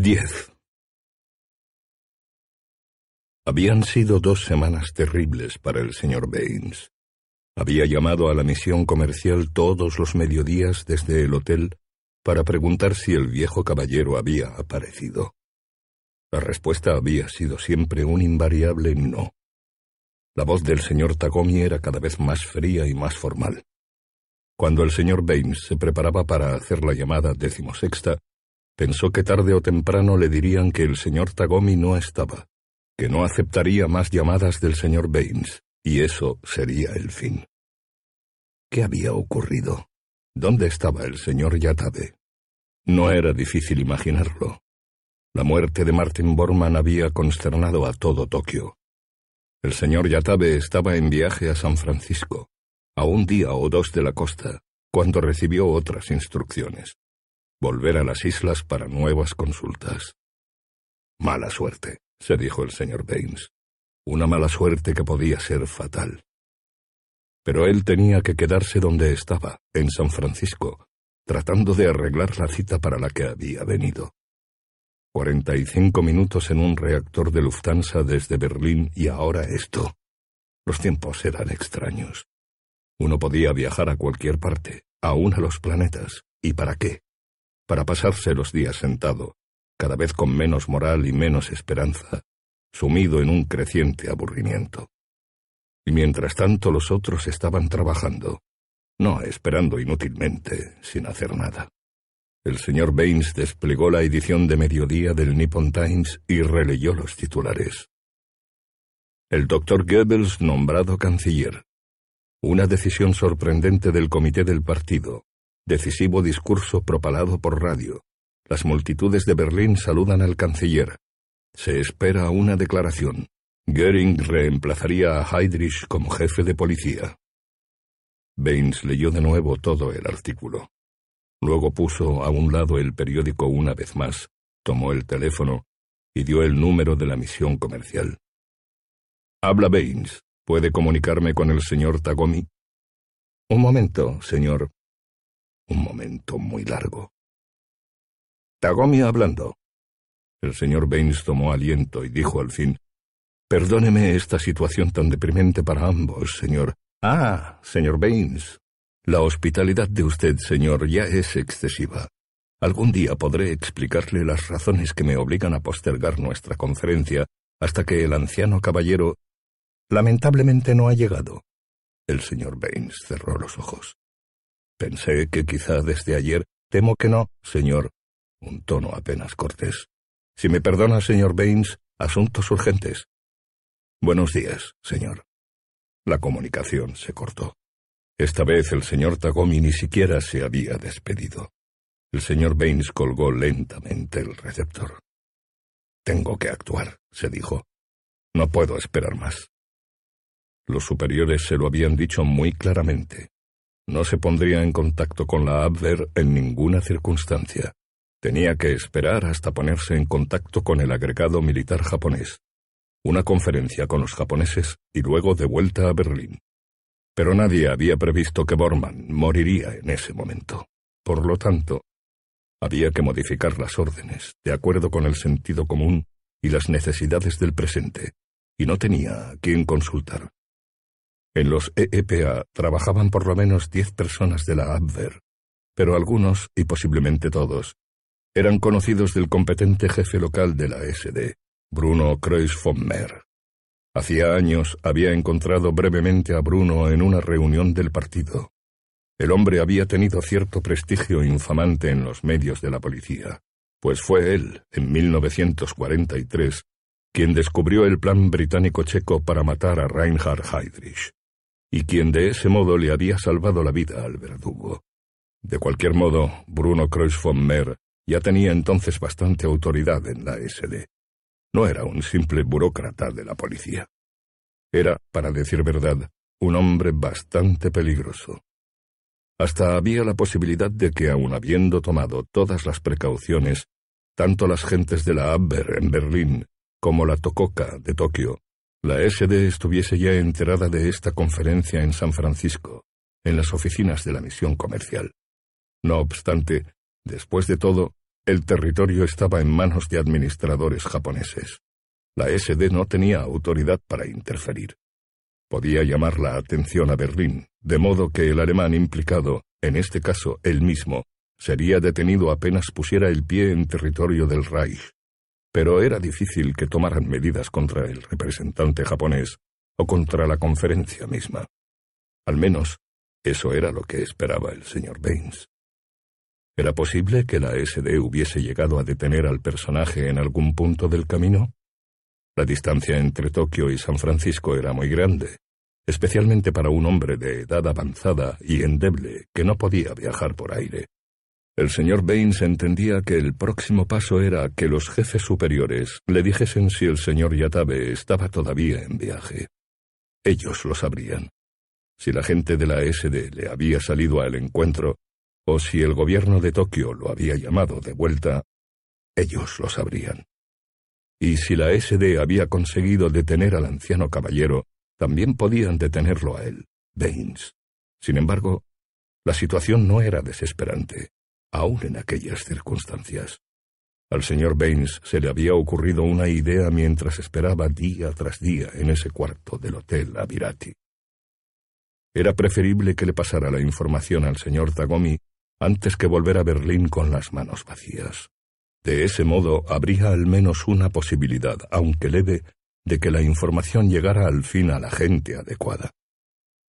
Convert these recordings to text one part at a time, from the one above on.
10. Habían sido dos semanas terribles para el señor Baines. Había llamado a la misión comercial todos los mediodías desde el hotel para preguntar si el viejo caballero había aparecido. La respuesta había sido siempre un invariable no. La voz del señor Tagomi era cada vez más fría y más formal. Cuando el señor Baines se preparaba para hacer la llamada decimosexta, pensó que tarde o temprano le dirían que el señor Tagomi no estaba, que no aceptaría más llamadas del señor Baines, y eso sería el fin. ¿Qué había ocurrido? ¿Dónde estaba el señor Yatabe? No era difícil imaginarlo. La muerte de Martin Bormann había consternado a todo Tokio. El señor Yatabe estaba en viaje a San Francisco, a un día o dos de la costa, cuando recibió otras instrucciones volver a las islas para nuevas consultas. Mala suerte, se dijo el señor Baines. Una mala suerte que podía ser fatal. Pero él tenía que quedarse donde estaba, en San Francisco, tratando de arreglar la cita para la que había venido. Cuarenta y cinco minutos en un reactor de Lufthansa desde Berlín y ahora esto. Los tiempos eran extraños. Uno podía viajar a cualquier parte, aún a los planetas. ¿Y para qué? Para pasarse los días sentado, cada vez con menos moral y menos esperanza, sumido en un creciente aburrimiento. Y mientras tanto los otros estaban trabajando, no esperando inútilmente, sin hacer nada. El señor Baines desplegó la edición de mediodía del Nippon Times y releyó los titulares. El doctor Goebbels nombrado canciller. Una decisión sorprendente del comité del partido, Decisivo discurso propalado por radio. Las multitudes de Berlín saludan al canciller. Se espera una declaración. Göring reemplazaría a Heydrich como jefe de policía. Baines leyó de nuevo todo el artículo. Luego puso a un lado el periódico una vez más, tomó el teléfono y dio el número de la misión comercial. Habla Baines. ¿Puede comunicarme con el señor Tagomi? Un momento, señor. Un momento muy largo. Tagomi hablando. El señor Baines tomó aliento y dijo al fin, Perdóneme esta situación tan deprimente para ambos, señor. Ah, señor Baines. La hospitalidad de usted, señor, ya es excesiva. Algún día podré explicarle las razones que me obligan a postergar nuestra conferencia hasta que el anciano caballero lamentablemente no ha llegado. El señor Baines cerró los ojos. Pensé que quizá desde ayer. Temo que no, señor. Un tono apenas cortés. Si me perdona, señor Baines, asuntos urgentes. Buenos días, señor. La comunicación se cortó. Esta vez el señor Tagomi ni siquiera se había despedido. El señor Baines colgó lentamente el receptor. Tengo que actuar, se dijo. No puedo esperar más. Los superiores se lo habían dicho muy claramente. No se pondría en contacto con la Abwehr en ninguna circunstancia. Tenía que esperar hasta ponerse en contacto con el agregado militar japonés. Una conferencia con los japoneses y luego de vuelta a Berlín. Pero nadie había previsto que Bormann moriría en ese momento. Por lo tanto, había que modificar las órdenes, de acuerdo con el sentido común y las necesidades del presente, y no tenía a quién consultar. En los EEPA trabajaban por lo menos diez personas de la Abwehr, pero algunos, y posiblemente todos, eran conocidos del competente jefe local de la SD, Bruno Kreuz von Meer. Hacía años había encontrado brevemente a Bruno en una reunión del partido. El hombre había tenido cierto prestigio infamante en los medios de la policía, pues fue él, en 1943, quien descubrió el plan británico checo para matar a Reinhard Heydrich, y quien de ese modo le había salvado la vida al verdugo. De cualquier modo, Bruno Kreuz von Meer ya tenía entonces bastante autoridad en la SD. No era un simple burócrata de la policía. Era, para decir verdad, un hombre bastante peligroso. Hasta había la posibilidad de que, aun habiendo tomado todas las precauciones, tanto las gentes de la Abwehr en Berlín como la Tococa de Tokio, la SD estuviese ya enterada de esta conferencia en San Francisco, en las oficinas de la misión comercial. No obstante, después de todo, el territorio estaba en manos de administradores japoneses. La SD no tenía autoridad para interferir. Podía llamar la atención a Berlín, de modo que el alemán implicado, en este caso él mismo, sería detenido apenas pusiera el pie en territorio del Reich. Pero era difícil que tomaran medidas contra el representante japonés o contra la conferencia misma. Al menos, eso era lo que esperaba el señor Baines. ¿Era posible que la SD hubiese llegado a detener al personaje en algún punto del camino? La distancia entre Tokio y San Francisco era muy grande, especialmente para un hombre de edad avanzada y endeble que no podía viajar por aire. El señor Baines entendía que el próximo paso era que los jefes superiores le dijesen si el señor Yatabe estaba todavía en viaje. Ellos lo sabrían. Si la gente de la SD le había salido al encuentro, o si el gobierno de Tokio lo había llamado de vuelta, ellos lo sabrían. Y si la SD había conseguido detener al anciano caballero, también podían detenerlo a él, Baines. Sin embargo, la situación no era desesperante, aún en aquellas circunstancias. Al señor Baines se le había ocurrido una idea mientras esperaba día tras día en ese cuarto del hotel Avirati. Era preferible que le pasara la información al señor Tagomi antes que volver a Berlín con las manos vacías. De ese modo habría al menos una posibilidad, aunque leve, de que la información llegara al fin a la gente adecuada.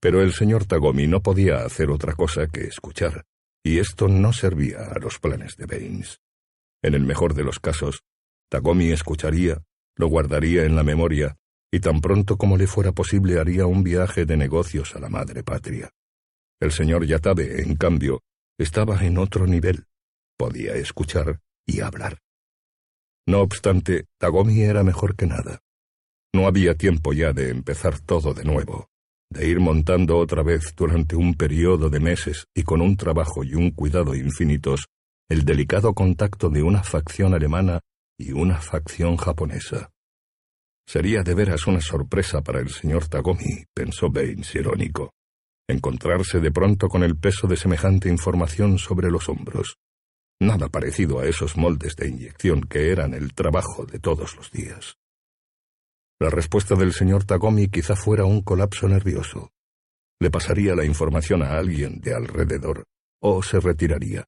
Pero el señor Tagomi no podía hacer otra cosa que escuchar, y esto no servía a los planes de Baines. En el mejor de los casos, Tagomi escucharía, lo guardaría en la memoria, y tan pronto como le fuera posible haría un viaje de negocios a la madre patria. El señor Yatabe, en cambio, estaba en otro nivel. Podía escuchar y hablar. No obstante, Tagomi era mejor que nada. No había tiempo ya de empezar todo de nuevo, de ir montando otra vez durante un periodo de meses y con un trabajo y un cuidado infinitos el delicado contacto de una facción alemana y una facción japonesa. Sería de veras una sorpresa para el señor Tagomi, pensó Baines irónico encontrarse de pronto con el peso de semejante información sobre los hombros. Nada parecido a esos moldes de inyección que eran el trabajo de todos los días. La respuesta del señor Tagomi quizá fuera un colapso nervioso. Le pasaría la información a alguien de alrededor, o se retiraría.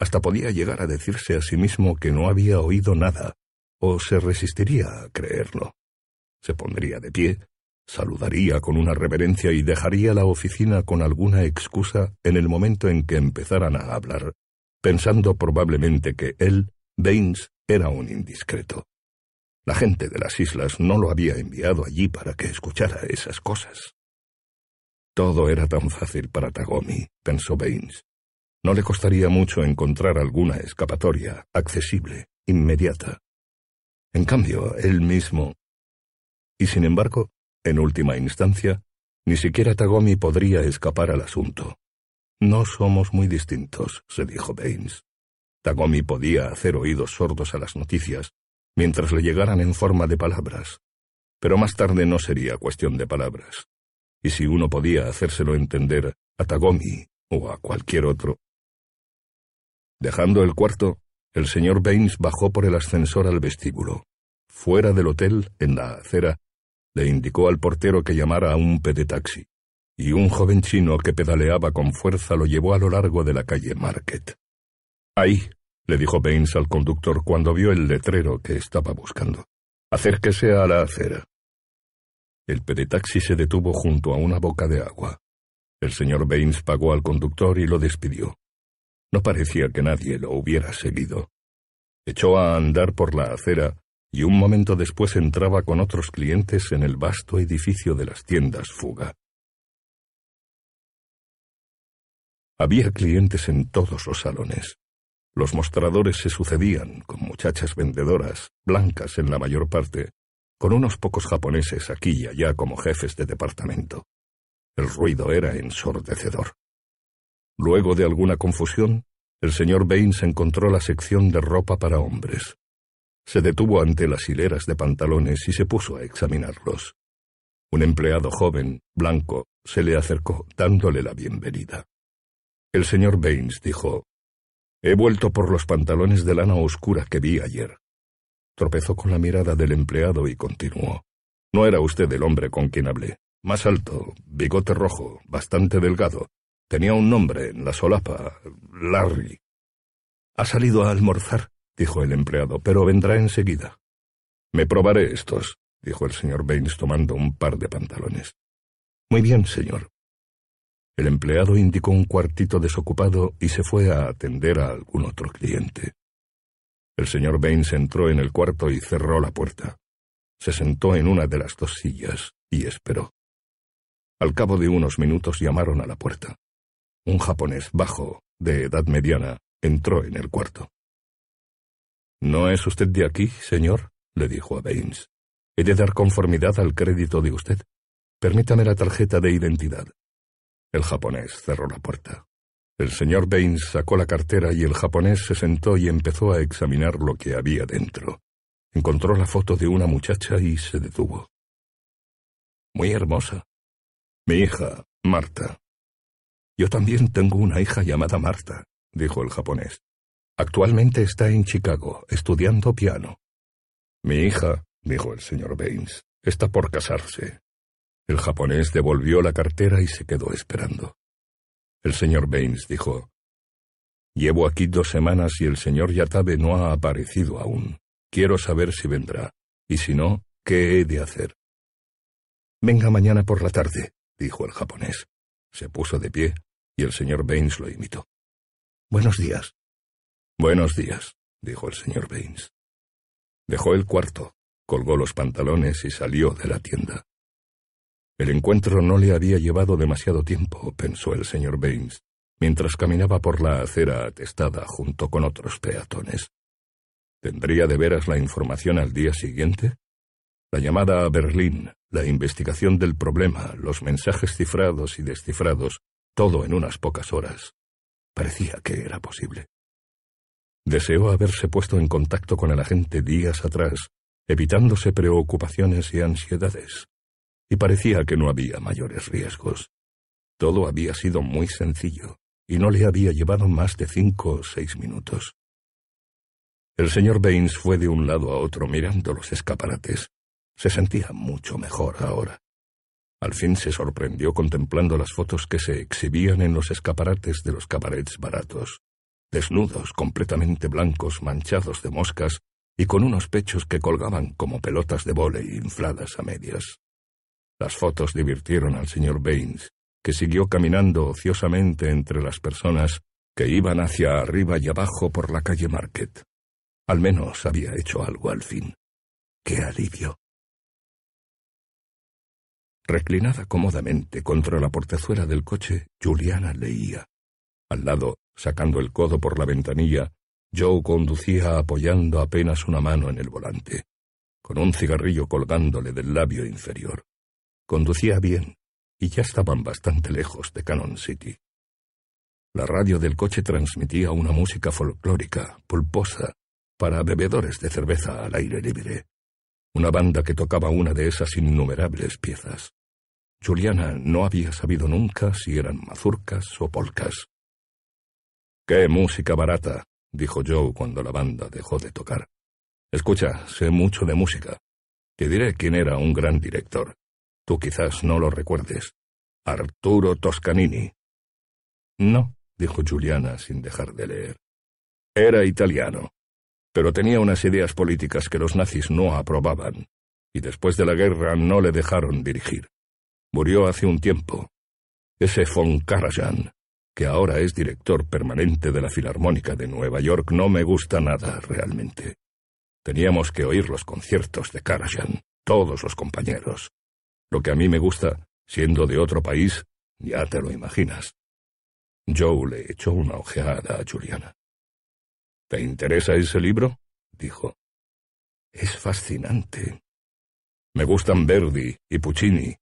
Hasta podía llegar a decirse a sí mismo que no había oído nada, o se resistiría a creerlo. Se pondría de pie, saludaría con una reverencia y dejaría la oficina con alguna excusa en el momento en que empezaran a hablar, pensando probablemente que él, Baines, era un indiscreto. La gente de las islas no lo había enviado allí para que escuchara esas cosas. Todo era tan fácil para Tagomi, pensó Baines. No le costaría mucho encontrar alguna escapatoria, accesible, inmediata. En cambio, él mismo... Y sin embargo, en última instancia, ni siquiera Tagomi podría escapar al asunto. No somos muy distintos, se dijo Baines. Tagomi podía hacer oídos sordos a las noticias, mientras le llegaran en forma de palabras. Pero más tarde no sería cuestión de palabras. Y si uno podía hacérselo entender a Tagomi o a cualquier otro. Dejando el cuarto, el señor Baines bajó por el ascensor al vestíbulo. Fuera del hotel, en la acera, le indicó al portero que llamara a un pedetaxi, y un joven chino que pedaleaba con fuerza lo llevó a lo largo de la calle Market. Ahí, le dijo Baines al conductor cuando vio el letrero que estaba buscando. Acérquese a la acera. El pedetaxi se detuvo junto a una boca de agua. El señor Baines pagó al conductor y lo despidió. No parecía que nadie lo hubiera seguido. Echó a andar por la acera y un momento después entraba con otros clientes en el vasto edificio de las tiendas Fuga. Había clientes en todos los salones. Los mostradores se sucedían, con muchachas vendedoras, blancas en la mayor parte, con unos pocos japoneses aquí y allá como jefes de departamento. El ruido era ensordecedor. Luego de alguna confusión, el señor Baines encontró la sección de ropa para hombres. Se detuvo ante las hileras de pantalones y se puso a examinarlos. Un empleado joven, blanco, se le acercó, dándole la bienvenida. El señor Baines dijo, He vuelto por los pantalones de lana oscura que vi ayer. Tropezó con la mirada del empleado y continuó. No era usted el hombre con quien hablé. Más alto, bigote rojo, bastante delgado. Tenía un nombre en la solapa, Larry. Ha salido a almorzar, dijo el empleado, pero vendrá enseguida. Me probaré estos, dijo el señor Baines tomando un par de pantalones. Muy bien, señor. El empleado indicó un cuartito desocupado y se fue a atender a algún otro cliente. El señor Baines entró en el cuarto y cerró la puerta. Se sentó en una de las dos sillas y esperó. Al cabo de unos minutos llamaron a la puerta. Un japonés bajo, de edad mediana, entró en el cuarto. ¿No es usted de aquí, señor? le dijo a Baines. He de dar conformidad al crédito de usted. Permítame la tarjeta de identidad. El japonés cerró la puerta. El señor Baines sacó la cartera y el japonés se sentó y empezó a examinar lo que había dentro. Encontró la foto de una muchacha y se detuvo. Muy hermosa. Mi hija, Marta. Yo también tengo una hija llamada Marta, dijo el japonés. Actualmente está en Chicago, estudiando piano. Mi hija, dijo el señor Baines, está por casarse. El japonés devolvió la cartera y se quedó esperando. El señor Baines dijo, Llevo aquí dos semanas y el señor Yatabe no ha aparecido aún. Quiero saber si vendrá, y si no, ¿qué he de hacer? Venga mañana por la tarde, dijo el japonés. Se puso de pie y el señor Baines lo imitó. Buenos días. Buenos días, dijo el señor Baines. Dejó el cuarto, colgó los pantalones y salió de la tienda. El encuentro no le había llevado demasiado tiempo, pensó el señor Baines, mientras caminaba por la acera atestada junto con otros peatones. ¿Tendría de veras la información al día siguiente? La llamada a Berlín, la investigación del problema, los mensajes cifrados y descifrados, todo en unas pocas horas. Parecía que era posible. Deseó haberse puesto en contacto con el agente días atrás, evitándose preocupaciones y ansiedades y parecía que no había mayores riesgos. Todo había sido muy sencillo, y no le había llevado más de cinco o seis minutos. El señor Baines fue de un lado a otro mirando los escaparates. Se sentía mucho mejor ahora. Al fin se sorprendió contemplando las fotos que se exhibían en los escaparates de los cabarets baratos, desnudos, completamente blancos, manchados de moscas y con unos pechos que colgaban como pelotas de vóley infladas a medias. Las fotos divirtieron al señor Baines, que siguió caminando ociosamente entre las personas que iban hacia arriba y abajo por la calle Market. Al menos había hecho algo al fin. ¡Qué alivio! Reclinada cómodamente contra la portezuela del coche, Juliana leía. Al lado, sacando el codo por la ventanilla, Joe conducía apoyando apenas una mano en el volante, con un cigarrillo colgándole del labio inferior. Conducía bien, y ya estaban bastante lejos de Cannon City. La radio del coche transmitía una música folclórica, pulposa, para bebedores de cerveza al aire libre. Una banda que tocaba una de esas innumerables piezas. Juliana no había sabido nunca si eran mazurcas o polcas. ¡Qué música barata! dijo Joe cuando la banda dejó de tocar. Escucha, sé mucho de música. Te diré quién era un gran director. Tú quizás no lo recuerdes. Arturo Toscanini. No, dijo Juliana sin dejar de leer. Era italiano, pero tenía unas ideas políticas que los nazis no aprobaban, y después de la guerra no le dejaron dirigir. Murió hace un tiempo. Ese von Karajan, que ahora es director permanente de la Filarmónica de Nueva York, no me gusta nada realmente. Teníamos que oír los conciertos de Karajan, todos los compañeros. Lo que a mí me gusta, siendo de otro país, ya te lo imaginas. Joe le echó una ojeada a Juliana. ¿Te interesa ese libro? dijo. Es fascinante. Me gustan Verdi y Puccini.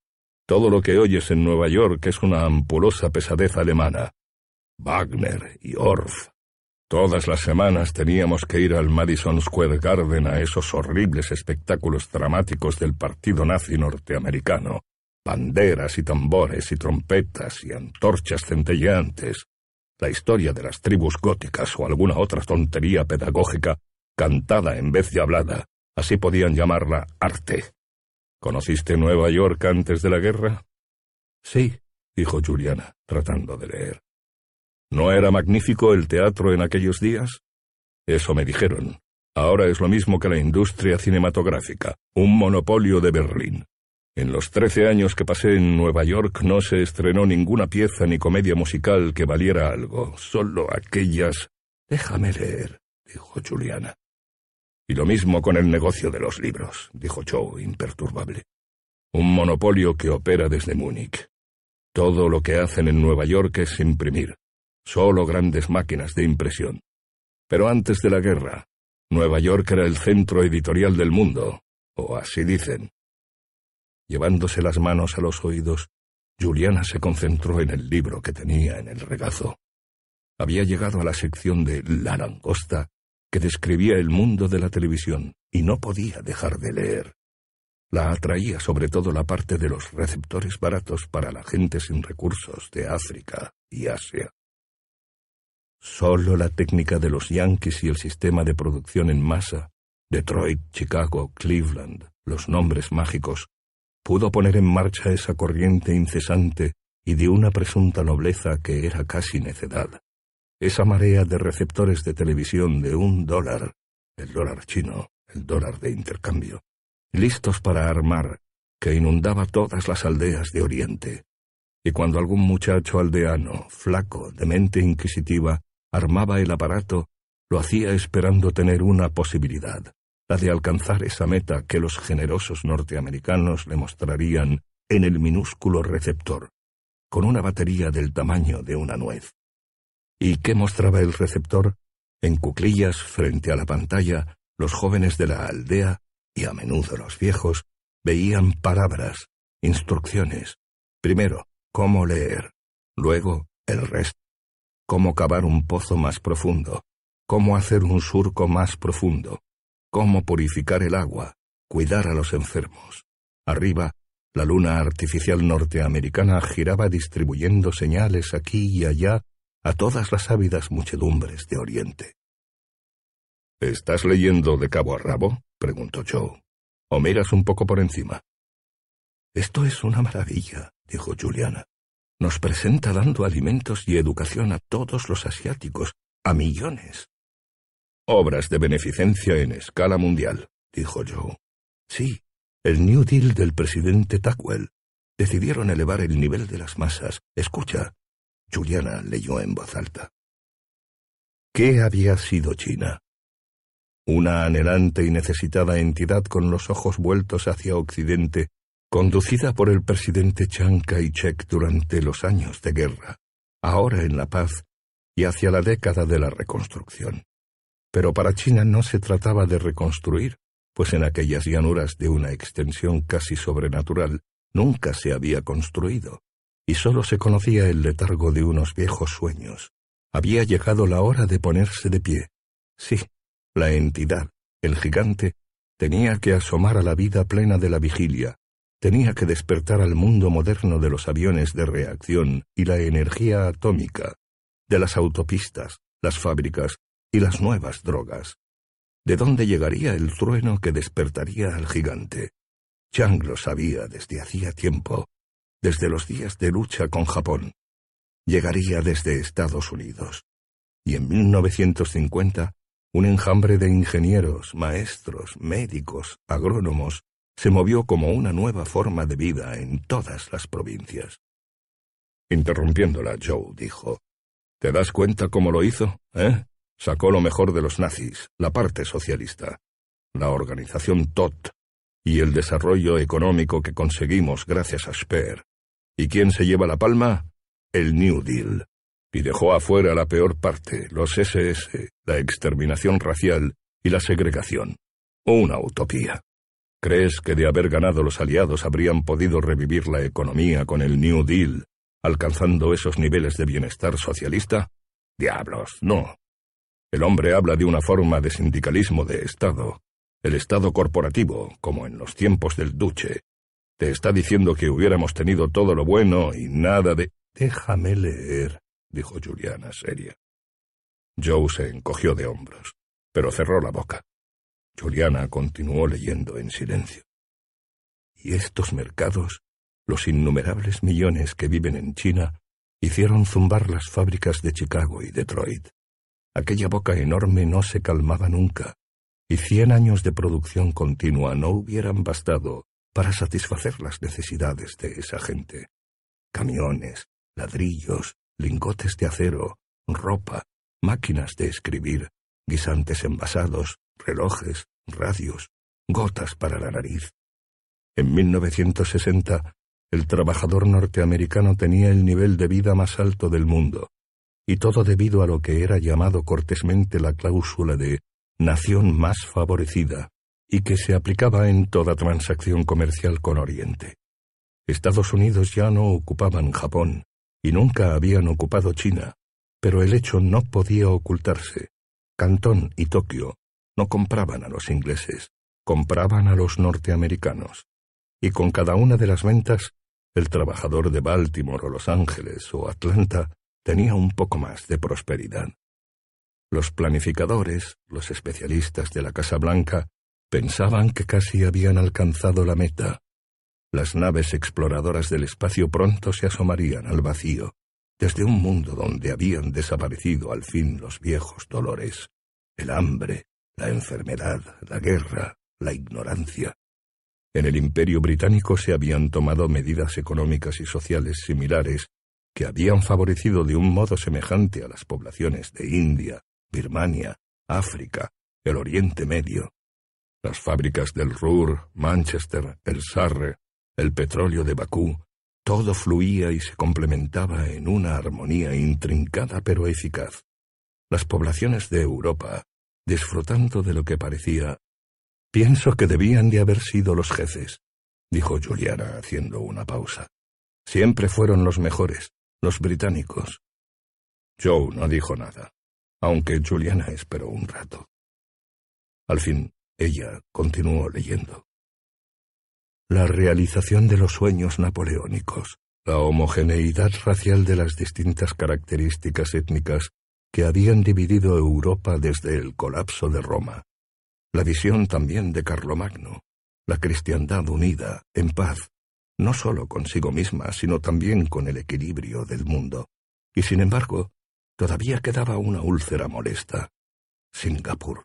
Todo lo que oyes en Nueva York es una ampulosa pesadez alemana. Wagner y Orff. Todas las semanas teníamos que ir al Madison Square Garden a esos horribles espectáculos dramáticos del partido nazi norteamericano banderas y tambores y trompetas y antorchas centelleantes, la historia de las tribus góticas o alguna otra tontería pedagógica cantada en vez de hablada, así podían llamarla arte. ¿Conociste Nueva York antes de la guerra? Sí, dijo Juliana, tratando de leer. ¿No era magnífico el teatro en aquellos días? Eso me dijeron. Ahora es lo mismo que la industria cinematográfica, un monopolio de Berlín. En los trece años que pasé en Nueva York no se estrenó ninguna pieza ni comedia musical que valiera algo, solo aquellas... Déjame leer, dijo Juliana. Y lo mismo con el negocio de los libros, dijo Joe, imperturbable. Un monopolio que opera desde Múnich. Todo lo que hacen en Nueva York es imprimir. Solo grandes máquinas de impresión. Pero antes de la guerra, Nueva York era el centro editorial del mundo, o así dicen. Llevándose las manos a los oídos, Juliana se concentró en el libro que tenía en el regazo. Había llegado a la sección de La langosta, que describía el mundo de la televisión, y no podía dejar de leer. La atraía sobre todo la parte de los receptores baratos para la gente sin recursos de África y Asia. Solo la técnica de los Yankees y el sistema de producción en masa, Detroit, Chicago, Cleveland, los nombres mágicos, pudo poner en marcha esa corriente incesante y de una presunta nobleza que era casi necedad. Esa marea de receptores de televisión de un dólar, el dólar chino, el dólar de intercambio, listos para armar, que inundaba todas las aldeas de Oriente. Y cuando algún muchacho aldeano, flaco, de mente inquisitiva, armaba el aparato, lo hacía esperando tener una posibilidad la de alcanzar esa meta que los generosos norteamericanos le mostrarían en el minúsculo receptor, con una batería del tamaño de una nuez. ¿Y qué mostraba el receptor? En cuclillas frente a la pantalla, los jóvenes de la aldea, y a menudo los viejos, veían palabras, instrucciones. Primero, cómo leer, luego el resto, cómo cavar un pozo más profundo, cómo hacer un surco más profundo, cómo purificar el agua, cuidar a los enfermos. Arriba, la luna artificial norteamericana giraba distribuyendo señales aquí y allá a todas las ávidas muchedumbres de Oriente. ¿Estás leyendo de cabo a rabo? preguntó Joe. ¿O miras un poco por encima? Esto es una maravilla, dijo Juliana. Nos presenta dando alimentos y educación a todos los asiáticos, a millones. Obras de beneficencia en escala mundial, dijo Joe. Sí, el New Deal del presidente Tackwell. Decidieron elevar el nivel de las masas. Escucha. Juliana leyó en voz alta. ¿Qué había sido China? Una anhelante y necesitada entidad con los ojos vueltos hacia Occidente, conducida por el presidente Chiang Kai-shek durante los años de guerra, ahora en la paz y hacia la década de la reconstrucción. Pero para China no se trataba de reconstruir, pues en aquellas llanuras de una extensión casi sobrenatural nunca se había construido, y sólo se conocía el letargo de unos viejos sueños. Había llegado la hora de ponerse de pie. Sí, la entidad, el gigante, tenía que asomar a la vida plena de la vigilia, tenía que despertar al mundo moderno de los aviones de reacción y la energía atómica, de las autopistas, las fábricas, y las nuevas drogas. ¿De dónde llegaría el trueno que despertaría al gigante? Chang lo sabía desde hacía tiempo, desde los días de lucha con Japón. Llegaría desde Estados Unidos. y en 1950 un enjambre de ingenieros, maestros, médicos, agrónomos se movió como una nueva forma de vida en todas las provincias. Interrumpiéndola, Joe dijo, ¿Te das cuenta cómo lo hizo? ¿Eh? Sacó lo mejor de los nazis, la parte socialista, la organización TOT y el desarrollo económico que conseguimos gracias a Speer. ¿Y quién se lleva la palma? El New Deal. Y dejó afuera la peor parte, los SS, la exterminación racial y la segregación. Una utopía. ¿Crees que de haber ganado los aliados habrían podido revivir la economía con el New Deal, alcanzando esos niveles de bienestar socialista? Diablos, no. El hombre habla de una forma de sindicalismo de Estado, el Estado corporativo, como en los tiempos del Duce. Te está diciendo que hubiéramos tenido todo lo bueno y nada de... Déjame leer, dijo Juliana seria. Joe se encogió de hombros, pero cerró la boca. Juliana continuó leyendo en silencio. Y estos mercados, los innumerables millones que viven en China, hicieron zumbar las fábricas de Chicago y Detroit. Aquella boca enorme no se calmaba nunca, y cien años de producción continua no hubieran bastado para satisfacer las necesidades de esa gente. Camiones, ladrillos, lingotes de acero, ropa, máquinas de escribir, guisantes envasados, relojes, radios, gotas para la nariz. En 1960, el trabajador norteamericano tenía el nivel de vida más alto del mundo, y todo debido a lo que era llamado cortésmente la cláusula de nación más favorecida y que se aplicaba en toda transacción comercial con Oriente. Estados Unidos ya no ocupaban Japón y nunca habían ocupado China, pero el hecho no podía ocultarse. Cantón y Tokio no compraban a los ingleses, compraban a los norteamericanos, y con cada una de las ventas, el trabajador de Baltimore o Los Ángeles o Atlanta tenía un poco más de prosperidad. Los planificadores, los especialistas de la Casa Blanca, pensaban que casi habían alcanzado la meta. Las naves exploradoras del espacio pronto se asomarían al vacío, desde un mundo donde habían desaparecido al fin los viejos dolores, el hambre, la enfermedad, la guerra, la ignorancia. En el imperio británico se habían tomado medidas económicas y sociales similares que habían favorecido de un modo semejante a las poblaciones de India, Birmania, África, el Oriente Medio. Las fábricas del Ruhr, Manchester, el Sarre, el petróleo de Bakú, todo fluía y se complementaba en una armonía intrincada pero eficaz. Las poblaciones de Europa, disfrutando de lo que parecía... Pienso que debían de haber sido los jefes, dijo Juliana haciendo una pausa. Siempre fueron los mejores, los británicos. Joe no dijo nada aunque Juliana esperó un rato. Al fin, ella continuó leyendo. La realización de los sueños napoleónicos, la homogeneidad racial de las distintas características étnicas que habían dividido Europa desde el colapso de Roma, la visión también de Carlomagno, la cristiandad unida, en paz, no sólo consigo misma, sino también con el equilibrio del mundo. Y sin embargo, todavía quedaba una úlcera molesta. Singapur.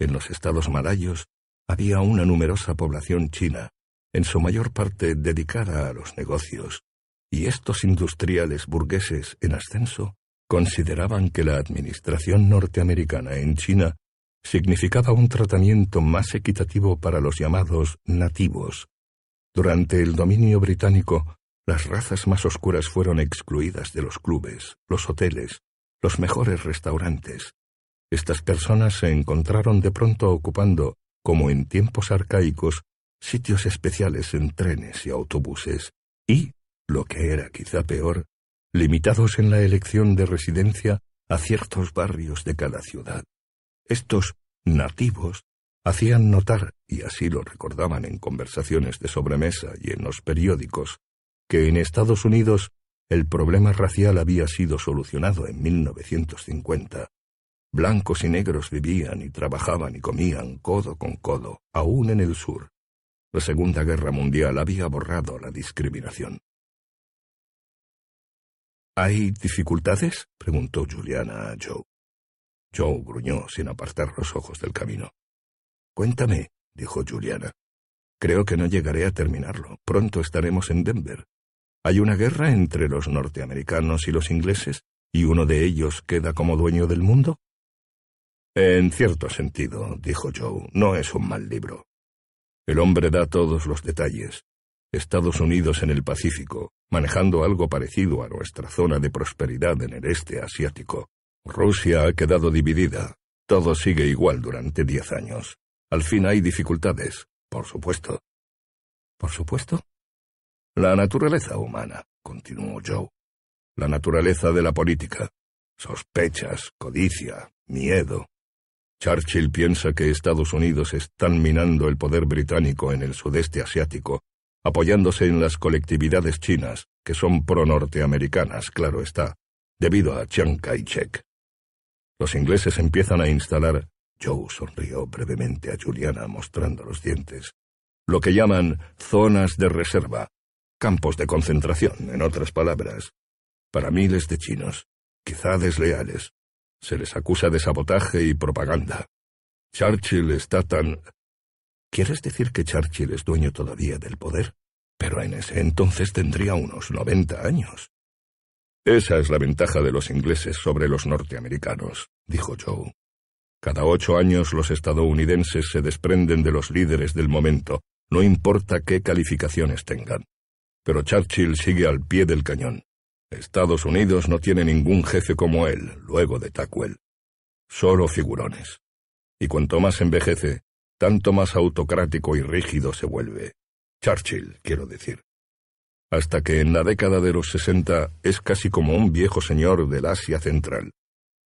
En los estados malayos había una numerosa población china, en su mayor parte dedicada a los negocios, y estos industriales burgueses en ascenso consideraban que la administración norteamericana en China significaba un tratamiento más equitativo para los llamados nativos. Durante el dominio británico, las razas más oscuras fueron excluidas de los clubes, los hoteles, los mejores restaurantes. Estas personas se encontraron de pronto ocupando, como en tiempos arcaicos, sitios especiales en trenes y autobuses, y, lo que era quizá peor, limitados en la elección de residencia a ciertos barrios de cada ciudad. Estos nativos hacían notar, y así lo recordaban en conversaciones de sobremesa y en los periódicos, que en Estados Unidos el problema racial había sido solucionado en 1950. Blancos y negros vivían y trabajaban y comían codo con codo, aún en el sur. La Segunda Guerra Mundial había borrado la discriminación. ¿Hay dificultades? preguntó Juliana a Joe. Joe gruñó sin apartar los ojos del camino. Cuéntame, dijo Juliana. Creo que no llegaré a terminarlo. Pronto estaremos en Denver. Hay una guerra entre los norteamericanos y los ingleses, y uno de ellos queda como dueño del mundo. En cierto sentido, dijo Joe, no es un mal libro. El hombre da todos los detalles. Estados Unidos en el Pacífico, manejando algo parecido a nuestra zona de prosperidad en el este asiático. Rusia ha quedado dividida. Todo sigue igual durante diez años. Al fin hay dificultades, por supuesto. ¿Por supuesto? La naturaleza humana, continuó Joe. La naturaleza de la política. Sospechas, codicia, miedo. Churchill piensa que Estados Unidos están minando el poder británico en el sudeste asiático, apoyándose en las colectividades chinas, que son pro-norteamericanas, claro está, debido a Chiang Kai-shek. Los ingleses empiezan a instalar Joe sonrió brevemente a Juliana mostrando los dientes. Lo que llaman zonas de reserva, campos de concentración, en otras palabras, para miles de chinos, quizá desleales. Se les acusa de sabotaje y propaganda. Churchill está tan... ¿Quieres decir que Churchill es dueño todavía del poder? Pero en ese entonces tendría unos noventa años. Esa es la ventaja de los ingleses sobre los norteamericanos, dijo Joe. Cada ocho años los estadounidenses se desprenden de los líderes del momento, no importa qué calificaciones tengan. Pero Churchill sigue al pie del cañón. Estados Unidos no tiene ningún jefe como él, luego de Tackwell. Solo figurones. Y cuanto más envejece, tanto más autocrático y rígido se vuelve. Churchill, quiero decir. Hasta que en la década de los sesenta es casi como un viejo señor del Asia Central.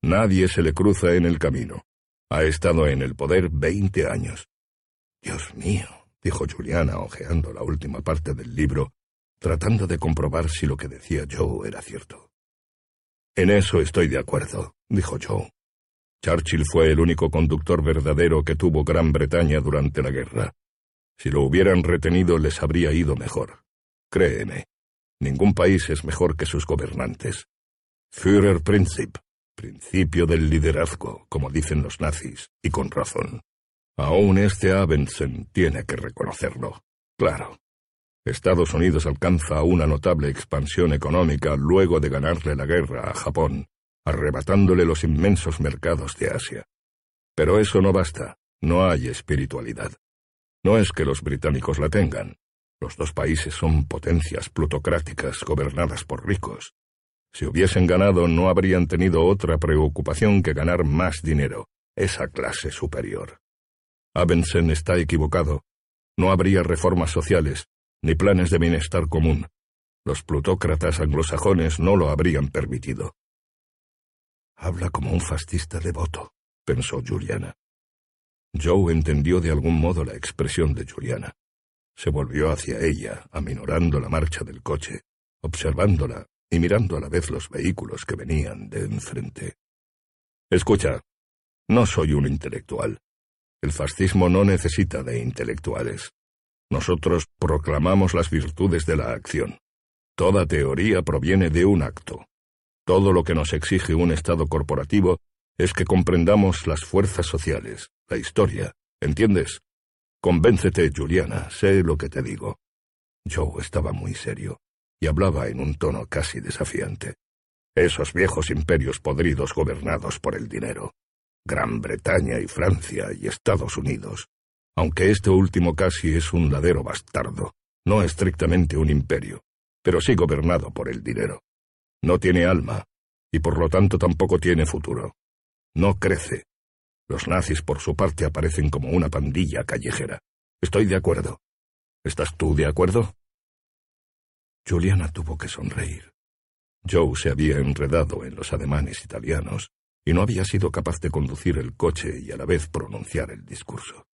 Nadie se le cruza en el camino. Ha estado en el poder veinte años. Dios mío, dijo Juliana, hojeando la última parte del libro, tratando de comprobar si lo que decía Joe era cierto. En eso estoy de acuerdo, dijo Joe. Churchill fue el único conductor verdadero que tuvo Gran Bretaña durante la guerra. Si lo hubieran retenido les habría ido mejor. Créeme, ningún país es mejor que sus gobernantes. Führerprinzip, Principio del liderazgo, como dicen los nazis, y con razón. Aún este Abensen tiene que reconocerlo. Claro. Estados Unidos alcanza una notable expansión económica luego de ganarle la guerra a Japón, arrebatándole los inmensos mercados de Asia. Pero eso no basta, no hay espiritualidad. No es que los británicos la tengan. Los dos países son potencias plutocráticas gobernadas por ricos. Si hubiesen ganado no habrían tenido otra preocupación que ganar más dinero, esa clase superior. Abensen está equivocado. No habría reformas sociales, ni planes de bienestar común. Los plutócratas anglosajones no lo habrían permitido. Habla como un fascista devoto, pensó Juliana. Joe entendió de algún modo la expresión de Juliana. Se volvió hacia ella, aminorando la marcha del coche, observándola y mirando a la vez los vehículos que venían de enfrente. Escucha, no soy un intelectual. El fascismo no necesita de intelectuales. Nosotros proclamamos las virtudes de la acción. Toda teoría proviene de un acto. Todo lo que nos exige un Estado corporativo es que comprendamos las fuerzas sociales, la historia, ¿entiendes? Convéncete, Juliana, sé lo que te digo. Joe estaba muy serio y hablaba en un tono casi desafiante. Esos viejos imperios podridos gobernados por el dinero. Gran Bretaña y Francia y Estados Unidos. Aunque este último casi es un ladero bastardo, no estrictamente un imperio, pero sí gobernado por el dinero. No tiene alma, y por lo tanto tampoco tiene futuro. No crece. Los nazis por su parte aparecen como una pandilla callejera. Estoy de acuerdo. ¿Estás tú de acuerdo? Juliana tuvo que sonreír. Joe se había enredado en los ademanes italianos y no había sido capaz de conducir el coche y a la vez pronunciar el discurso.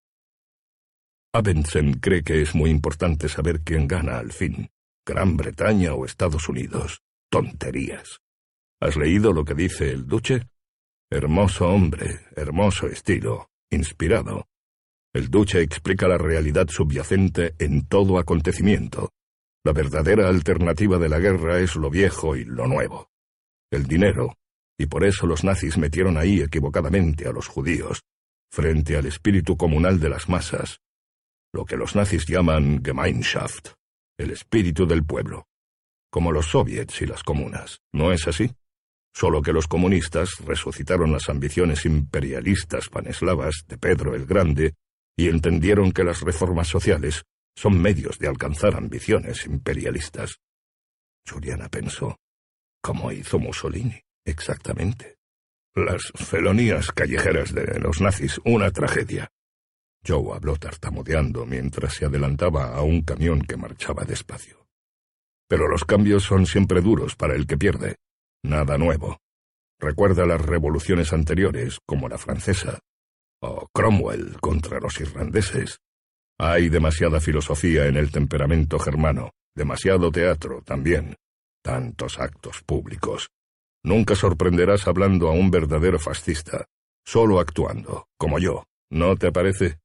Abensen cree que es muy importante saber quién gana al fin, Gran Bretaña o Estados Unidos. Tonterías. ¿Has leído lo que dice el duque? Hermoso hombre, hermoso estilo, inspirado. El duque explica la realidad subyacente en todo acontecimiento, la verdadera alternativa de la guerra es lo viejo y lo nuevo. el dinero, y por eso los nazis metieron ahí equivocadamente a los judíos, frente al espíritu comunal de las masas, lo que los nazis llaman Gemeinschaft, el espíritu del pueblo, como los soviets y las comunas, ¿no es así? Solo que los comunistas resucitaron las ambiciones imperialistas paneslavas de Pedro el Grande y entendieron que las reformas sociales son medios de alcanzar ambiciones imperialistas. Juliana pensó, ¿cómo hizo Mussolini? Exactamente. Las felonías callejeras de los nazis, una tragedia. Joe habló tartamudeando mientras se adelantaba a un camión que marchaba despacio. Pero los cambios son siempre duros para el que pierde. Nada nuevo. Recuerda las revoluciones anteriores, como la francesa, o Cromwell contra los irlandeses. Hay demasiada filosofía en el temperamento germano, demasiado teatro también, tantos actos públicos. Nunca sorprenderás hablando a un verdadero fascista, solo actuando, como yo, ¿no te parece?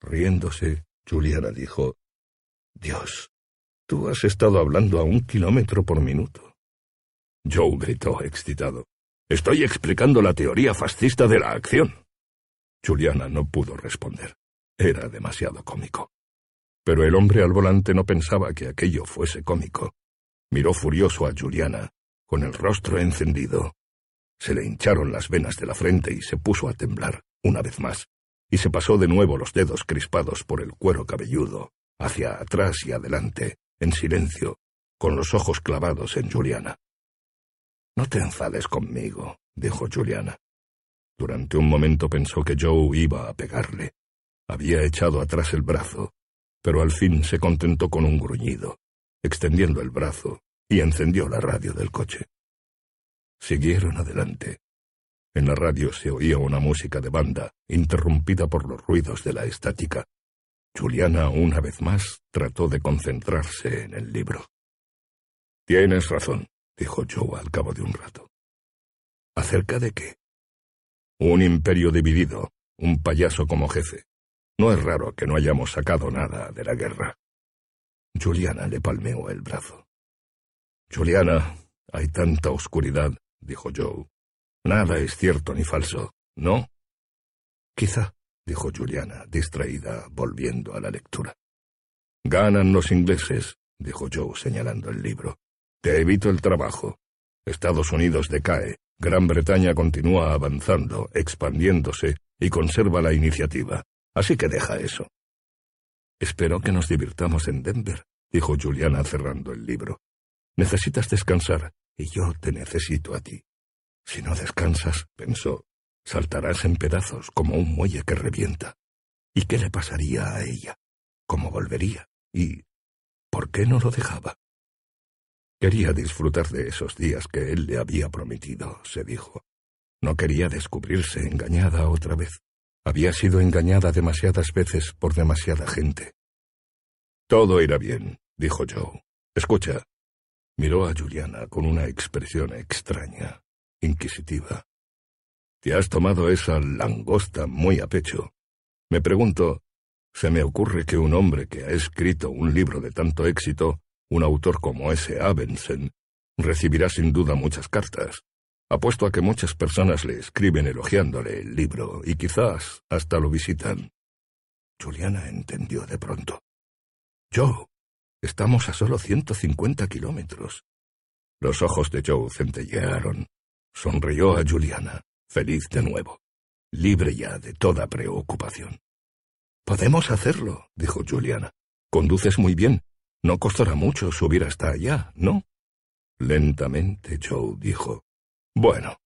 Riéndose, Juliana dijo, Dios, tú has estado hablando a un kilómetro por minuto. Joe gritó, excitado. Estoy explicando la teoría fascista de la acción. Juliana no pudo responder. Era demasiado cómico. Pero el hombre al volante no pensaba que aquello fuese cómico. Miró furioso a Juliana, con el rostro encendido. Se le hincharon las venas de la frente y se puso a temblar, una vez más, y se pasó de nuevo los dedos crispados por el cuero cabelludo, hacia atrás y adelante, en silencio, con los ojos clavados en Juliana. No te enfades conmigo, dijo Juliana. Durante un momento pensó que Joe iba a pegarle. Había echado atrás el brazo, pero al fin se contentó con un gruñido, extendiendo el brazo, y encendió la radio del coche. Siguieron adelante. En la radio se oía una música de banda, interrumpida por los ruidos de la estática. Juliana, una vez más, trató de concentrarse en el libro. Tienes razón, dijo Joe al cabo de un rato. ¿Acerca de qué? Un imperio dividido, un payaso como jefe. No es raro que no hayamos sacado nada de la guerra. Juliana le palmeó el brazo. Juliana, hay tanta oscuridad, dijo Joe. Nada es cierto ni falso, ¿no? Quizá, dijo Juliana, distraída, volviendo a la lectura. Ganan los ingleses, dijo Joe señalando el libro. Te evito el trabajo. Estados Unidos decae, Gran Bretaña continúa avanzando, expandiéndose y conserva la iniciativa. Así que deja eso. Espero que nos divirtamos en Denver, dijo Juliana cerrando el libro. Necesitas descansar, y yo te necesito a ti. Si no descansas, pensó, saltarás en pedazos como un muelle que revienta. ¿Y qué le pasaría a ella? ¿Cómo volvería? ¿Y por qué no lo dejaba? Quería disfrutar de esos días que él le había prometido, se dijo. No quería descubrirse engañada otra vez. Había sido engañada demasiadas veces por demasiada gente. Todo irá bien, dijo Joe. Escucha, Miró a Juliana con una expresión extraña, inquisitiva. Te has tomado esa langosta muy a pecho. Me pregunto, se me ocurre que un hombre que ha escrito un libro de tanto éxito, un autor como ese Abensen, recibirá sin duda muchas cartas. Apuesto a que muchas personas le escriben elogiándole el libro y quizás hasta lo visitan. Juliana entendió de pronto. Yo, Estamos a solo ciento cincuenta kilómetros. Los ojos de Joe centellearon. Sonrió a Juliana, feliz de nuevo, libre ya de toda preocupación. Podemos hacerlo, dijo Juliana. Conduces muy bien. No costará mucho subir hasta allá, ¿no? Lentamente Joe dijo. Bueno.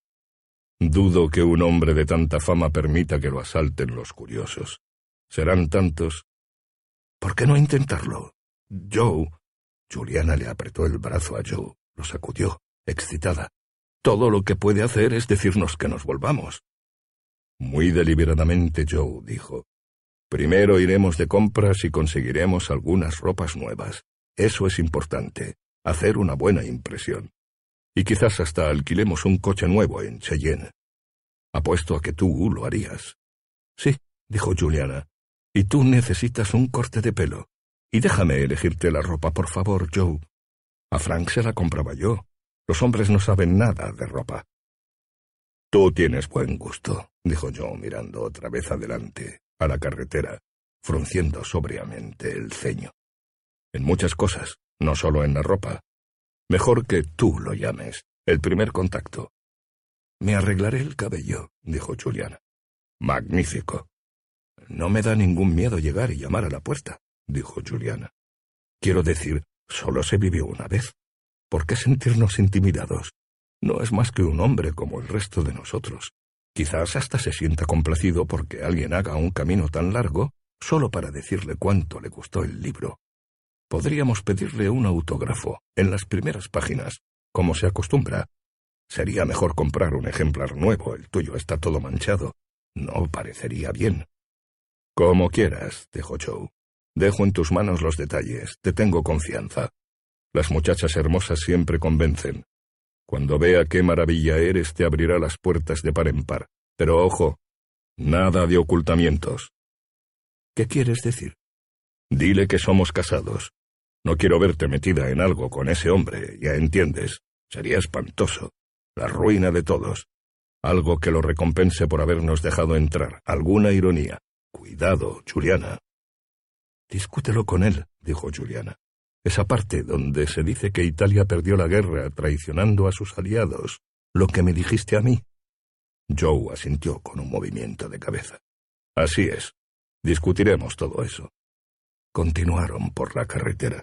Dudo que un hombre de tanta fama permita que lo asalten los curiosos. Serán tantos. ¿Por qué no intentarlo? Joe. Juliana le apretó el brazo a Joe, lo sacudió, excitada. Todo lo que puede hacer es decirnos que nos volvamos. Muy deliberadamente Joe dijo. Primero iremos de compras y conseguiremos algunas ropas nuevas. Eso es importante, hacer una buena impresión. Y quizás hasta alquilemos un coche nuevo en Cheyenne. Apuesto a que tú lo harías. Sí, dijo Juliana. Y tú necesitas un corte de pelo. Y déjame elegirte la ropa, por favor, Joe. A Frank se la compraba yo. Los hombres no saben nada de ropa. Tú tienes buen gusto, dijo Joe mirando otra vez adelante, a la carretera, frunciendo sobriamente el ceño. En muchas cosas, no solo en la ropa. Mejor que tú lo llames, el primer contacto. Me arreglaré el cabello, dijo Juliana. Magnífico. No me da ningún miedo llegar y llamar a la puerta, dijo Juliana. Quiero decir, solo se vivió una vez. ¿Por qué sentirnos intimidados? No es más que un hombre como el resto de nosotros. Quizás hasta se sienta complacido porque alguien haga un camino tan largo solo para decirle cuánto le gustó el libro. Podríamos pedirle un autógrafo en las primeras páginas, como se acostumbra. Sería mejor comprar un ejemplar nuevo, el tuyo está todo manchado. No parecería bien. Como quieras, dijo Joe. Dejo en tus manos los detalles, te tengo confianza. Las muchachas hermosas siempre convencen. Cuando vea qué maravilla eres, te abrirá las puertas de par en par. Pero ojo, nada de ocultamientos. ¿Qué quieres decir? Dile que somos casados. No quiero verte metida en algo con ese hombre, ya entiendes. Sería espantoso. La ruina de todos. Algo que lo recompense por habernos dejado entrar. Alguna ironía. Cuidado, Juliana. Discútelo con él, dijo Juliana esa parte donde se dice que Italia perdió la guerra traicionando a sus aliados, lo que me dijiste a mí. Joe asintió con un movimiento de cabeza. Así es. Discutiremos todo eso. Continuaron por la carretera.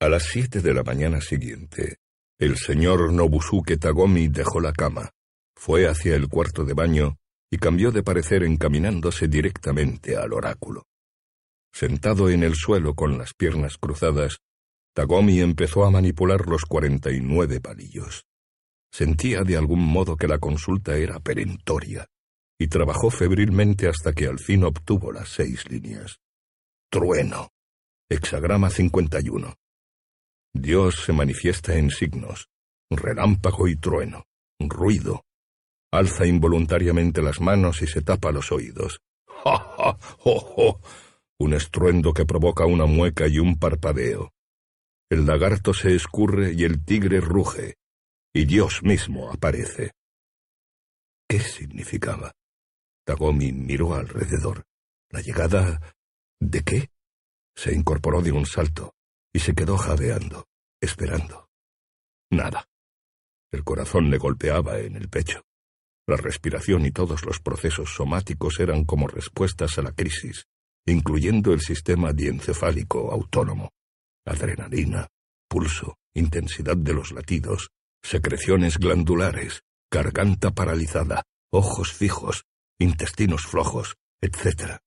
A las siete de la mañana siguiente, el señor Nobusuke Tagomi dejó la cama, fue hacia el cuarto de baño y cambió de parecer encaminándose directamente al oráculo. Sentado en el suelo con las piernas cruzadas, Tagomi empezó a manipular los cuarenta y nueve palillos. Sentía de algún modo que la consulta era perentoria, y trabajó febrilmente hasta que al fin obtuvo las seis líneas. Trueno. Hexagrama 51. Dios se manifiesta en signos, relámpago y trueno, ruido. Alza involuntariamente las manos y se tapa los oídos. ¡Ja, ja, jo, un estruendo que provoca una mueca y un parpadeo. El lagarto se escurre y el tigre ruge, y Dios mismo aparece. ¿Qué significaba? Tagomi miró alrededor. ¿La llegada de qué? Se incorporó de un salto y se quedó jadeando, esperando. Nada. El corazón le golpeaba en el pecho. La respiración y todos los procesos somáticos eran como respuestas a la crisis incluyendo el sistema diencefálico autónomo, adrenalina, pulso, intensidad de los latidos, secreciones glandulares, garganta paralizada, ojos fijos, intestinos flojos, etc.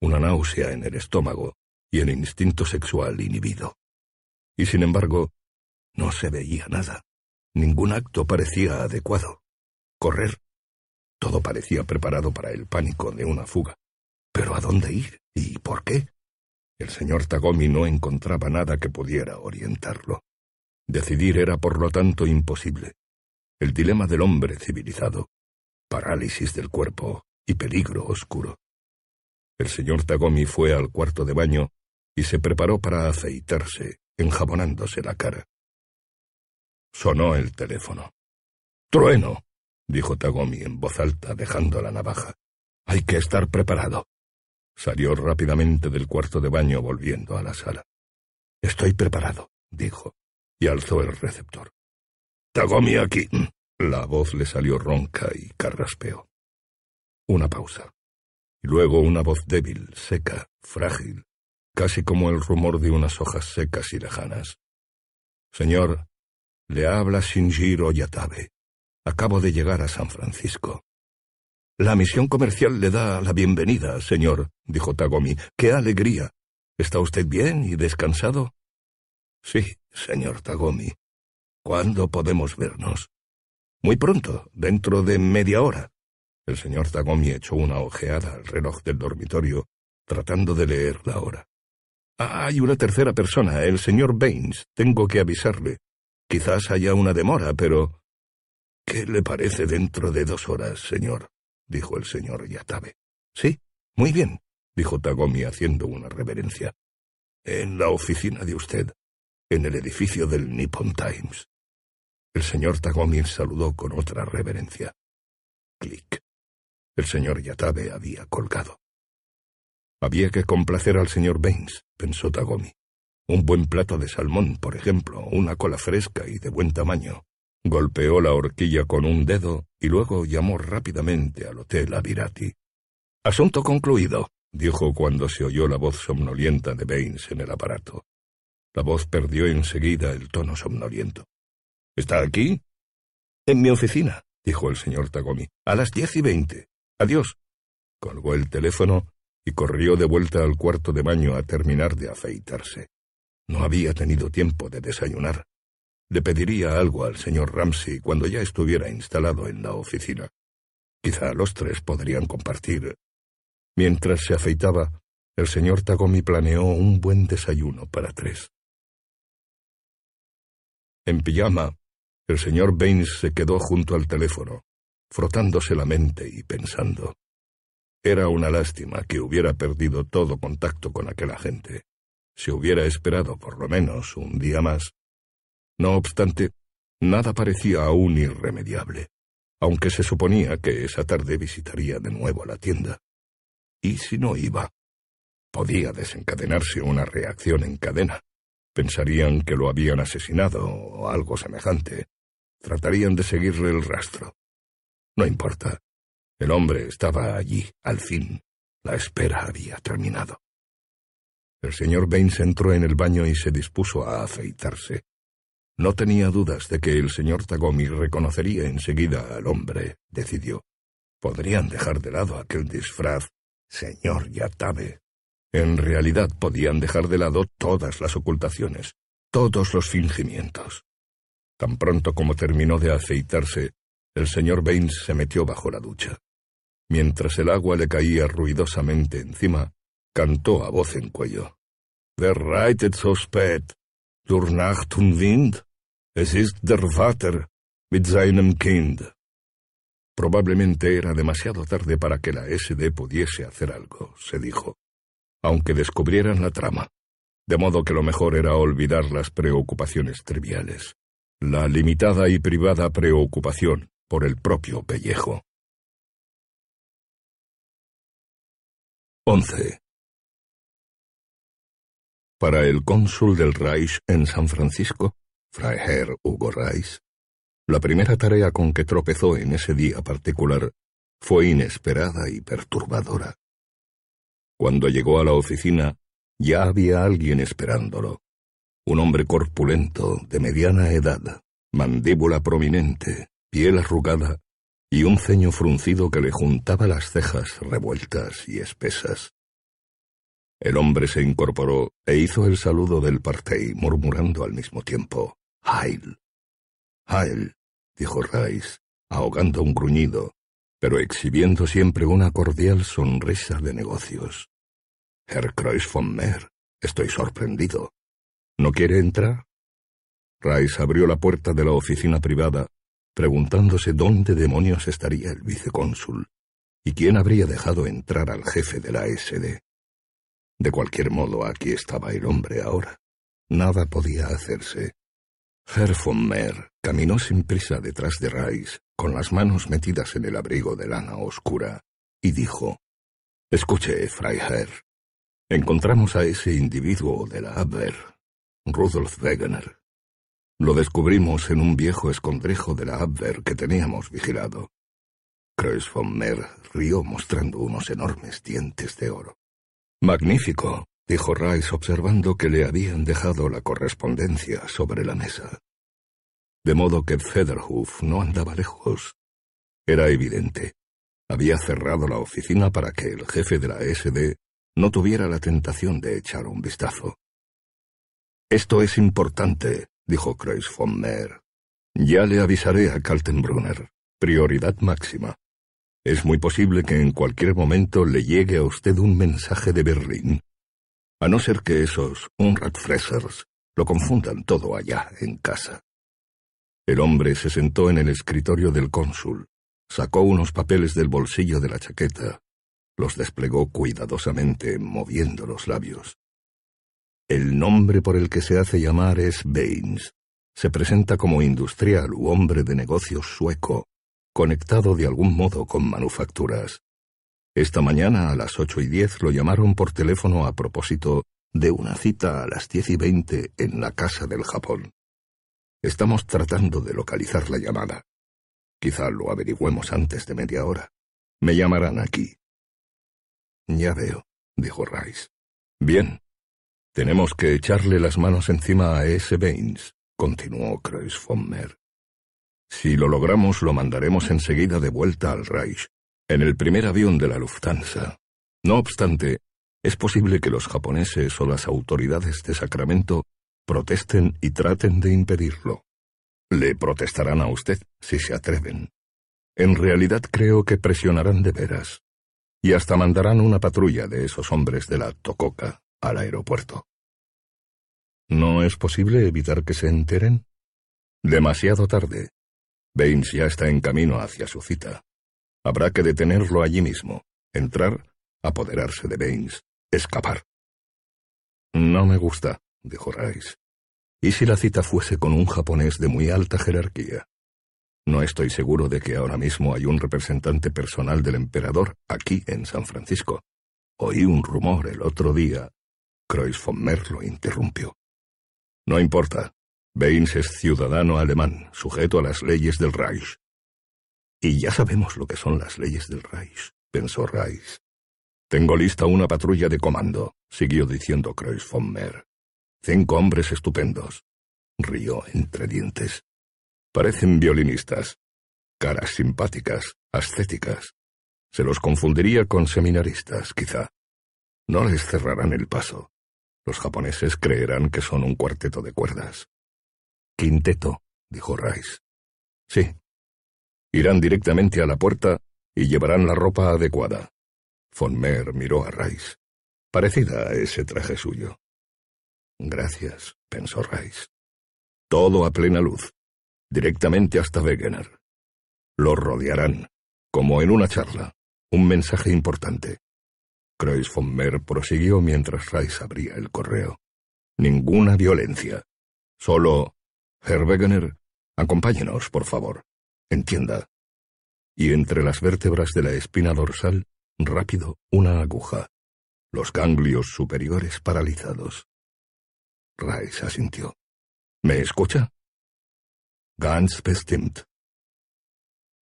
Una náusea en el estómago y el instinto sexual inhibido. Y sin embargo, no se veía nada. Ningún acto parecía adecuado. Correr. Todo parecía preparado para el pánico de una fuga. Pero ¿a dónde ir? ¿Y por qué? El señor Tagomi no encontraba nada que pudiera orientarlo. Decidir era por lo tanto imposible. El dilema del hombre civilizado, parálisis del cuerpo y peligro oscuro. El señor Tagomi fue al cuarto de baño y se preparó para aceitarse, enjabonándose la cara. Sonó el teléfono. Trueno, dijo Tagomi en voz alta, dejando la navaja. Hay que estar preparado. Salió rápidamente del cuarto de baño volviendo a la sala. Estoy preparado, dijo, y alzó el receptor. Tagomi aquí. La voz le salió ronca y carraspeó. Una pausa. Y luego una voz débil, seca, frágil, casi como el rumor de unas hojas secas y lejanas. Señor, le habla Shinjiro Yatabe. Acabo de llegar a San Francisco. La misión comercial le da la bienvenida, señor, dijo Tagomi. ¡Qué alegría! ¿Está usted bien y descansado? Sí, señor Tagomi. ¿Cuándo podemos vernos? Muy pronto, dentro de media hora. El señor Tagomi echó una ojeada al reloj del dormitorio, tratando de leer la hora. hay una tercera persona, el señor Baines. Tengo que avisarle. Quizás haya una demora, pero... ¿Qué le parece dentro de dos horas, señor? Dijo el señor Yatabe. Sí, muy bien, dijo Tagomi haciendo una reverencia. En la oficina de usted. en el edificio del Nippon Times. El señor Tagomi saludó con otra reverencia. Clic. El señor Yatabe había colgado. Había que complacer al señor Baines, pensó Tagomi. Un buen plato de salmón, por ejemplo, una cola fresca y de buen tamaño. Golpeó la horquilla con un dedo y luego llamó rápidamente al hotel Avirati. Asunto concluido, dijo cuando se oyó la voz somnolienta de Baines en el aparato. La voz perdió enseguida el tono somnoliento. ¿Está aquí? En mi oficina, dijo el señor Tagomi. A las diez y veinte. Adiós. Colgó el teléfono y corrió de vuelta al cuarto de baño a terminar de afeitarse. No había tenido tiempo de desayunar. Le pediría algo al señor Ramsey cuando ya estuviera instalado en la oficina. Quizá los tres podrían compartir. Mientras se afeitaba, el señor Tagomi planeó un buen desayuno para tres. En pijama, el señor Baines se quedó junto al teléfono, frotándose la mente y pensando. Era una lástima que hubiera perdido todo contacto con aquel agente. Se hubiera esperado por lo menos un día más. No obstante, nada parecía aún irremediable, aunque se suponía que esa tarde visitaría de nuevo la tienda. ¿Y si no iba? Podía desencadenarse una reacción en cadena. Pensarían que lo habían asesinado o algo semejante. Tratarían de seguirle el rastro. No importa. El hombre estaba allí, al fin. La espera había terminado. El señor Baines entró en el baño y se dispuso a afeitarse. No tenía dudas de que el señor Tagomi reconocería enseguida al hombre, decidió. Podrían dejar de lado aquel disfraz, señor Yatabe. En realidad podían dejar de lado todas las ocultaciones, todos los fingimientos. Tan pronto como terminó de afeitarse, el señor Baines se metió bajo la ducha. Mientras el agua le caía ruidosamente encima, cantó a voz en cuello. Wer reitet so spät? Durch Nacht und Wind? Es ist der Vater mit seinem Kind. Probablemente era demasiado tarde para que la SD pudiese hacer algo, se dijo, aunque descubrieran la trama, de modo que lo mejor era olvidar las preocupaciones triviales, la limitada y privada preocupación por el propio pellejo. 11. Para el cónsul del Reich en San Francisco, Freiherr Hugo Reich, la primera tarea con que tropezó en ese día particular fue inesperada y perturbadora. Cuando llegó a la oficina, ya había alguien esperándolo. Un hombre corpulento, de mediana edad, mandíbula prominente, piel arrugada y un ceño fruncido que le juntaba las cejas revueltas y espesas. El hombre se incorporó e hizo el saludo del partey, murmurando al mismo tiempo, Dijo Rice, ahogando un gruñido, pero exhibiendo siempre una cordial sonrisa de negocios. Herr Kreuz von Mehr, estoy sorprendido. ¿No quiere entrar? Rice abrió la puerta de la oficina privada preguntándose dónde demonios estaría el vicecónsul y quién habría dejado entrar al jefe de la SD. De cualquier modo, aquí estaba el hombre ahora. Nada podía hacerse. Herr von Mehr caminó sin prisa detrás de Rice, con las manos metidas en el abrigo de lana oscura, y dijo, Escuche, Freiherr. Encontramos a ese individuo de la Abwehr, Rudolf Wegener. Lo descubrimos en un viejo escondrijo de la Abwehr que teníamos vigilado. Kreuz von Meer rió mostrando unos enormes dientes de oro. Magnífico, dijo Rice observando que le habían dejado la correspondencia sobre la mesa. De modo que Federhof no andaba lejos. Era evidente. Había cerrado la oficina para que el jefe de la SD no tuviera la tentación de echar un vistazo. Esto es importante, dijo Kreuz von Meer. Ya le avisaré a Kaltenbrunner. Prioridad máxima. Es muy posible que en cualquier momento le llegue a usted un mensaje de Berlín. A no ser que esos Unratfressers lo confundan todo allá en casa. El hombre se sentó en el escritorio del cónsul, sacó unos papeles del bolsillo de la chaqueta, los desplegó cuidadosamente, moviendo los labios. El nombre por el que se hace llamar es Baines. Se presenta como industrial u hombre de negocios sueco, conectado de algún modo con manufacturas. Esta mañana a las ocho y diez lo llamaron por teléfono a propósito de una cita a las diez y veinte en la Casa del Japón. Estamos tratando de localizar la llamada. Quizá lo averigüemos antes de media hora. Me llamarán aquí. Ya veo, dijo Rice. Bien, tenemos que echarle las manos encima a ese Baines, continuó Kreuz von Mer. Si lo logramos, lo mandaremos enseguida de vuelta al Reich, en el primer avión de la Lufthansa. No obstante, es posible que los japoneses o las autoridades de Sacramento protesten y traten de impedirlo. Le protestarán a usted, si se atreven. En realidad creo que presionarán de veras. Y hasta mandarán una patrulla de esos hombres de la Tococa al aeropuerto. ¿No es posible evitar que se enteren? Demasiado tarde. Baines ya está en camino hacia su cita. Habrá que detenerlo allí mismo, entrar, apoderarse de Baines, escapar. No me gusta, dijo Rice. ¿Y si la cita fuese con un japonés de muy alta jerarquía? No estoy seguro de que ahora mismo hay un representante personal del emperador aquí en San Francisco. Oí un rumor el otro día Kreuz von Mer lo interrumpió. No importa. Baines es ciudadano alemán, sujeto a las leyes del Reich. Y ya sabemos lo que son las leyes del Reich, pensó Reich. Tengo lista una patrulla de comando, siguió diciendo Kreuz von Mer. Cinco hombres estupendos. Rió entre dientes. Parecen violinistas. Caras simpáticas, ascéticas. Se los confundiría con seminaristas, quizá. No les cerrarán el paso. Los japoneses creerán que son un cuarteto de cuerdas. Quinteto, dijo Rice. Sí. Irán directamente a la puerta y llevarán la ropa adecuada. Von Mer miró a Rice. Parecida a ese traje suyo. Gracias, pensó Rice. Todo a plena luz, directamente hasta Wegener. Lo rodearán, como en una charla, un mensaje importante. Kreuz von Mer prosiguió mientras Rice abría el correo. Ninguna violencia. Solo... Herr Wegener, acompáñenos, por favor. Entienda. Y entre las vértebras de la espina dorsal, rápido, una aguja. Los ganglios superiores paralizados. Rice asintió. ¿Me escucha? Ganz bestimmt.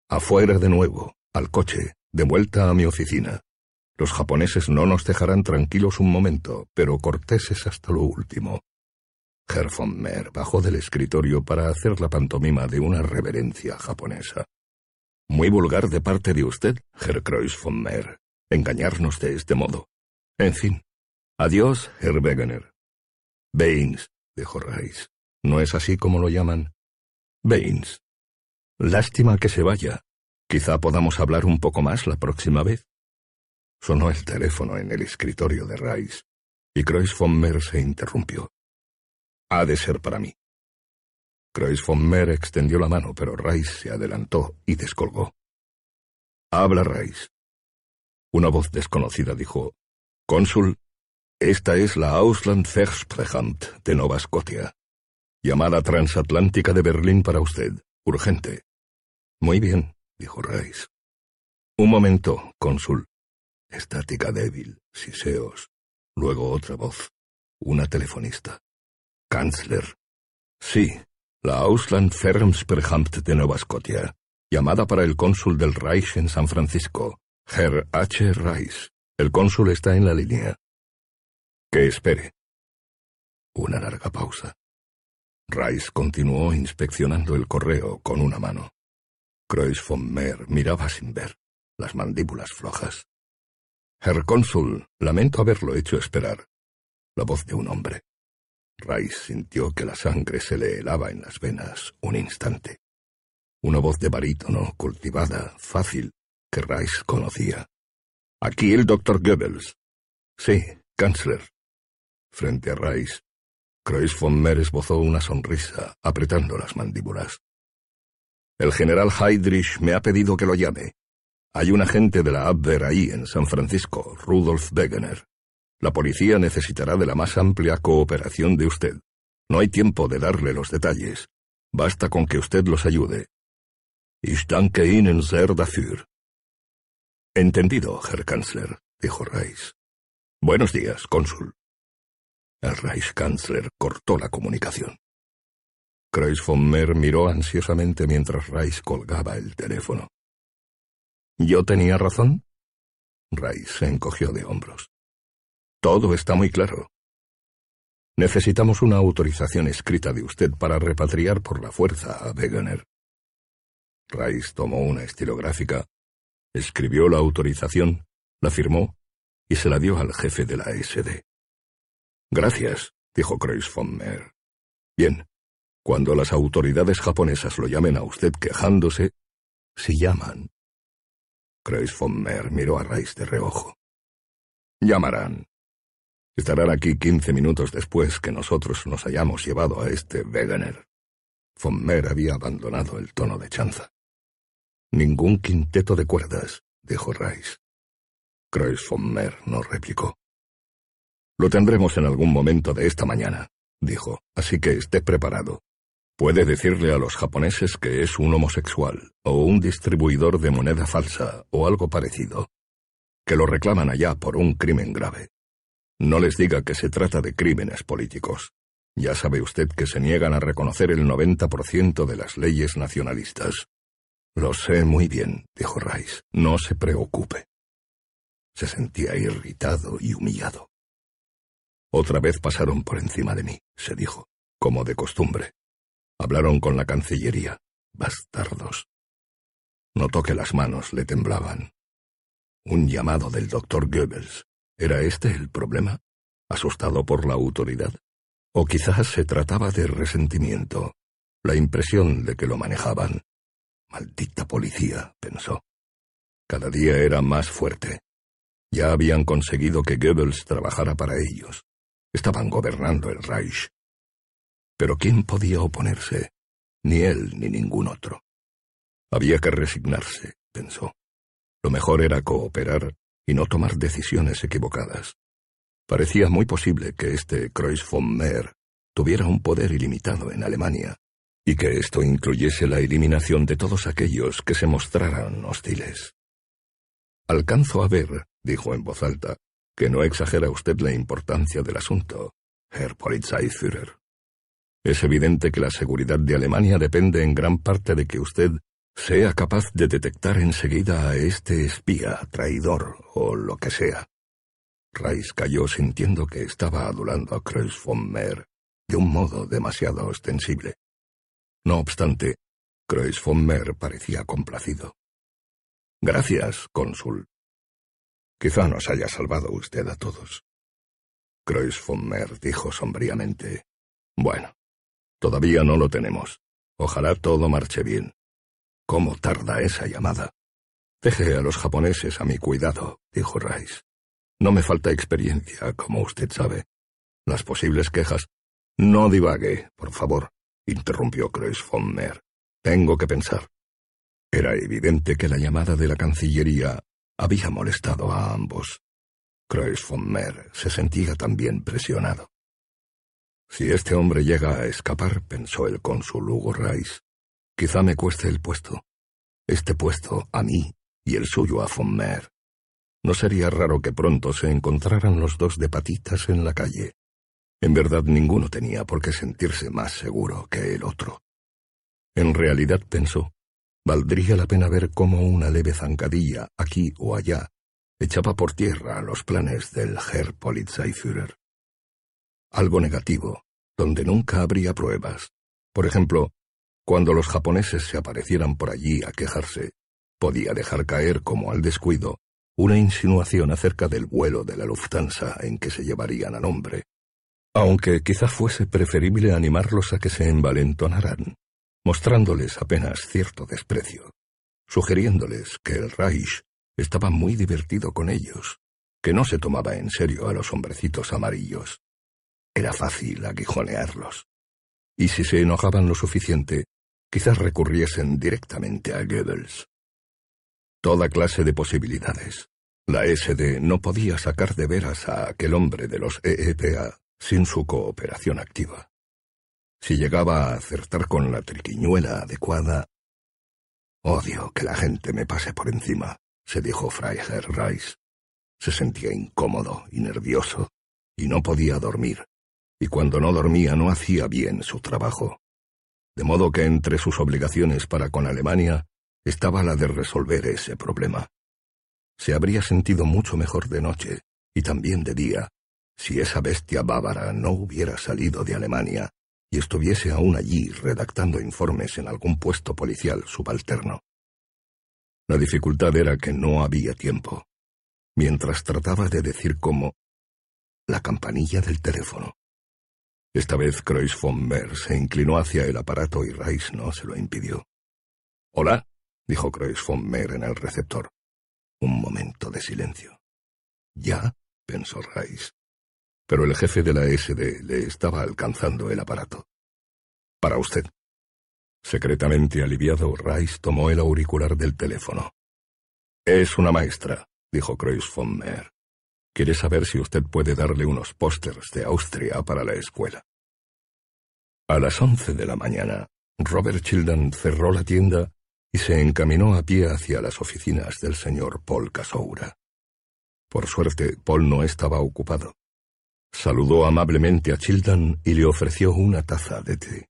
Afuera de nuevo, al coche, de vuelta a mi oficina. Los japoneses no nos dejarán tranquilos un momento, pero corteses hasta lo último. Herr von Mer bajó del escritorio para hacer la pantomima de una reverencia japonesa. Muy vulgar de parte de usted, Herr Kreuz von Mer, engañarnos de este modo. En fin, adiós, Herr Wegener. Baines, dijo Rice. ¿No es así como lo llaman? Baines. Lástima que se vaya. Quizá podamos hablar un poco más la próxima vez. Sonó el teléfono en el escritorio de Rice, y Kreuz von Mer se interrumpió. Ha de ser para mí. Kreuz von Mer extendió la mano, pero Rice se adelantó y descolgó. Habla Rice. Una voz desconocida dijo, Cónsul, esta es la Ausland Versprechamt de Nova Scotia. Llamada transatlántica de Berlín para usted. Urgente. Muy bien, dijo Rice. Un momento, cónsul. Estática débil, siseos. Luego otra voz. Una telefonista. Kanzler. Sí, la Ausland Fermsperhamt de Nueva Scotia. Llamada para el cónsul del Reich en San Francisco. Herr H. Rice. El cónsul está en la línea. Que espere. Una larga pausa. Rice continuó inspeccionando el correo con una mano. Kreuz von Mer miraba sin ver, las mandíbulas flojas. Herr Cónsul, lamento haberlo hecho esperar. La voz de un hombre. Rice sintió que la sangre se le helaba en las venas un instante. Una voz de barítono, cultivada, fácil, que Rice conocía. Aquí el doctor Goebbels. Sí, Kanzler. Frente a Rice, Kreuz von Mer esbozó una sonrisa, apretando las mandíbulas. El general Heydrich me ha pedido que lo llame. Hay un agente de la Abwehr ahí en San Francisco, Rudolf Wegener. La policía necesitará de la más amplia cooperación de usted. No hay tiempo de darle los detalles. Basta con que usted los ayude. Ich danke Ihnen sehr dafür. Entendido, Herr Kanzler, dijo Reis. Buenos días, cónsul. El Reichskanzler cortó la comunicación. Kreuz von Mer miró ansiosamente mientras Reis colgaba el teléfono. ¿Yo tenía razón? Reis se encogió de hombros. Todo está muy claro. Necesitamos una autorización escrita de usted para repatriar por la fuerza a Wegener. Rice tomó una estilográfica, escribió la autorización, la firmó y se la dio al jefe de la SD. Gracias, dijo Kreuz von Meer. Bien, cuando las autoridades japonesas lo llamen a usted quejándose, si llaman. Kreuz von Meer miró a Rice de reojo. Llamarán, Estarán aquí quince minutos después que nosotros nos hayamos llevado a este Wegener. Von Mer había abandonado el tono de chanza. Ningún quinteto de cuerdas, dijo Rice. Kreuz von Mer no replicó. Lo tendremos en algún momento de esta mañana, dijo, así que esté preparado. Puede decirle a los japoneses que es un homosexual, o un distribuidor de moneda falsa, o algo parecido, que lo reclaman allá por un crimen grave. No les diga que se trata de crímenes políticos. Ya sabe usted que se niegan a reconocer el 90% de las leyes nacionalistas. Lo sé muy bien, dijo Rice. No se preocupe. Se sentía irritado y humillado. Otra vez pasaron por encima de mí, se dijo, como de costumbre. Hablaron con la Cancillería. Bastardos. Notó que las manos le temblaban. Un llamado del doctor Goebbels. ¿Era este el problema? ¿Asustado por la autoridad? O quizás se trataba de resentimiento, la impresión de que lo manejaban. Maldita policía, pensó. Cada día era más fuerte. Ya habían conseguido que Goebbels trabajara para ellos. Estaban gobernando el Reich. Pero ¿quién podía oponerse? Ni él ni ningún otro. Había que resignarse, pensó. Lo mejor era cooperar y no tomar decisiones equivocadas. Parecía muy posible que este Kreuz von Meer tuviera un poder ilimitado en Alemania, y que esto incluyese la eliminación de todos aquellos que se mostraran hostiles. Alcanzo a ver, dijo en voz alta, que no exagera usted la importancia del asunto, Herr Polizeiführer. Es evidente que la seguridad de Alemania depende en gran parte de que usted sea capaz de detectar enseguida a este espía, traidor o lo que sea. Rice cayó sintiendo que estaba adulando a Kreuz von Meer de un modo demasiado ostensible. No obstante, Kreuz von Meer parecía complacido. Gracias, cónsul. Quizá nos haya salvado usted a todos. Kreuz von Meer dijo sombríamente. Bueno, todavía no lo tenemos. Ojalá todo marche bien. ¿Cómo tarda esa llamada? Deje a los japoneses a mi cuidado, dijo Rice. No me falta experiencia, como usted sabe. Las posibles quejas. No divague, por favor, interrumpió Kreuz von Meer. Tengo que pensar. Era evidente que la llamada de la Cancillería había molestado a ambos. Kreuz von Meer se sentía también presionado. Si este hombre llega a escapar, pensó el cónsul Hugo Rice, Quizá me cueste el puesto. Este puesto a mí y el suyo a von Meer. No sería raro que pronto se encontraran los dos de patitas en la calle. En verdad ninguno tenía por qué sentirse más seguro que el otro. En realidad pensó, valdría la pena ver cómo una leve zancadilla, aquí o allá, echaba por tierra los planes del Herr Polizeiführer. Algo negativo, donde nunca habría pruebas. Por ejemplo, cuando los japoneses se aparecieran por allí a quejarse, podía dejar caer como al descuido una insinuación acerca del vuelo de la Lufthansa en que se llevarían al hombre, aunque quizá fuese preferible animarlos a que se envalentonaran, mostrándoles apenas cierto desprecio, sugiriéndoles que el Reich estaba muy divertido con ellos, que no se tomaba en serio a los hombrecitos amarillos. Era fácil aguijonearlos. Y si se enojaban lo suficiente, quizás recurriesen directamente a Goebbels. Toda clase de posibilidades. La SD no podía sacar de veras a aquel hombre de los EEPA sin su cooperación activa. Si llegaba a acertar con la triquiñuela adecuada... Odio que la gente me pase por encima, se dijo Freiherr Rice. Se sentía incómodo y nervioso, y no podía dormir, y cuando no dormía no hacía bien su trabajo. De modo que entre sus obligaciones para con Alemania estaba la de resolver ese problema. Se habría sentido mucho mejor de noche, y también de día, si esa bestia bávara no hubiera salido de Alemania y estuviese aún allí redactando informes en algún puesto policial subalterno. La dificultad era que no había tiempo. Mientras trataba de decir cómo... La campanilla del teléfono. Esta vez Kreuz von Mer se inclinó hacia el aparato y Rice no se lo impidió. Hola, dijo Kreuz von Mer en el receptor. Un momento de silencio. Ya, pensó Rice. Pero el jefe de la SD le estaba alcanzando el aparato. Para usted. Secretamente aliviado, Rice tomó el auricular del teléfono. Es una maestra, dijo Kreuz von Mer. Quiere saber si usted puede darle unos pósters de Austria para la escuela. A las once de la mañana, Robert Childan cerró la tienda y se encaminó a pie hacia las oficinas del señor Paul Casoura. Por suerte, Paul no estaba ocupado. Saludó amablemente a Childan y le ofreció una taza de té.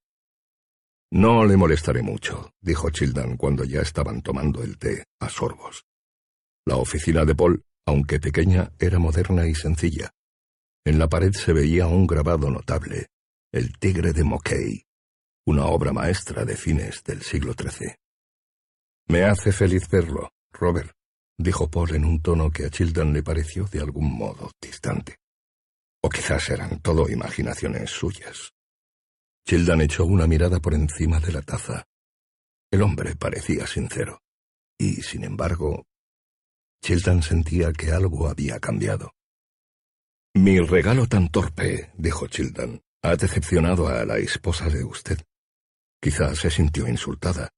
No le molestaré mucho, dijo Childan cuando ya estaban tomando el té a sorbos. La oficina de Paul, aunque pequeña, era moderna y sencilla. En la pared se veía un grabado notable, El tigre de Moquet, una obra maestra de fines del siglo XIII. Me hace feliz verlo, Robert, dijo Paul en un tono que a Childan le pareció de algún modo distante. O quizás eran todo imaginaciones suyas. Childan echó una mirada por encima de la taza. El hombre parecía sincero. Y, sin embargo, Childan sentía que algo había cambiado. Mi regalo tan torpe, dijo Childan, ha decepcionado a la esposa de usted. Quizás se sintió insultada.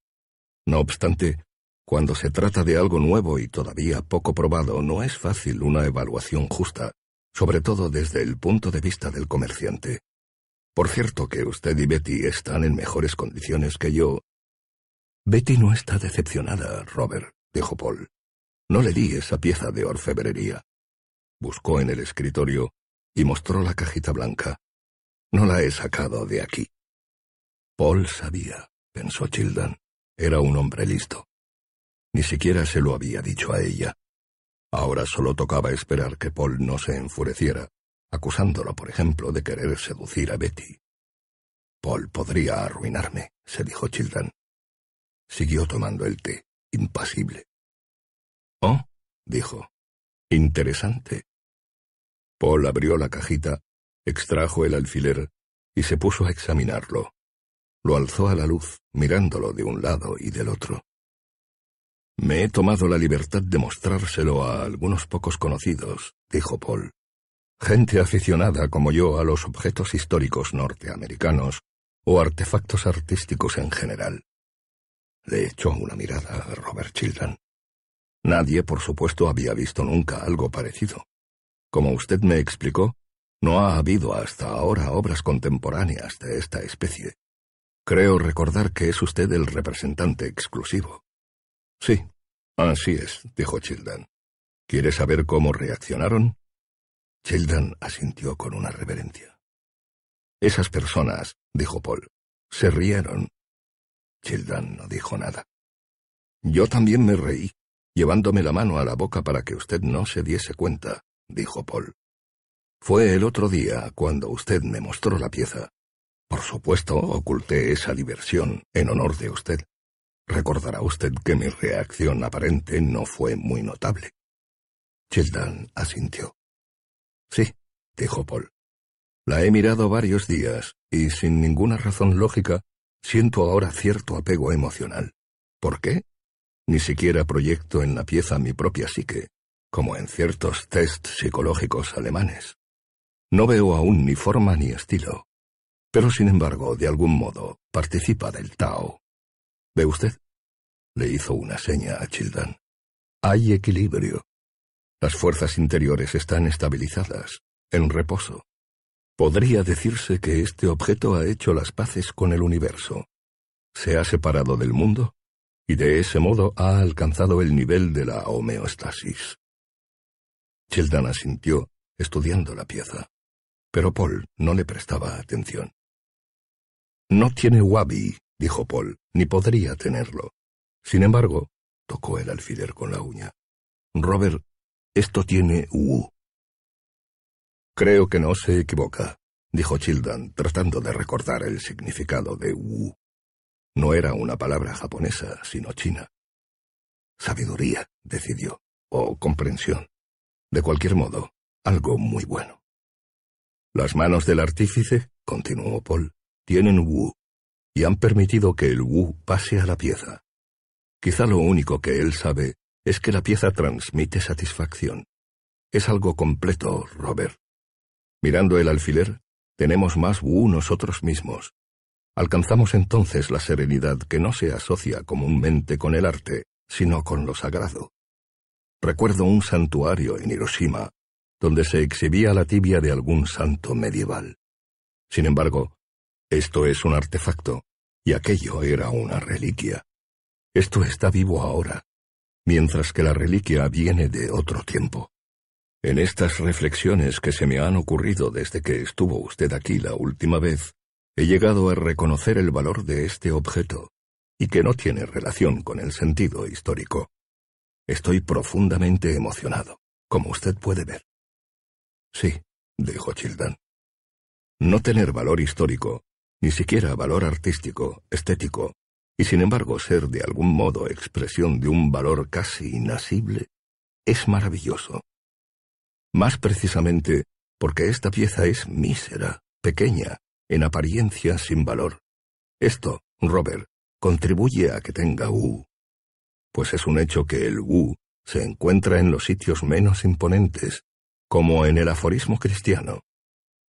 No obstante, cuando se trata de algo nuevo y todavía poco probado, no es fácil una evaluación justa, sobre todo desde el punto de vista del comerciante. Por cierto que usted y Betty están en mejores condiciones que yo. Betty no está decepcionada, Robert, dijo Paul. No le di esa pieza de orfebrería. Buscó en el escritorio y mostró la cajita blanca. No la he sacado de aquí. Paul sabía, pensó Childan. Era un hombre listo. Ni siquiera se lo había dicho a ella. Ahora solo tocaba esperar que Paul no se enfureciera, acusándolo, por ejemplo, de querer seducir a Betty. Paul podría arruinarme, se dijo Childan. Siguió tomando el té, impasible. Oh, dijo. Interesante. Paul abrió la cajita, extrajo el alfiler y se puso a examinarlo. Lo alzó a la luz, mirándolo de un lado y del otro. Me he tomado la libertad de mostrárselo a algunos pocos conocidos, dijo Paul. Gente aficionada como yo a los objetos históricos norteamericanos o artefactos artísticos en general. Le echó una mirada a Robert Childan. Nadie, por supuesto, había visto nunca algo parecido. Como usted me explicó, no ha habido hasta ahora obras contemporáneas de esta especie. Creo recordar que es usted el representante exclusivo. Sí, así es, dijo Childan. ¿Quiere saber cómo reaccionaron? Childan asintió con una reverencia. Esas personas, dijo Paul, se rieron. Childan no dijo nada. Yo también me reí, llevándome la mano a la boca para que usted no se diese cuenta, dijo Paul. Fue el otro día cuando usted me mostró la pieza. Por supuesto, oculté esa diversión en honor de usted. Recordará usted que mi reacción aparente no fue muy notable. Childan asintió. Sí, dijo Paul. La he mirado varios días y sin ninguna razón lógica siento ahora cierto apego emocional. ¿Por qué? Ni siquiera proyecto en la pieza mi propia psique, como en ciertos tests psicológicos alemanes. No veo aún ni forma ni estilo, pero sin embargo, de algún modo, participa del Tao. ¿Ve usted? Le hizo una seña a Childan. Hay equilibrio. Las fuerzas interiores están estabilizadas, en reposo. Podría decirse que este objeto ha hecho las paces con el universo. Se ha separado del mundo y de ese modo ha alcanzado el nivel de la homeostasis. Sheldon asintió, estudiando la pieza, pero Paul no le prestaba atención. No tiene wabi, dijo Paul, ni podría tenerlo. Sin embargo, tocó el alfiler con la uña. Robert, esto tiene wu. Creo que no se equivoca, dijo Childan, tratando de recordar el significado de wu. No era una palabra japonesa, sino china. Sabiduría, decidió, o comprensión. De cualquier modo, algo muy bueno. Las manos del artífice, continuó Paul, tienen Wu, y han permitido que el Wu pase a la pieza. Quizá lo único que él sabe es que la pieza transmite satisfacción. Es algo completo, Robert. Mirando el alfiler, tenemos más Wu nosotros mismos. Alcanzamos entonces la serenidad que no se asocia comúnmente con el arte, sino con lo sagrado. Recuerdo un santuario en Hiroshima, donde se exhibía la tibia de algún santo medieval. Sin embargo, esto es un artefacto, y aquello era una reliquia. Esto está vivo ahora, mientras que la reliquia viene de otro tiempo. En estas reflexiones que se me han ocurrido desde que estuvo usted aquí la última vez, he llegado a reconocer el valor de este objeto, y que no tiene relación con el sentido histórico. Estoy profundamente emocionado, como usted puede ver. Sí, dijo Childan. No tener valor histórico ni siquiera valor artístico, estético, y sin embargo ser de algún modo expresión de un valor casi inasible, es maravilloso. Más precisamente porque esta pieza es mísera, pequeña, en apariencia sin valor. Esto, Robert, contribuye a que tenga U. Pues es un hecho que el U se encuentra en los sitios menos imponentes, como en el aforismo cristiano,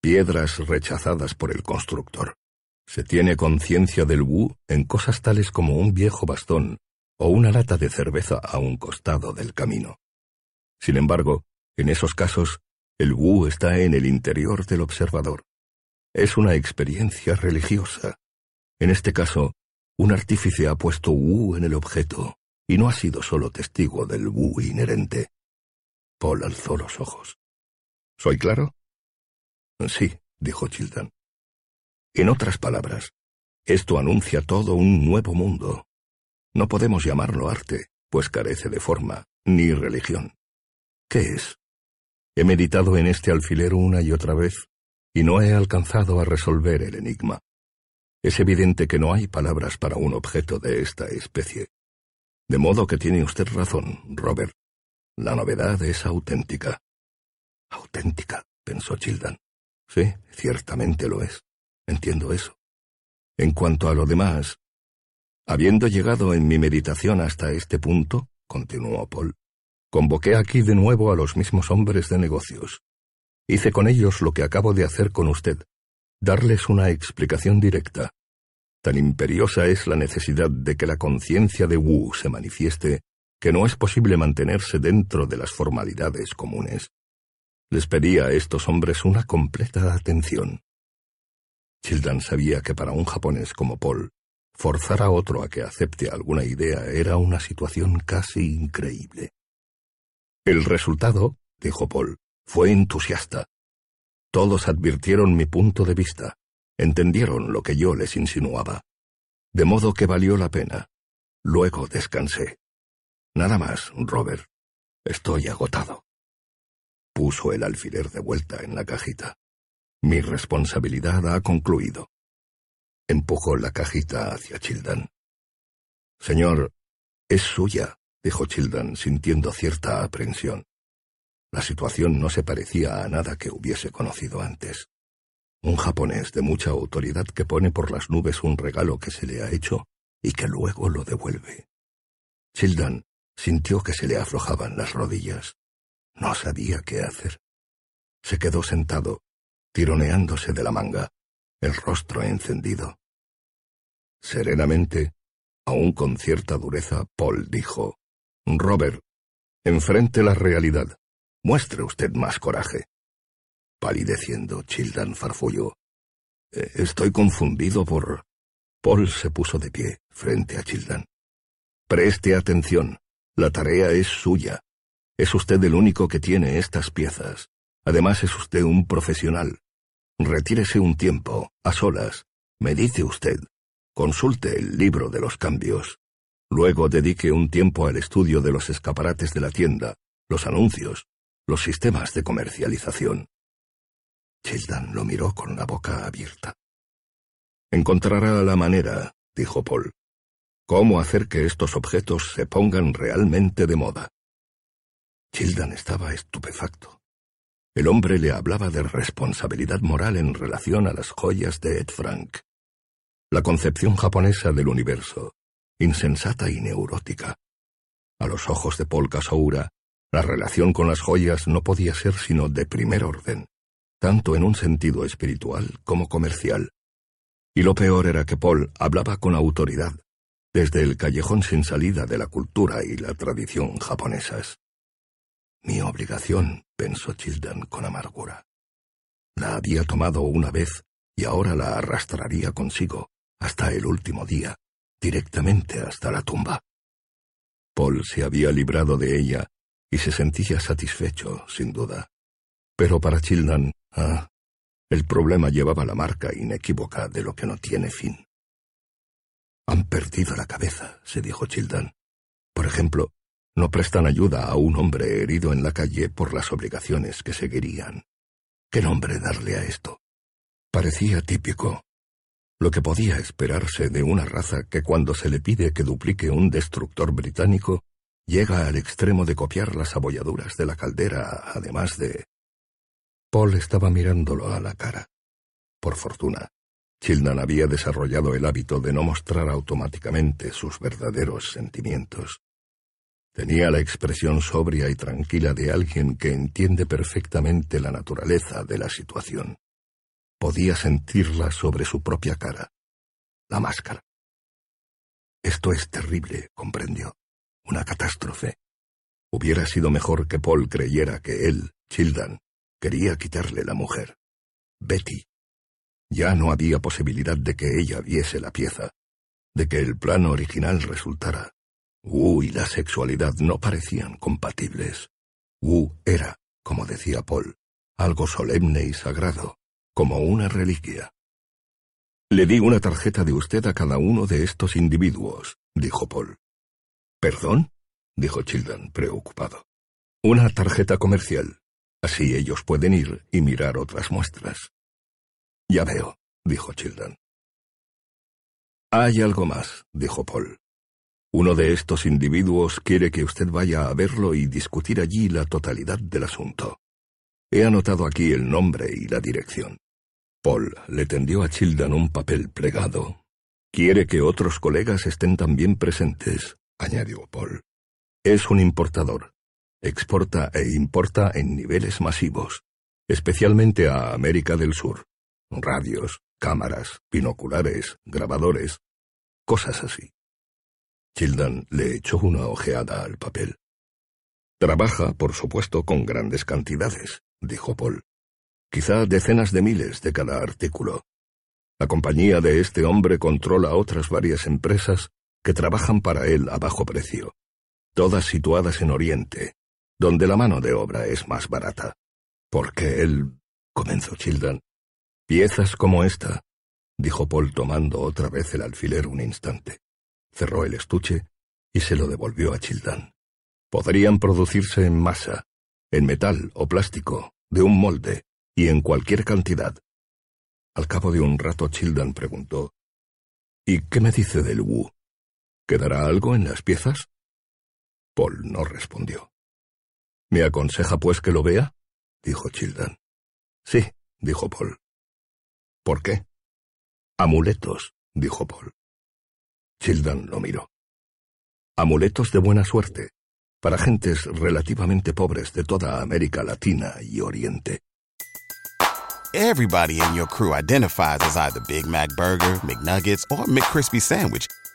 piedras rechazadas por el constructor. Se tiene conciencia del Wu en cosas tales como un viejo bastón o una lata de cerveza a un costado del camino. Sin embargo, en esos casos, el Wu está en el interior del observador. Es una experiencia religiosa. En este caso, un artífice ha puesto Wu en el objeto y no ha sido solo testigo del Wu inherente. Paul alzó los ojos. ¿Soy claro? Sí, dijo Chilton. En otras palabras, esto anuncia todo un nuevo mundo. No podemos llamarlo arte, pues carece de forma, ni religión. ¿Qué es? He meditado en este alfiler una y otra vez, y no he alcanzado a resolver el enigma. Es evidente que no hay palabras para un objeto de esta especie. De modo que tiene usted razón, Robert. La novedad es auténtica. Auténtica, pensó Childan. Sí, ciertamente lo es. Entiendo eso. En cuanto a lo demás, habiendo llegado en mi meditación hasta este punto, continuó Paul, convoqué aquí de nuevo a los mismos hombres de negocios. Hice con ellos lo que acabo de hacer con usted, darles una explicación directa. Tan imperiosa es la necesidad de que la conciencia de Wu se manifieste que no es posible mantenerse dentro de las formalidades comunes. Les pedí a estos hombres una completa atención. Childan sabía que para un japonés como Paul, forzar a otro a que acepte alguna idea era una situación casi increíble. El resultado, dijo Paul, fue entusiasta. Todos advirtieron mi punto de vista, entendieron lo que yo les insinuaba. De modo que valió la pena. Luego descansé. Nada más, Robert. Estoy agotado. Puso el alfiler de vuelta en la cajita. Mi responsabilidad ha concluido. Empujó la cajita hacia Childan. Señor, es suya, dijo Childan, sintiendo cierta aprensión. La situación no se parecía a nada que hubiese conocido antes. Un japonés de mucha autoridad que pone por las nubes un regalo que se le ha hecho y que luego lo devuelve. Childan sintió que se le aflojaban las rodillas. No sabía qué hacer. Se quedó sentado, tironeándose de la manga, el rostro encendido. Serenamente, aún con cierta dureza, Paul dijo, Robert, enfrente la realidad. Muestre usted más coraje. Palideciendo, Childan farfulló. Eh, estoy confundido por... Paul se puso de pie frente a Childan. Preste atención. La tarea es suya. Es usted el único que tiene estas piezas. Además es usted un profesional. Retírese un tiempo, a solas. Medite usted. Consulte el libro de los cambios. Luego dedique un tiempo al estudio de los escaparates de la tienda, los anuncios, los sistemas de comercialización. Childan lo miró con la boca abierta. Encontrará la manera, dijo Paul. Cómo hacer que estos objetos se pongan realmente de moda. Childan estaba estupefacto. El hombre le hablaba de responsabilidad moral en relación a las joyas de Ed Frank. La concepción japonesa del universo, insensata y neurótica. A los ojos de Paul Casaura, la relación con las joyas no podía ser sino de primer orden, tanto en un sentido espiritual como comercial. Y lo peor era que Paul hablaba con autoridad, desde el callejón sin salida de la cultura y la tradición japonesas. Mi obligación, pensó Childan con amargura. La había tomado una vez y ahora la arrastraría consigo hasta el último día, directamente hasta la tumba. Paul se había librado de ella y se sentía satisfecho, sin duda. Pero para Childan, ah, el problema llevaba la marca inequívoca de lo que no tiene fin. Han perdido la cabeza, se dijo Childan. Por ejemplo, no prestan ayuda a un hombre herido en la calle por las obligaciones que seguirían. ¿Qué nombre darle a esto? Parecía típico. Lo que podía esperarse de una raza que cuando se le pide que duplique un destructor británico, llega al extremo de copiar las abolladuras de la caldera, además de Paul estaba mirándolo a la cara. Por fortuna, Childan había desarrollado el hábito de no mostrar automáticamente sus verdaderos sentimientos. Tenía la expresión sobria y tranquila de alguien que entiende perfectamente la naturaleza de la situación. Podía sentirla sobre su propia cara, la máscara. Esto es terrible, comprendió. Una catástrofe. Hubiera sido mejor que Paul creyera que él, Childan, Quería quitarle la mujer. Betty. Ya no había posibilidad de que ella viese la pieza, de que el plano original resultara. Wu y la sexualidad no parecían compatibles. Wu era, como decía Paul, algo solemne y sagrado, como una reliquia. Le di una tarjeta de usted a cada uno de estos individuos, dijo Paul. ¿Perdón? dijo Childan, preocupado. Una tarjeta comercial. Así ellos pueden ir y mirar otras muestras. Ya veo, dijo Childan. Hay algo más, dijo Paul. Uno de estos individuos quiere que usted vaya a verlo y discutir allí la totalidad del asunto. He anotado aquí el nombre y la dirección. Paul le tendió a Childan un papel plegado. Quiere que otros colegas estén también presentes, añadió Paul. Es un importador. Exporta e importa en niveles masivos, especialmente a América del Sur. Radios, cámaras, binoculares, grabadores, cosas así. Childan le echó una ojeada al papel. Trabaja, por supuesto, con grandes cantidades, dijo Paul. Quizá decenas de miles de cada artículo. La compañía de este hombre controla otras varias empresas que trabajan para él a bajo precio, todas situadas en Oriente, donde la mano de obra es más barata. Porque él... comenzó Childan. Piezas como esta, dijo Paul tomando otra vez el alfiler un instante. Cerró el estuche y se lo devolvió a Childan. Podrían producirse en masa, en metal o plástico, de un molde, y en cualquier cantidad. Al cabo de un rato Childan preguntó, ¿Y qué me dice del Wu? ¿Quedará algo en las piezas? Paul no respondió. ¿Me aconseja pues que lo vea? dijo Childan. Sí, dijo Paul. ¿Por qué? Amuletos, dijo Paul. Childan lo miró. Amuletos de buena suerte, para gentes relativamente pobres de toda América Latina y Oriente. Everybody in your crew identifies as either Big Mac Burger, McNuggets, or McCrispy Sandwich,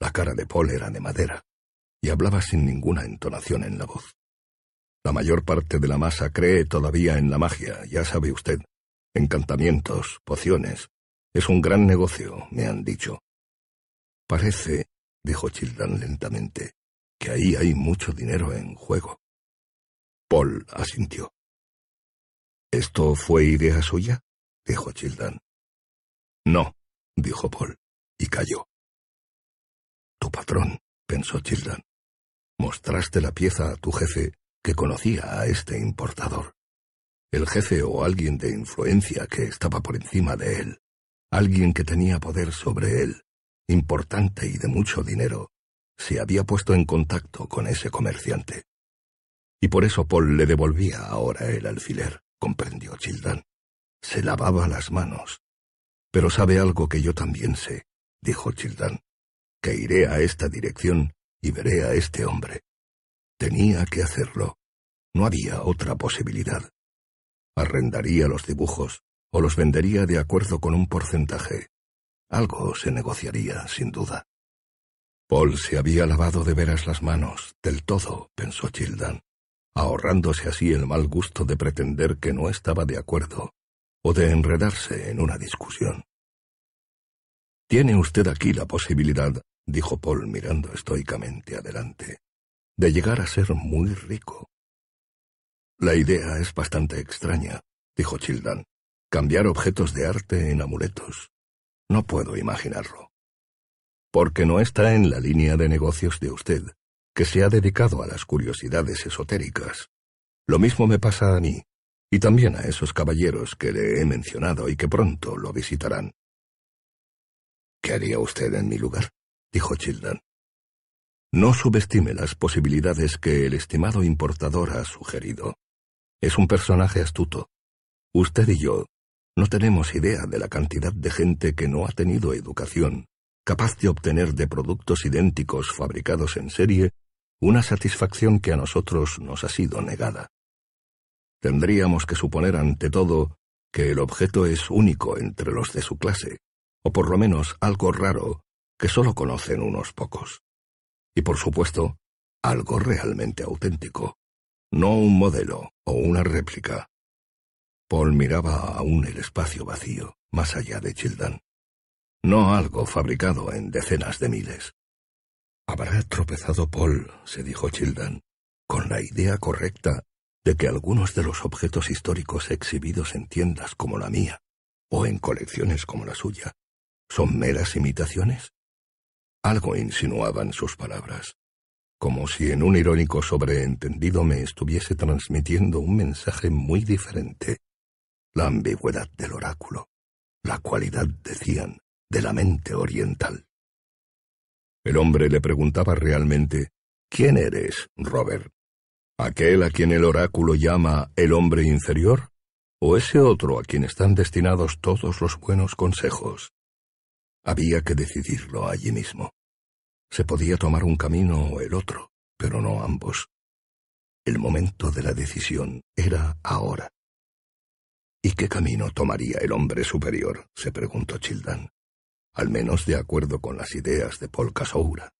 La cara de Paul era de madera, y hablaba sin ninguna entonación en la voz. La mayor parte de la masa cree todavía en la magia, ya sabe usted. Encantamientos, pociones. Es un gran negocio, me han dicho. Parece, dijo Childan lentamente, que ahí hay mucho dinero en juego. Paul asintió. ¿Esto fue idea suya? dijo Childan. No, dijo Paul, y calló. Tu patrón, pensó Childan. Mostraste la pieza a tu jefe que conocía a este importador. El jefe o alguien de influencia que estaba por encima de él, alguien que tenía poder sobre él, importante y de mucho dinero, se había puesto en contacto con ese comerciante. Y por eso Paul le devolvía ahora el alfiler, comprendió Childan. Se lavaba las manos. Pero sabe algo que yo también sé, dijo Childan que iré a esta dirección y veré a este hombre. Tenía que hacerlo. No había otra posibilidad. Arrendaría los dibujos o los vendería de acuerdo con un porcentaje. Algo se negociaría, sin duda. Paul se había lavado de veras las manos, del todo, pensó Childan, ahorrándose así el mal gusto de pretender que no estaba de acuerdo o de enredarse en una discusión. Tiene usted aquí la posibilidad dijo Paul mirando estoicamente adelante, de llegar a ser muy rico. La idea es bastante extraña, dijo Childan. Cambiar objetos de arte en amuletos. No puedo imaginarlo. Porque no está en la línea de negocios de usted, que se ha dedicado a las curiosidades esotéricas. Lo mismo me pasa a mí, y también a esos caballeros que le he mencionado y que pronto lo visitarán. ¿Qué haría usted en mi lugar? Dijo Childan. No subestime las posibilidades que el estimado importador ha sugerido. Es un personaje astuto. Usted y yo no tenemos idea de la cantidad de gente que no ha tenido educación, capaz de obtener de productos idénticos fabricados en serie una satisfacción que a nosotros nos ha sido negada. Tendríamos que suponer ante todo que el objeto es único entre los de su clase, o por lo menos algo raro que solo conocen unos pocos. Y por supuesto, algo realmente auténtico, no un modelo o una réplica. Paul miraba aún el espacio vacío, más allá de Childan. No algo fabricado en decenas de miles. Habrá tropezado Paul, se dijo Childan, con la idea correcta de que algunos de los objetos históricos exhibidos en tiendas como la mía, o en colecciones como la suya, son meras imitaciones. Algo insinuaban sus palabras, como si en un irónico sobreentendido me estuviese transmitiendo un mensaje muy diferente. La ambigüedad del oráculo, la cualidad, decían, de la mente oriental. El hombre le preguntaba realmente, ¿Quién eres, Robert? ¿Aquel a quien el oráculo llama el hombre inferior? ¿O ese otro a quien están destinados todos los buenos consejos? Había que decidirlo allí mismo. Se podía tomar un camino o el otro, pero no ambos. El momento de la decisión era ahora. ¿Y qué camino tomaría el hombre superior? se preguntó Childan, al menos de acuerdo con las ideas de Paul Casoura.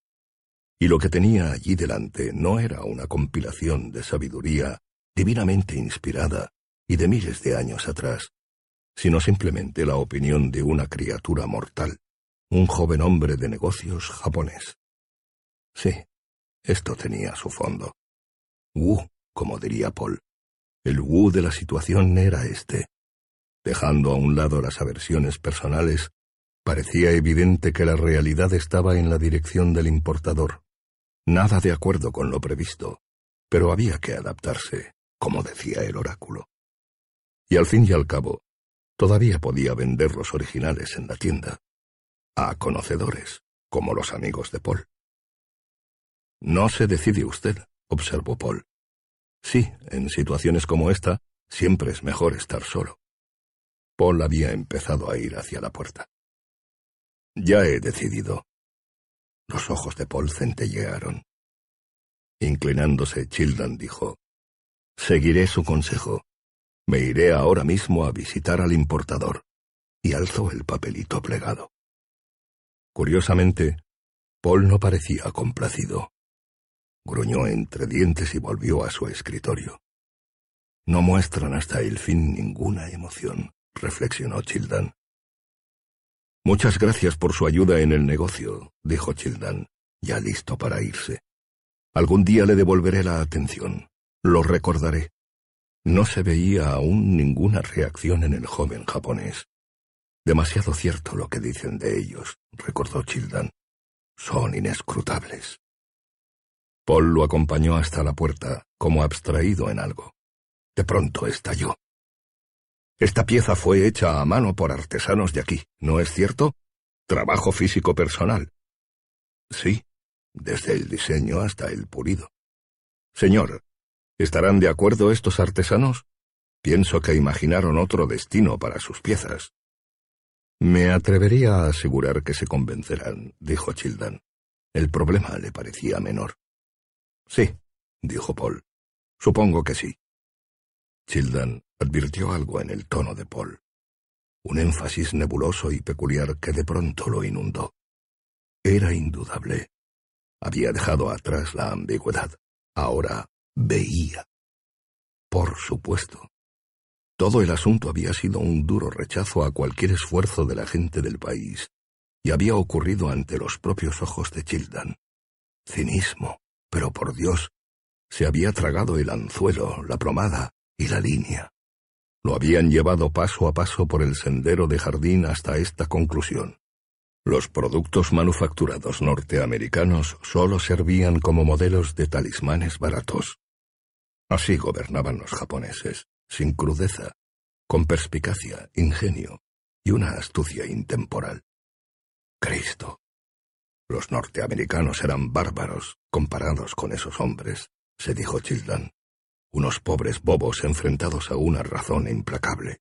Y lo que tenía allí delante no era una compilación de sabiduría divinamente inspirada y de miles de años atrás, sino simplemente la opinión de una criatura mortal, un joven hombre de negocios japonés. Sí, esto tenía su fondo. Wu, como diría Paul. El Wu de la situación era este. Dejando a un lado las aversiones personales, parecía evidente que la realidad estaba en la dirección del importador. Nada de acuerdo con lo previsto, pero había que adaptarse, como decía el oráculo. Y al fin y al cabo, todavía podía vender los originales en la tienda, a conocedores, como los amigos de Paul. No se decide usted, observó Paul. Sí, en situaciones como esta, siempre es mejor estar solo. Paul había empezado a ir hacia la puerta. Ya he decidido. Los ojos de Paul centellearon. Inclinándose, Childan dijo, Seguiré su consejo. Me iré ahora mismo a visitar al importador. Y alzó el papelito plegado. Curiosamente, Paul no parecía complacido. Gruñó entre dientes y volvió a su escritorio. No muestran hasta el fin ninguna emoción, reflexionó Childan. Muchas gracias por su ayuda en el negocio, dijo Childan, ya listo para irse. Algún día le devolveré la atención. Lo recordaré. No se veía aún ninguna reacción en el joven japonés. Demasiado cierto lo que dicen de ellos, recordó Childan. Son inescrutables. Paul lo acompañó hasta la puerta, como abstraído en algo. De pronto estalló. Esta pieza fue hecha a mano por artesanos de aquí, ¿no es cierto? Trabajo físico personal. Sí, desde el diseño hasta el pulido. Señor, ¿estarán de acuerdo estos artesanos? Pienso que imaginaron otro destino para sus piezas. Me atrevería a asegurar que se convencerán, dijo Childan. El problema le parecía menor. Sí, dijo Paul. Supongo que sí. Childan advirtió algo en el tono de Paul. Un énfasis nebuloso y peculiar que de pronto lo inundó. Era indudable. Había dejado atrás la ambigüedad. Ahora veía. Por supuesto. Todo el asunto había sido un duro rechazo a cualquier esfuerzo de la gente del país, y había ocurrido ante los propios ojos de Childan. Cinismo, pero por Dios, se había tragado el anzuelo, la plomada y la línea. Lo habían llevado paso a paso por el sendero de jardín hasta esta conclusión. Los productos manufacturados norteamericanos solo servían como modelos de talismanes baratos. Así gobernaban los japoneses, sin crudeza, con perspicacia, ingenio y una astucia intemporal. Cristo. Los norteamericanos eran bárbaros comparados con esos hombres, se dijo Childan. Unos pobres bobos enfrentados a una razón implacable.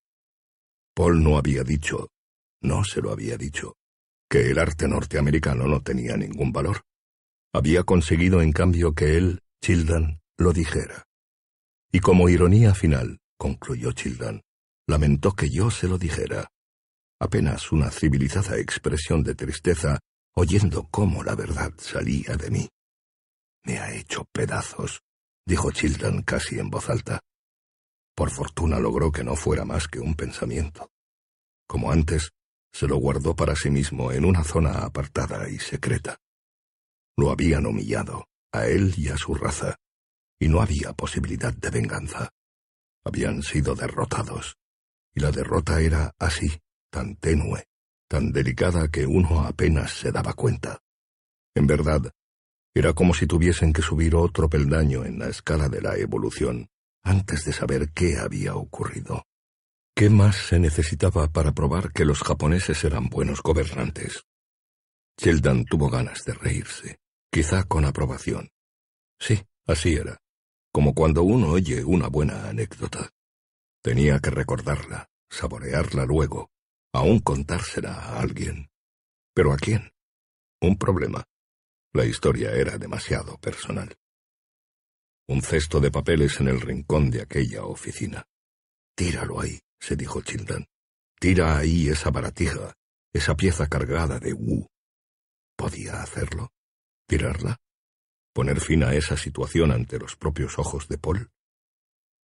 Paul no había dicho, no se lo había dicho, que el arte norteamericano no tenía ningún valor. Había conseguido en cambio que él, Childan, lo dijera. Y como ironía final, concluyó Childan, lamentó que yo se lo dijera. Apenas una civilizada expresión de tristeza oyendo cómo la verdad salía de mí. Me ha hecho pedazos, dijo Childan casi en voz alta. Por fortuna logró que no fuera más que un pensamiento. Como antes, se lo guardó para sí mismo en una zona apartada y secreta. Lo habían humillado, a él y a su raza, y no había posibilidad de venganza. Habían sido derrotados, y la derrota era así, tan tenue, tan delicada que uno apenas se daba cuenta. En verdad, era como si tuviesen que subir otro peldaño en la escala de la evolución antes de saber qué había ocurrido. ¿Qué más se necesitaba para probar que los japoneses eran buenos gobernantes? Sheldon tuvo ganas de reírse, quizá con aprobación. Sí, así era, como cuando uno oye una buena anécdota. Tenía que recordarla, saborearla luego, aún contársela a alguien. ¿Pero a quién? Un problema. La historia era demasiado personal. Un cesto de papeles en el rincón de aquella oficina. Tíralo ahí se dijo Childan. Tira ahí esa baratija, esa pieza cargada de Wu. ¿Podía hacerlo? ¿Tirarla? ¿Poner fin a esa situación ante los propios ojos de Paul?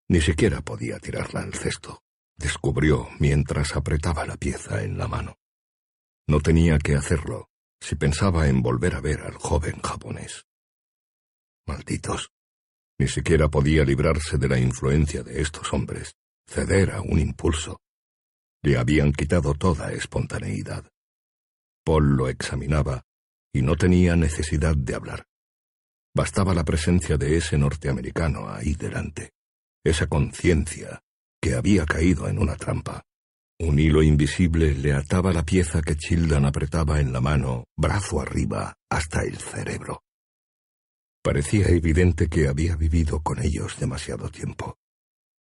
Ni siquiera podía tirarla al cesto, descubrió mientras apretaba la pieza en la mano. No tenía que hacerlo si pensaba en volver a ver al joven japonés. Malditos. Ni siquiera podía librarse de la influencia de estos hombres ceder a un impulso. Le habían quitado toda espontaneidad. Paul lo examinaba y no tenía necesidad de hablar. Bastaba la presencia de ese norteamericano ahí delante, esa conciencia que había caído en una trampa. Un hilo invisible le ataba la pieza que Childan apretaba en la mano, brazo arriba, hasta el cerebro. Parecía evidente que había vivido con ellos demasiado tiempo.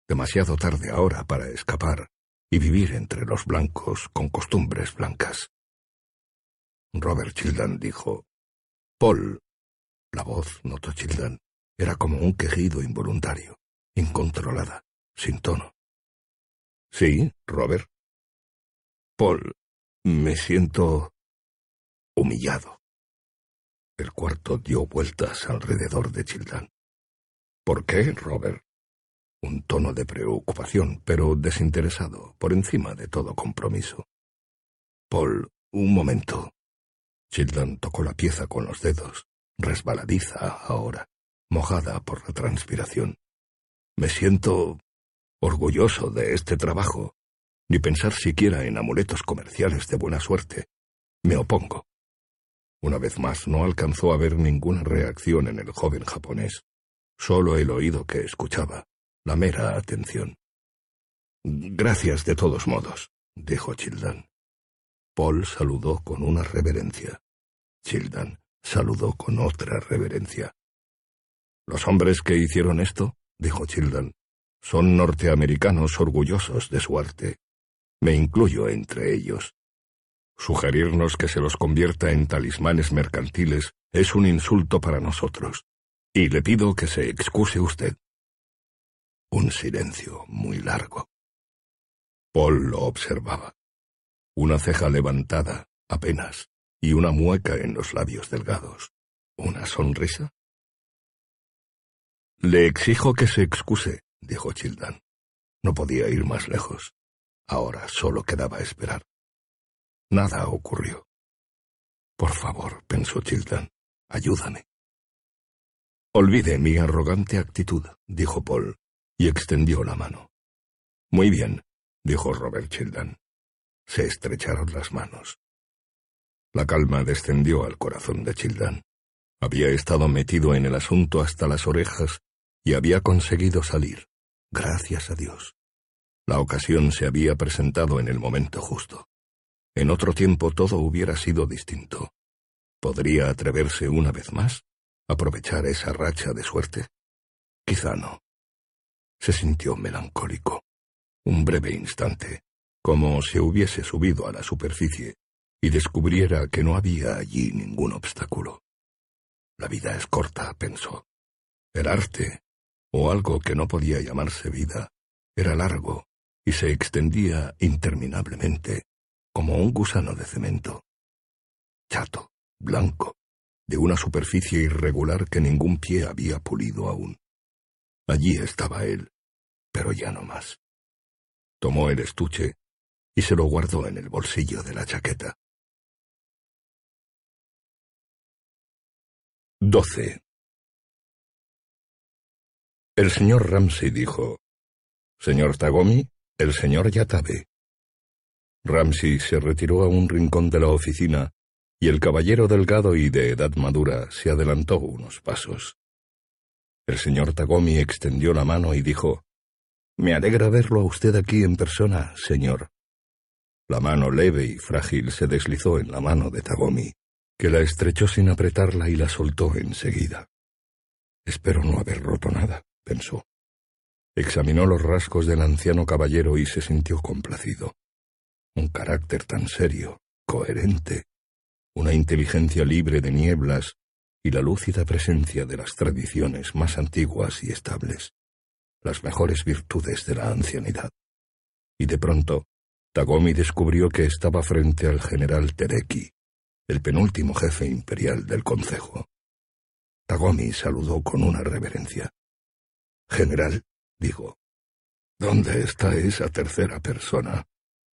Demasiado tarde ahora para escapar y vivir entre los blancos con costumbres blancas. Robert Childan dijo, Paul. La voz, notó Childan, era como un quejido involuntario, incontrolada, sin tono. Sí, Robert. Paul, me siento humillado. El cuarto dio vueltas alrededor de Childan. ¿Por qué, Robert? Un tono de preocupación, pero desinteresado, por encima de todo compromiso. Paul, un momento. Childan tocó la pieza con los dedos, resbaladiza ahora, mojada por la transpiración. Me siento orgulloso de este trabajo, ni pensar siquiera en amuletos comerciales de buena suerte. Me opongo. Una vez más no alcanzó a ver ninguna reacción en el joven japonés, solo el oído que escuchaba, la mera atención. Gracias de todos modos, dijo Childan. Paul saludó con una reverencia. Childan saludó con otra reverencia. Los hombres que hicieron esto, dijo Childan, son norteamericanos orgullosos de su arte. Me incluyo entre ellos. Sugerirnos que se los convierta en talismanes mercantiles es un insulto para nosotros, y le pido que se excuse usted. Un silencio muy largo. Paul lo observaba. Una ceja levantada, apenas, y una mueca en los labios delgados. ¿Una sonrisa? Le exijo que se excuse, dijo Childan. No podía ir más lejos. Ahora solo quedaba esperar. Nada ocurrió. Por favor, pensó Childan, ayúdame. Olvide mi arrogante actitud, dijo Paul, y extendió la mano. Muy bien, dijo Robert Childan. Se estrecharon las manos. La calma descendió al corazón de Childan. Había estado metido en el asunto hasta las orejas y había conseguido salir, gracias a Dios. La ocasión se había presentado en el momento justo. En otro tiempo todo hubiera sido distinto. ¿Podría atreverse una vez más? ¿Aprovechar esa racha de suerte? Quizá no. Se sintió melancólico. Un breve instante, como si hubiese subido a la superficie y descubriera que no había allí ningún obstáculo. La vida es corta, pensó. El arte, o algo que no podía llamarse vida, era largo y se extendía interminablemente como un gusano de cemento. Chato, blanco, de una superficie irregular que ningún pie había pulido aún. Allí estaba él, pero ya no más. Tomó el estuche y se lo guardó en el bolsillo de la chaqueta. 12. El señor Ramsey dijo, Señor Tagomi, el señor Yatabe. Ramsey se retiró a un rincón de la oficina y el caballero delgado y de edad madura se adelantó unos pasos. El señor Tagomi extendió la mano y dijo, Me alegra verlo a usted aquí en persona, señor. La mano leve y frágil se deslizó en la mano de Tagomi, que la estrechó sin apretarla y la soltó enseguida. Espero no haber roto nada, pensó. Examinó los rasgos del anciano caballero y se sintió complacido un carácter tan serio, coherente, una inteligencia libre de nieblas y la lúcida presencia de las tradiciones más antiguas y estables, las mejores virtudes de la ancianidad. Y de pronto, Tagomi descubrió que estaba frente al general Tereki, el penúltimo jefe imperial del concejo. Tagomi saludó con una reverencia. General, dijo, ¿dónde está esa tercera persona?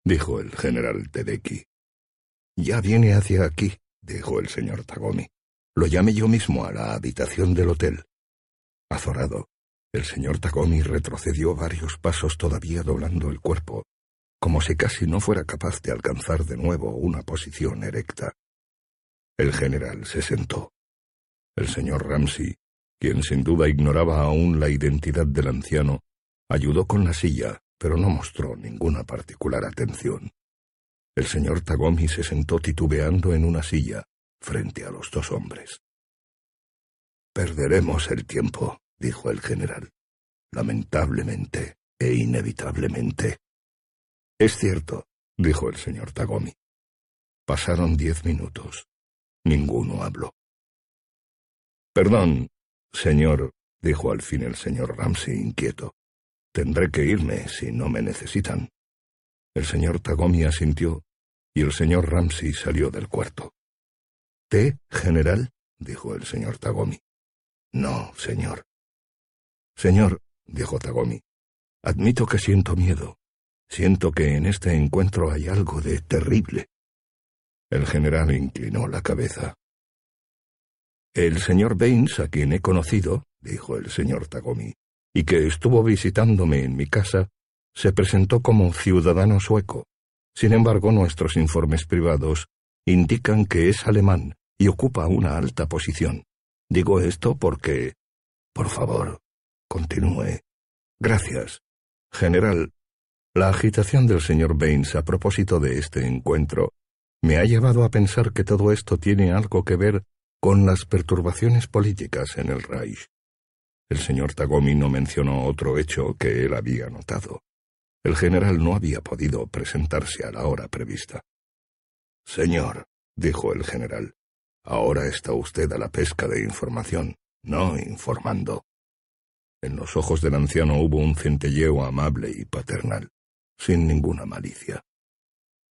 dijo el general Tedeki. Ya viene hacia aquí, dijo el señor Tagomi. Lo llame yo mismo a la habitación del hotel. Azorado, el señor Tagomi retrocedió varios pasos todavía doblando el cuerpo, como si casi no fuera capaz de alcanzar de nuevo una posición erecta. El general se sentó. El señor Ramsey, quien sin duda ignoraba aún la identidad del anciano, ayudó con la silla, pero no mostró ninguna particular atención. El señor Tagomi se sentó titubeando en una silla frente a los dos hombres. Perderemos el tiempo, dijo el general. Lamentablemente e inevitablemente. Es cierto, dijo el señor Tagomi. Pasaron diez minutos. Ninguno habló. Perdón, señor, dijo al fin el señor Ramsey inquieto. Tendré que irme si no me necesitan. El señor Tagomi asintió y el señor Ramsey salió del cuarto. ¿Té, general? dijo el señor Tagomi. No, señor. Señor, dijo Tagomi, admito que siento miedo. Siento que en este encuentro hay algo de terrible. El general inclinó la cabeza. El señor Baines, a quien he conocido, dijo el señor Tagomi, y que estuvo visitándome en mi casa, se presentó como ciudadano sueco. Sin embargo, nuestros informes privados indican que es alemán y ocupa una alta posición. Digo esto porque... Por favor, continúe. Gracias. General, la agitación del señor Baines a propósito de este encuentro me ha llevado a pensar que todo esto tiene algo que ver con las perturbaciones políticas en el Reich. El señor Tagomi no mencionó otro hecho que él había notado. El general no había podido presentarse a la hora prevista. Señor, dijo el general, ahora está usted a la pesca de información, no informando. En los ojos del anciano hubo un centelleo amable y paternal, sin ninguna malicia.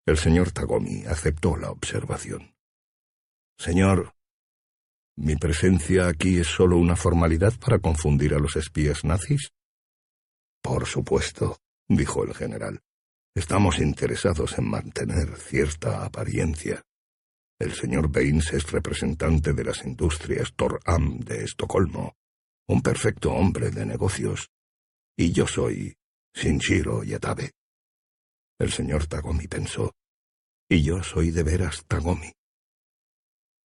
El señor Tagomi aceptó la observación. Señor, ¿mi presencia aquí es solo una formalidad para confundir a los espías nazis? Por supuesto, dijo el general. Estamos interesados en mantener cierta apariencia. El señor Baines es representante de las industrias Am de Estocolmo, un perfecto hombre de negocios, y yo soy Shinshiro Yatabe. El señor Tagomi pensó, y yo soy de veras Tagomi.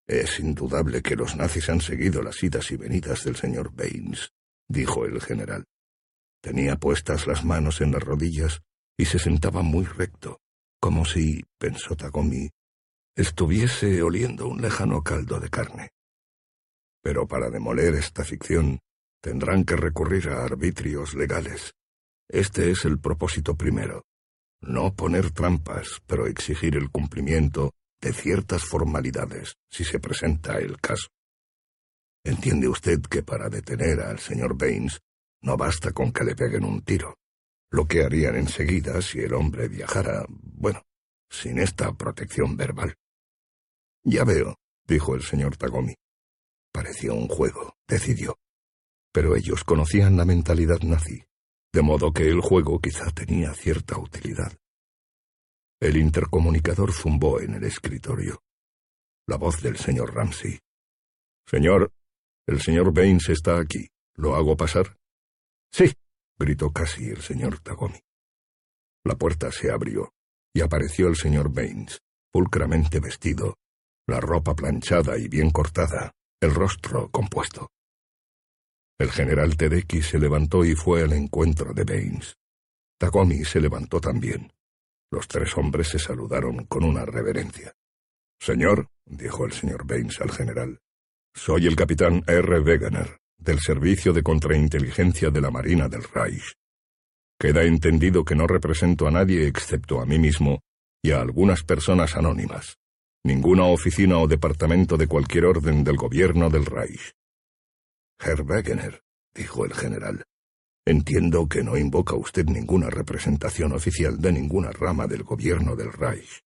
Es indudable que los nazis han seguido las idas y venidas del señor Baines, dijo el general. Tenía puestas las manos en las rodillas y se sentaba muy recto, como si, pensó Tagomi, estuviese oliendo un lejano caldo de carne. Pero para demoler esta ficción tendrán que recurrir a arbitrios legales. Este es el propósito primero. No poner trampas, pero exigir el cumplimiento de ciertas formalidades si se presenta el caso. Entiende usted que para detener al señor Baines no basta con que le peguen un tiro. Lo que harían enseguida si el hombre viajara, bueno, sin esta protección verbal. Ya veo, dijo el señor Tagomi. Pareció un juego, decidió. Pero ellos conocían la mentalidad nazi, de modo que el juego quizá tenía cierta utilidad. El intercomunicador zumbó en el escritorio. La voz del señor Ramsey. Señor, el señor Baines está aquí. ¿Lo hago pasar? Sí, gritó casi el señor Tagomi. La puerta se abrió y apareció el señor Baines, pulcramente vestido, la ropa planchada y bien cortada, el rostro compuesto. El general Tedeki se levantó y fue al encuentro de Baines. Tagomi se levantó también. Los tres hombres se saludaron con una reverencia. Señor, dijo el señor Baines al general, soy el capitán R. Wegener del Servicio de Contrainteligencia de la Marina del Reich. Queda entendido que no represento a nadie excepto a mí mismo y a algunas personas anónimas, ninguna oficina o departamento de cualquier orden del gobierno del Reich. Herr Wegener, dijo el general, entiendo que no invoca usted ninguna representación oficial de ninguna rama del gobierno del Reich.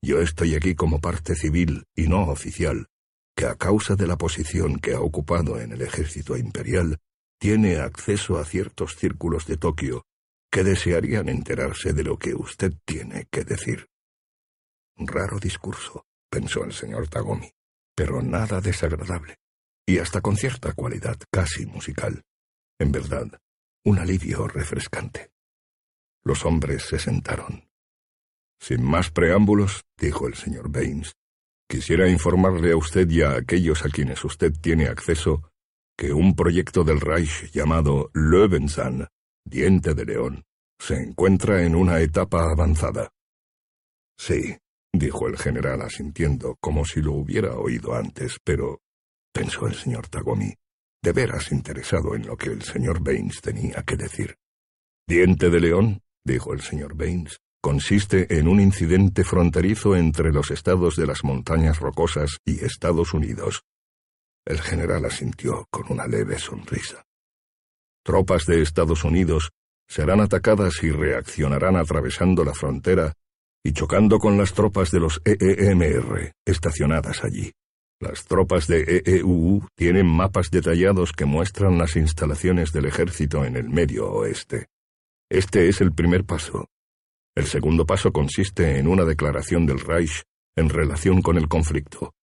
Yo estoy aquí como parte civil y no oficial que a causa de la posición que ha ocupado en el ejército imperial, tiene acceso a ciertos círculos de Tokio que desearían enterarse de lo que usted tiene que decir. Raro discurso, pensó el señor Tagomi, pero nada desagradable, y hasta con cierta cualidad casi musical. En verdad, un alivio refrescante. Los hombres se sentaron. Sin más preámbulos, dijo el señor Baines, quisiera informarle a usted y a aquellos a quienes usted tiene acceso que un proyecto del Reich llamado Löwenzahn, diente de león, se encuentra en una etapa avanzada. Sí, dijo el general asintiendo como si lo hubiera oído antes, pero, pensó el señor Tagomi, de veras interesado en lo que el señor Baines tenía que decir. Diente de león, dijo el señor Baines, consiste en un incidente fronterizo entre los estados de las montañas rocosas y Estados Unidos. El general asintió con una leve sonrisa. Tropas de Estados Unidos serán atacadas y reaccionarán atravesando la frontera y chocando con las tropas de los EEMR estacionadas allí. Las tropas de EEUU tienen mapas detallados que muestran las instalaciones del ejército en el medio oeste. Este es el primer paso. El segundo paso consiste en una declaración del Reich en relación con el conflicto.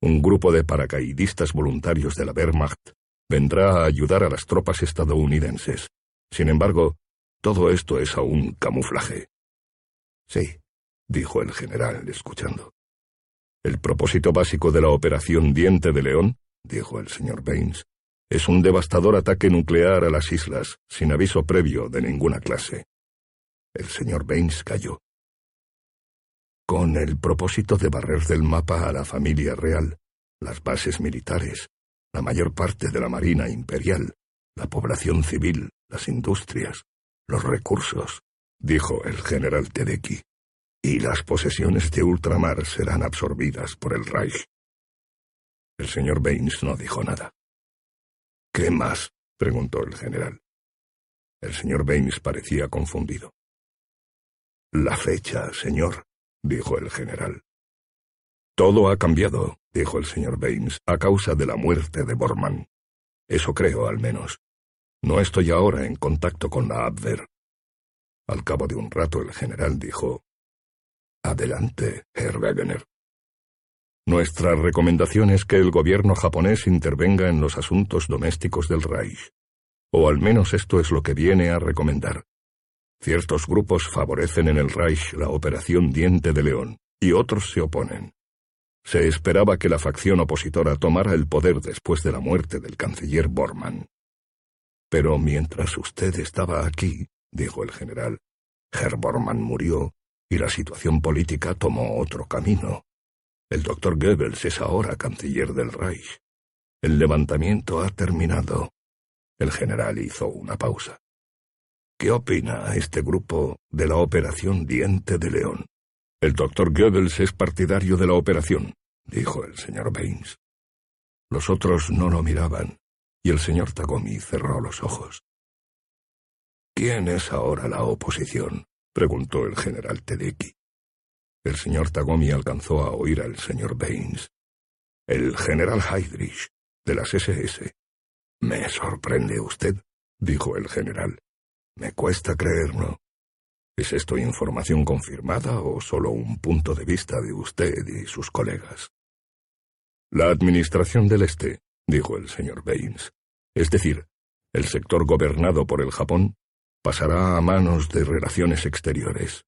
Un grupo de paracaidistas voluntarios de la Wehrmacht vendrá a ayudar a las tropas estadounidenses. Sin embargo, todo esto es aún camuflaje. Sí, dijo el general, escuchando. El propósito básico de la operación Diente de León, dijo el señor Baines, es un devastador ataque nuclear a las islas, sin aviso previo de ninguna clase. El señor Baines cayó. Con el propósito de barrer del mapa a la familia real, las bases militares, la mayor parte de la Marina Imperial, la población civil, las industrias, los recursos, dijo el general Tedeki y las posesiones de ultramar serán absorbidas por el Reich. El señor Baines no dijo nada. ¿Qué más? preguntó el general. El señor Baines parecía confundido. La fecha, señor, dijo el general. Todo ha cambiado, dijo el señor Baines, a causa de la muerte de Bormann. Eso creo, al menos. No estoy ahora en contacto con la Abwehr. Al cabo de un rato el general dijo, Adelante, Herr Wegener. Nuestra recomendación es que el gobierno japonés intervenga en los asuntos domésticos del Reich. O al menos esto es lo que viene a recomendar. Ciertos grupos favorecen en el Reich la operación Diente de León, y otros se oponen. Se esperaba que la facción opositora tomara el poder después de la muerte del canciller Bormann. Pero mientras usted estaba aquí, dijo el general, Herr Bormann murió y la situación política tomó otro camino. El doctor Goebbels es ahora canciller del Reich. El levantamiento ha terminado. El general hizo una pausa. ¿Qué opina este grupo de la operación Diente de León? El doctor Goebbels es partidario de la operación, dijo el señor Baines. Los otros no lo miraban, y el señor Tagomi cerró los ojos. ¿Quién es ahora la oposición? Preguntó el general Tedeki. El señor Tagomi alcanzó a oír al señor Baines. El general Heydrich, de las SS. Me sorprende usted, dijo el general. Me cuesta creerlo. ¿Es esto información confirmada o solo un punto de vista de usted y sus colegas? La Administración del Este, dijo el señor Baines, es decir, el sector gobernado por el Japón, pasará a manos de Relaciones Exteriores.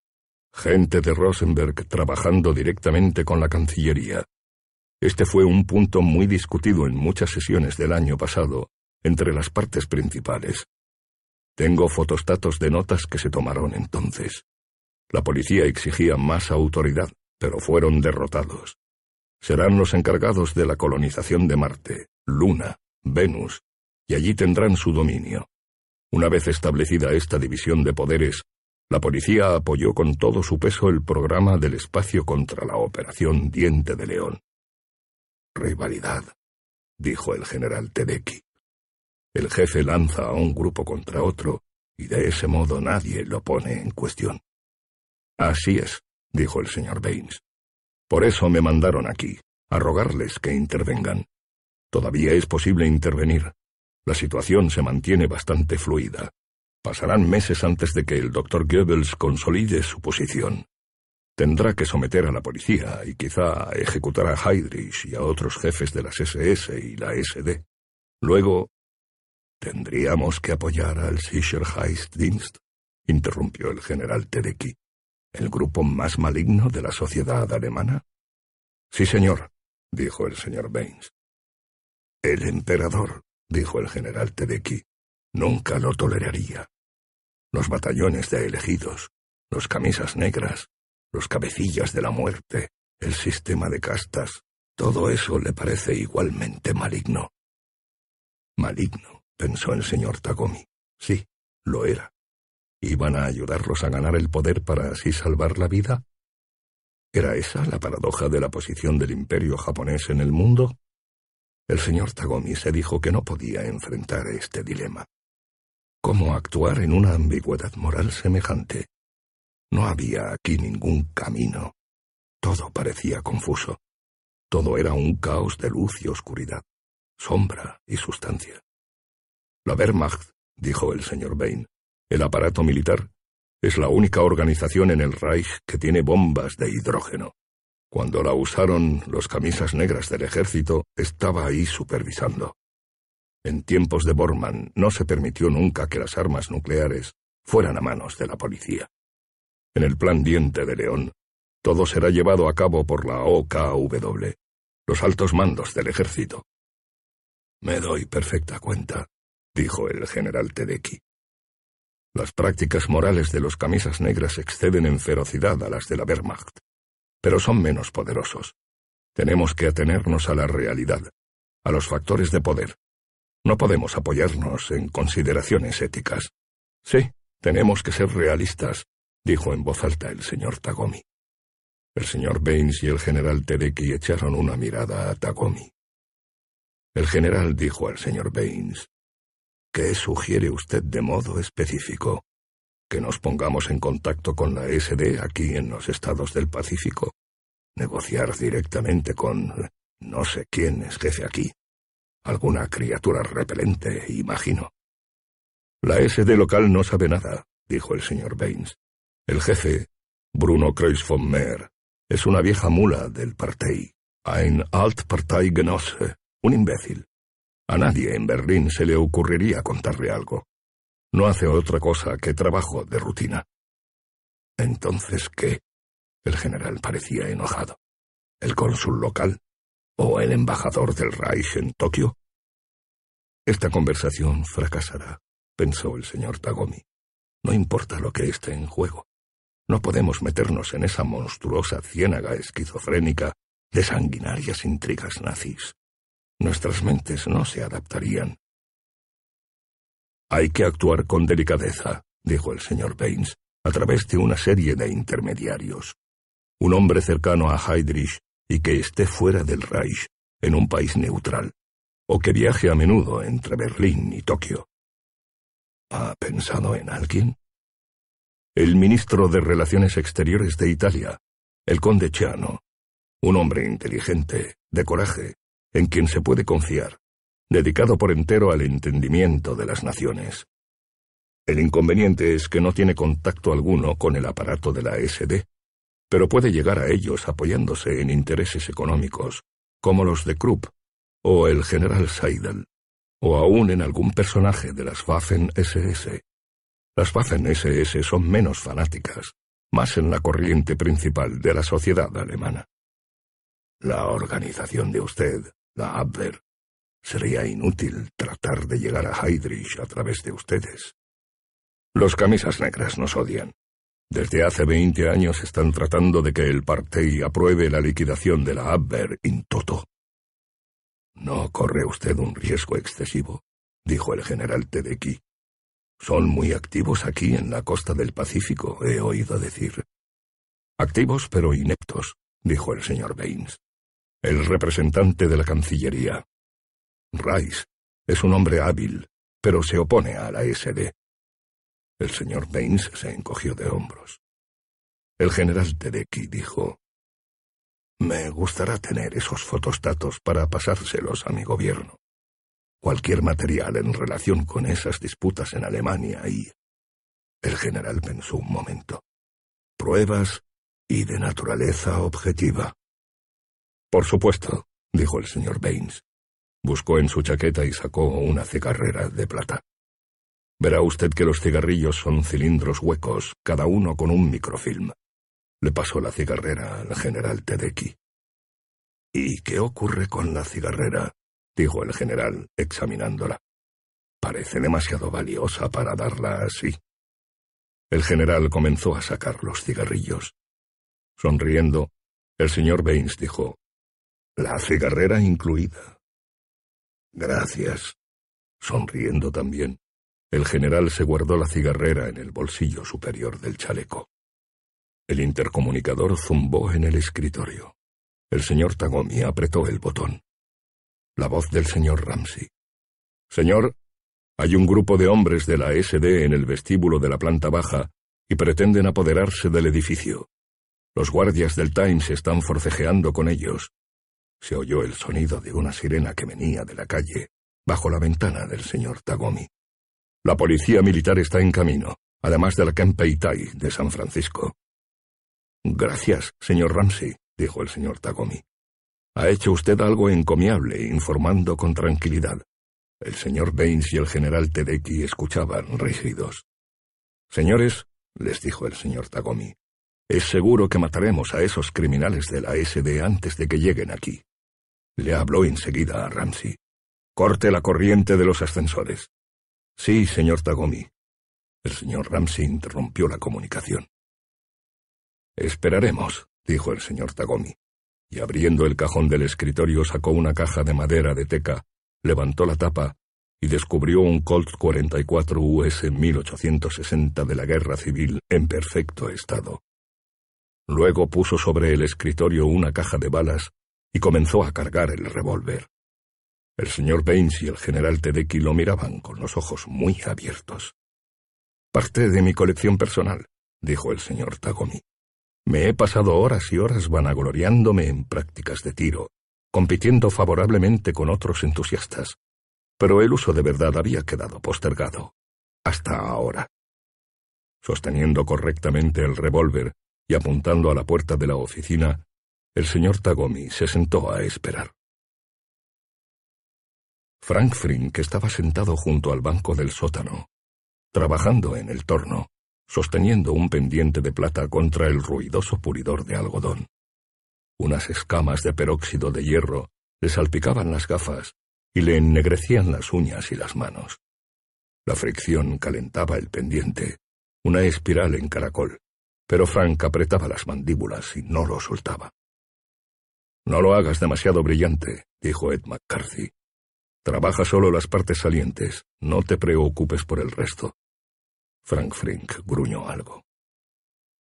Gente de Rosenberg trabajando directamente con la Cancillería. Este fue un punto muy discutido en muchas sesiones del año pasado entre las partes principales. Tengo fotostatos de notas que se tomaron entonces. La policía exigía más autoridad, pero fueron derrotados. Serán los encargados de la colonización de Marte, Luna, Venus, y allí tendrán su dominio. Una vez establecida esta división de poderes, la policía apoyó con todo su peso el programa del espacio contra la Operación Diente de León. Rivalidad, dijo el general Tedeki. El jefe lanza a un grupo contra otro, y de ese modo nadie lo pone en cuestión. Así es, dijo el señor Baines. Por eso me mandaron aquí, a rogarles que intervengan. Todavía es posible intervenir, la situación se mantiene bastante fluida. Pasarán meses antes de que el doctor Goebbels consolide su posición. Tendrá que someter a la policía y quizá ejecutar a Heydrich y a otros jefes de las SS y la SD. Luego, ¿tendríamos que apoyar al Sicherheitsdienst? interrumpió el general Tedeki. ¿El grupo más maligno de la sociedad alemana? Sí, señor, dijo el señor Baines. El emperador, dijo el general Tedeki, nunca lo toleraría. Los batallones de elegidos, los camisas negras, los cabecillas de la muerte, el sistema de castas, todo eso le parece igualmente maligno. Maligno, pensó el señor Tagomi. Sí, lo era. ¿Iban a ayudarlos a ganar el poder para así salvar la vida? ¿Era esa la paradoja de la posición del imperio japonés en el mundo? El señor Tagomi se dijo que no podía enfrentar este dilema. ¿Cómo actuar en una ambigüedad moral semejante? No había aquí ningún camino. Todo parecía confuso. Todo era un caos de luz y oscuridad, sombra y sustancia. La Wehrmacht, dijo el señor Bain, el aparato militar, es la única organización en el Reich que tiene bombas de hidrógeno. Cuando la usaron los camisas negras del ejército, estaba ahí supervisando. En tiempos de Bormann no se permitió nunca que las armas nucleares fueran a manos de la policía. En el plan Diente de León, todo será llevado a cabo por la OKW, los altos mandos del ejército. Me doy perfecta cuenta, dijo el general Tedeki. Las prácticas morales de los camisas negras exceden en ferocidad a las de la Wehrmacht, pero son menos poderosos. Tenemos que atenernos a la realidad, a los factores de poder. No podemos apoyarnos en consideraciones éticas. Sí, tenemos que ser realistas, dijo en voz alta el señor Tagomi. El señor Baines y el general Tedeki echaron una mirada a Tagomi. El general dijo al señor Baines, ¿Qué sugiere usted de modo específico? ¿Que nos pongamos en contacto con la SD aquí en los estados del Pacífico? ¿Negociar directamente con... no sé quién es jefe aquí? Alguna criatura repelente, imagino. La SD local no sabe nada, dijo el señor Baines. El jefe, Bruno Kreuz von Meer, es una vieja mula del Partei, ein Altparteigenosse, un imbécil. A nadie en Berlín se le ocurriría contarle algo. No hace otra cosa que trabajo de rutina. Entonces, ¿qué? El general parecía enojado. ¿El cónsul local? ¿O el embajador del Reich en Tokio? Esta conversación fracasará, pensó el señor Tagomi. No importa lo que esté en juego. No podemos meternos en esa monstruosa ciénaga esquizofrénica de sanguinarias intrigas nazis. Nuestras mentes no se adaptarían. Hay que actuar con delicadeza, dijo el señor Baines, a través de una serie de intermediarios. Un hombre cercano a Heydrich y que esté fuera del Reich, en un país neutral, o que viaje a menudo entre Berlín y Tokio. ¿Ha pensado en alguien? el ministro de Relaciones Exteriores de Italia, el conde Chiano, un hombre inteligente, de coraje, en quien se puede confiar, dedicado por entero al entendimiento de las naciones. El inconveniente es que no tiene contacto alguno con el aparato de la SD, pero puede llegar a ellos apoyándose en intereses económicos, como los de Krupp o el general Seidel, o aún en algún personaje de las Waffen SS. Las Waffen-SS son menos fanáticas, más en la corriente principal de la sociedad alemana. La organización de usted, la Abwehr, sería inútil tratar de llegar a Heydrich a través de ustedes. Los camisas negras nos odian. Desde hace veinte años están tratando de que el Partei apruebe la liquidación de la Abwehr in toto. No corre usted un riesgo excesivo, dijo el general Tedeki. Son muy activos aquí en la costa del Pacífico, he oído decir. Activos pero ineptos, dijo el señor Baines. El representante de la Cancillería. Rice es un hombre hábil, pero se opone a la SD. El señor Baines se encogió de hombros. El general Tedeki dijo, Me gustará tener esos fotostatos para pasárselos a mi gobierno cualquier material en relación con esas disputas en Alemania y... El general pensó un momento. Pruebas y de naturaleza objetiva. Por supuesto, dijo el señor Baines. Buscó en su chaqueta y sacó una cigarrera de plata. Verá usted que los cigarrillos son cilindros huecos, cada uno con un microfilm. Le pasó la cigarrera al general Tedeki. ¿Y qué ocurre con la cigarrera? dijo el general, examinándola. Parece demasiado valiosa para darla así. El general comenzó a sacar los cigarrillos. Sonriendo, el señor Baines dijo, La cigarrera incluida. Gracias. Sonriendo también, el general se guardó la cigarrera en el bolsillo superior del chaleco. El intercomunicador zumbó en el escritorio. El señor Tagomi apretó el botón. La voz del señor Ramsey. Señor, hay un grupo de hombres de la SD en el vestíbulo de la planta baja y pretenden apoderarse del edificio. Los guardias del Times están forcejeando con ellos. Se oyó el sonido de una sirena que venía de la calle, bajo la ventana del señor Tagomi. La policía militar está en camino, además de la Kempeitai de San Francisco. Gracias, señor Ramsey, dijo el señor Tagomi. Ha hecho usted algo encomiable, informando con tranquilidad. El señor Baines y el general Tedeki escuchaban rígidos. Señores, les dijo el señor Tagomi, es seguro que mataremos a esos criminales de la SD antes de que lleguen aquí. Le habló enseguida a Ramsey. Corte la corriente de los ascensores. Sí, señor Tagomi. El señor Ramsey interrumpió la comunicación. Esperaremos, dijo el señor Tagomi, y abriendo el cajón del escritorio sacó una caja de madera de teca, levantó la tapa y descubrió un Colt 44 US 1860 de la Guerra Civil en perfecto estado. Luego puso sobre el escritorio una caja de balas y comenzó a cargar el revólver. El señor Baines y el general Tedeki lo miraban con los ojos muy abiertos. Parte de mi colección personal, dijo el señor Tagomi. Me he pasado horas y horas vanagloriándome en prácticas de tiro, compitiendo favorablemente con otros entusiastas, pero el uso de verdad había quedado postergado. Hasta ahora. Sosteniendo correctamente el revólver y apuntando a la puerta de la oficina, el señor Tagomi se sentó a esperar. Frank Frink estaba sentado junto al banco del sótano, trabajando en el torno, sosteniendo un pendiente de plata contra el ruidoso pulidor de algodón. Unas escamas de peróxido de hierro le salpicaban las gafas y le ennegrecían las uñas y las manos. La fricción calentaba el pendiente, una espiral en caracol, pero Frank apretaba las mandíbulas y no lo soltaba. No lo hagas demasiado brillante, dijo Ed McCarthy. Trabaja solo las partes salientes, no te preocupes por el resto. Frank Frink gruñó algo.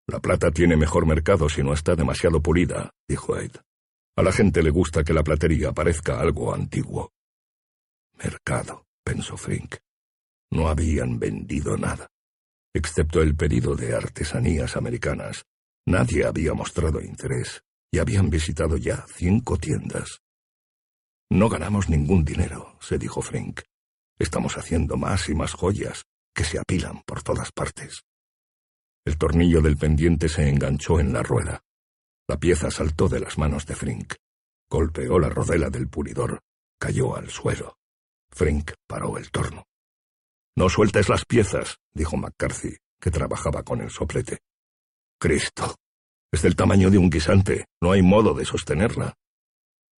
La plata tiene mejor mercado si no está demasiado pulida, dijo Ed. A la gente le gusta que la platería parezca algo antiguo. Mercado, pensó Frink. No habían vendido nada. Excepto el pedido de artesanías americanas, nadie había mostrado interés y habían visitado ya cinco tiendas. No ganamos ningún dinero, se dijo Frink. Estamos haciendo más y más joyas que se apilan por todas partes. El tornillo del pendiente se enganchó en la rueda. La pieza saltó de las manos de Frink. Golpeó la rodela del pulidor. Cayó al suelo. Frink paró el torno. No sueltes las piezas, dijo McCarthy, que trabajaba con el soplete. Cristo. Es del tamaño de un guisante. No hay modo de sostenerla.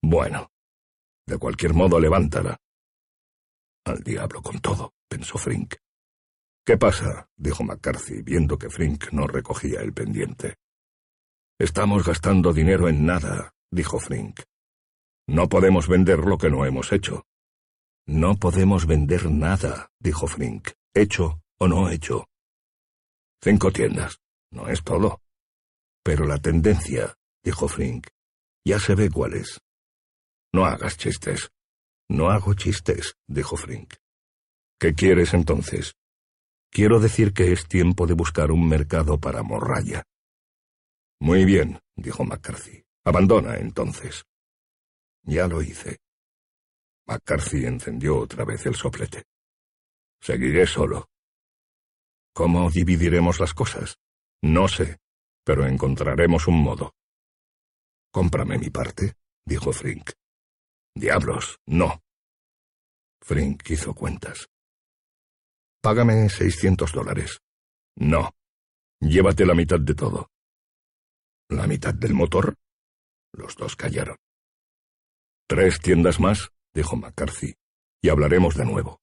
Bueno, de cualquier modo, levántala. Al diablo con todo, pensó Frink. ¿Qué pasa? dijo McCarthy, viendo que Frink no recogía el pendiente. Estamos gastando dinero en nada, dijo Frink. No podemos vender lo que no hemos hecho. No podemos vender nada, dijo Frink, hecho o no hecho. Cinco tiendas, no es todo. Pero la tendencia, dijo Frink, ya se ve cuál es. No hagas chistes. No hago chistes, dijo Frink. ¿Qué quieres entonces? Quiero decir que es tiempo de buscar un mercado para morralla. Muy bien, dijo McCarthy. Abandona entonces. Ya lo hice. McCarthy encendió otra vez el soplete. Seguiré solo. ¿Cómo dividiremos las cosas? No sé, pero encontraremos un modo. Cómprame mi parte, dijo Frink. Diablos, no. Frink hizo cuentas. Págame seiscientos dólares. No. Llévate la mitad de todo. ¿La mitad del motor? Los dos callaron. Tres tiendas más, dijo McCarthy, y hablaremos de nuevo.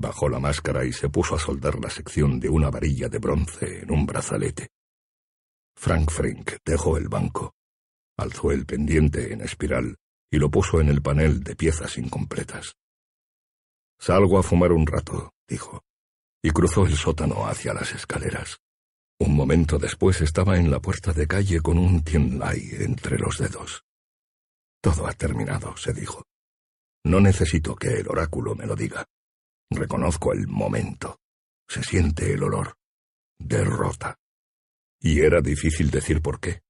Bajó la máscara y se puso a soldar la sección de una varilla de bronce en un brazalete. Frank Frink dejó el banco, alzó el pendiente en espiral y lo puso en el panel de piezas incompletas. Salgo a fumar un rato, dijo, y cruzó el sótano hacia las escaleras. Un momento después estaba en la puerta de calle con un Tienlai entre los dedos. Todo ha terminado, se dijo. No necesito que el oráculo me lo diga. Reconozco el momento. Se siente el olor. Derrota. Y era difícil decir por qué.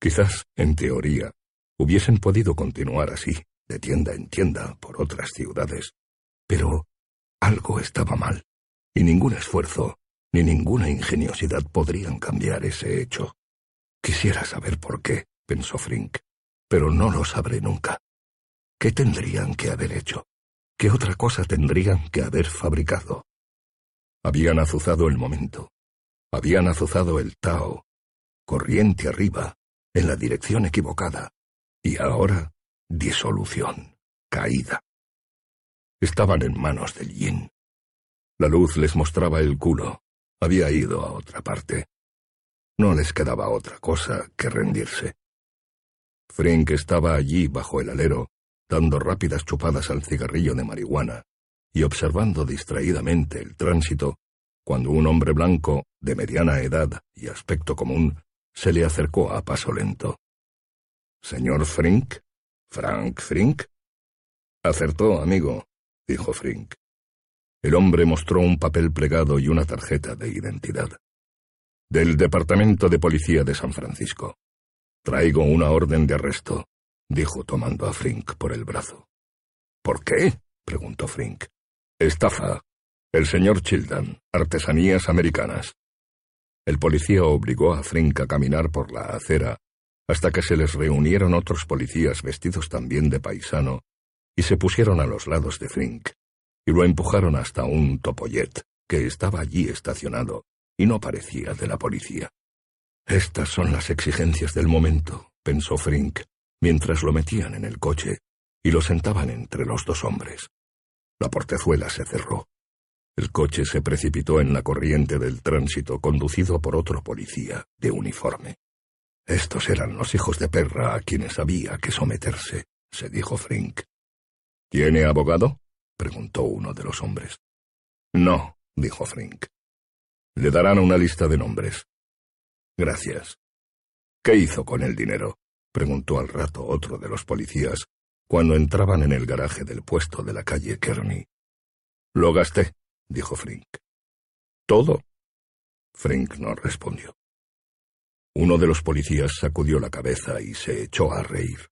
Quizás, en teoría, hubiesen podido continuar así, de tienda en tienda, por otras ciudades. Pero algo estaba mal, y ningún esfuerzo, ni ninguna ingeniosidad podrían cambiar ese hecho. Quisiera saber por qué, pensó Frink, pero no lo sabré nunca. ¿Qué tendrían que haber hecho? ¿Qué otra cosa tendrían que haber fabricado? Habían azuzado el momento. Habían azuzado el Tao, corriente arriba, en la dirección equivocada. Y ahora, disolución, caída. Estaban en manos del yin. La luz les mostraba el culo. Había ido a otra parte. No les quedaba otra cosa que rendirse. Frink estaba allí bajo el alero, dando rápidas chupadas al cigarrillo de marihuana y observando distraídamente el tránsito, cuando un hombre blanco, de mediana edad y aspecto común, se le acercó a paso lento. ¿Señor Frink? ¿Frank Frink? Acertó, amigo, dijo Frink. El hombre mostró un papel plegado y una tarjeta de identidad. Del Departamento de Policía de San Francisco. Traigo una orden de arresto dijo tomando a Frink por el brazo. ¿Por qué? preguntó Frink. Estafa. El señor Childan. Artesanías americanas. El policía obligó a Frink a caminar por la acera hasta que se les reunieron otros policías vestidos también de paisano y se pusieron a los lados de Frink y lo empujaron hasta un topollet que estaba allí estacionado y no parecía de la policía. Estas son las exigencias del momento, pensó Frink, mientras lo metían en el coche y lo sentaban entre los dos hombres. La portezuela se cerró. El coche se precipitó en la corriente del tránsito conducido por otro policía de uniforme. Estos eran los hijos de perra a quienes había que someterse, se dijo Frink. ¿Tiene abogado? preguntó uno de los hombres. No, dijo Frink. Le darán una lista de nombres. Gracias. ¿Qué hizo con el dinero? preguntó al rato otro de los policías, cuando entraban en el garaje del puesto de la calle Kearney. Lo gasté, dijo Frink. ¿Todo? Frink no respondió. Uno de los policías sacudió la cabeza y se echó a reír.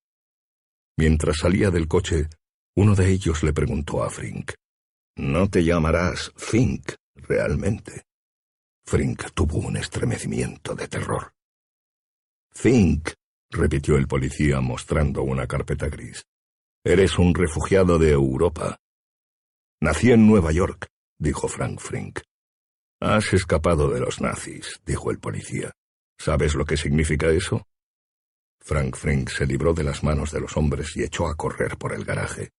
Mientras salía del coche, uno de ellos le preguntó a Frink, ¿No te llamarás Fink realmente? Frink tuvo un estremecimiento de terror. Fink, repitió el policía mostrando una carpeta gris. Eres un refugiado de Europa. Nací en Nueva York, dijo Frank Frink. Has escapado de los nazis, dijo el policía. ¿Sabes lo que significa eso? Frank Frink se libró de las manos de los hombres y echó a correr por el garaje.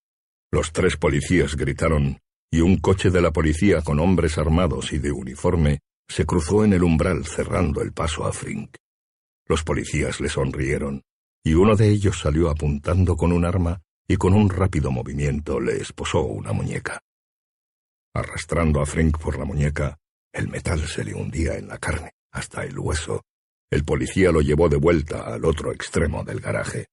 Los tres policías gritaron, y un coche de la policía con hombres armados y de uniforme se cruzó en el umbral cerrando el paso a Frink. Los policías le sonrieron, y uno de ellos salió apuntando con un arma y con un rápido movimiento le esposó una muñeca. Arrastrando a Frink por la muñeca, el metal se le hundía en la carne, hasta el hueso. El policía lo llevó de vuelta al otro extremo del garaje.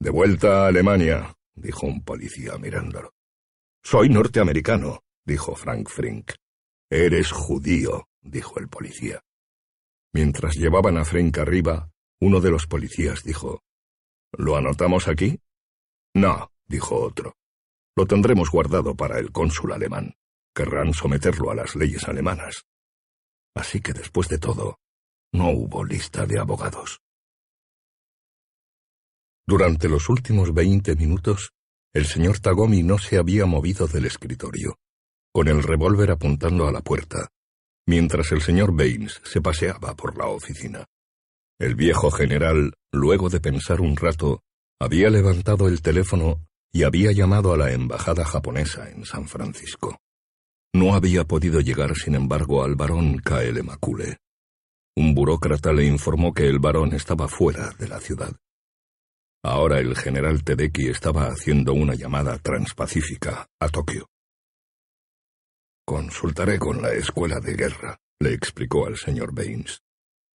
De vuelta a Alemania, dijo un policía mirándolo. Soy norteamericano, dijo Frank Frink. Eres judío, dijo el policía. Mientras llevaban a Frink arriba, uno de los policías dijo, ¿Lo anotamos aquí? No, dijo otro. Lo tendremos guardado para el cónsul alemán. Querrán someterlo a las leyes alemanas. Así que después de todo, no hubo lista de abogados. Durante los últimos veinte minutos, el señor Tagomi no se había movido del escritorio, con el revólver apuntando a la puerta, mientras el señor Baines se paseaba por la oficina. El viejo general, luego de pensar un rato, había levantado el teléfono y había llamado a la embajada japonesa en San Francisco. No había podido llegar, sin embargo, al barón K.L. Macule. Un burócrata le informó que el barón estaba fuera de la ciudad. Ahora el general Tedeki estaba haciendo una llamada transpacífica a Tokio. Consultaré con la escuela de guerra, le explicó al señor Baines.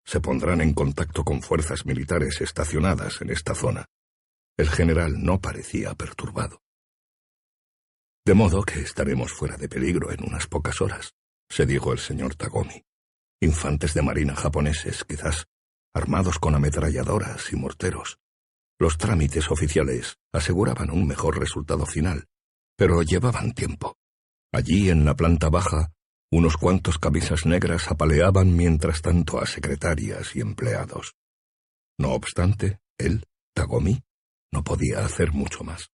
Se pondrán en contacto con fuerzas militares estacionadas en esta zona. El general no parecía perturbado. De modo que estaremos fuera de peligro en unas pocas horas, se dijo el señor Tagomi. Infantes de marina japoneses, quizás, armados con ametralladoras y morteros. Los trámites oficiales aseguraban un mejor resultado final, pero llevaban tiempo. Allí, en la planta baja, unos cuantos camisas negras apaleaban mientras tanto a secretarias y empleados. No obstante, él, Tagomi, no podía hacer mucho más.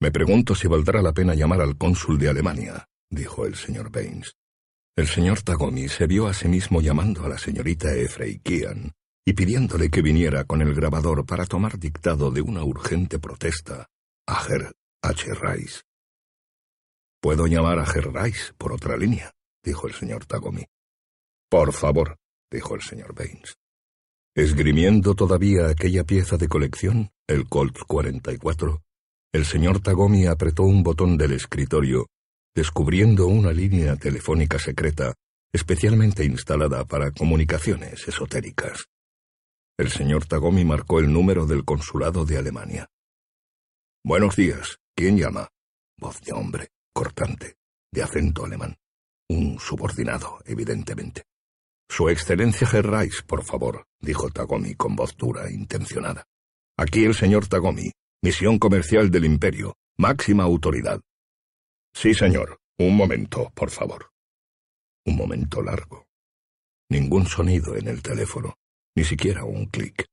Me pregunto si valdrá la pena llamar al cónsul de Alemania, dijo el señor Baines. El señor Tagomi se vio a sí mismo llamando a la señorita Efreikian y pidiéndole que viniera con el grabador para tomar dictado de una urgente protesta a Herr H. Rice. Puedo llamar a Herr Rice por otra línea, dijo el señor Tagomi. Por favor, dijo el señor Baines. Esgrimiendo todavía aquella pieza de colección, el Colt 44, el señor Tagomi apretó un botón del escritorio descubriendo una línea telefónica secreta especialmente instalada para comunicaciones esotéricas. El señor Tagomi marcó el número del consulado de Alemania. Buenos días. ¿Quién llama? Voz de hombre, cortante, de acento alemán. Un subordinado, evidentemente. Su excelencia Gerrais, por favor, dijo Tagomi con voz dura e intencionada. Aquí el señor Tagomi, misión comercial del imperio, máxima autoridad. Sí, señor. Un momento, por favor. Un momento largo. Ningún sonido en el teléfono, ni siquiera un clic.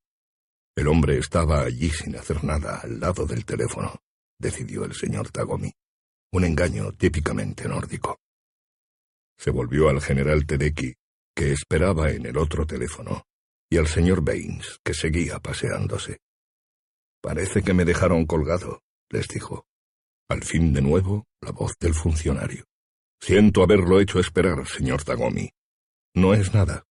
El hombre estaba allí sin hacer nada al lado del teléfono, decidió el señor Tagomi. Un engaño típicamente nórdico. Se volvió al general Tedeki, que esperaba en el otro teléfono, y al señor Baines, que seguía paseándose. Parece que me dejaron colgado, les dijo. Al fin de nuevo, la voz del funcionario. Siento haberlo hecho esperar, señor Tagomi. No es nada.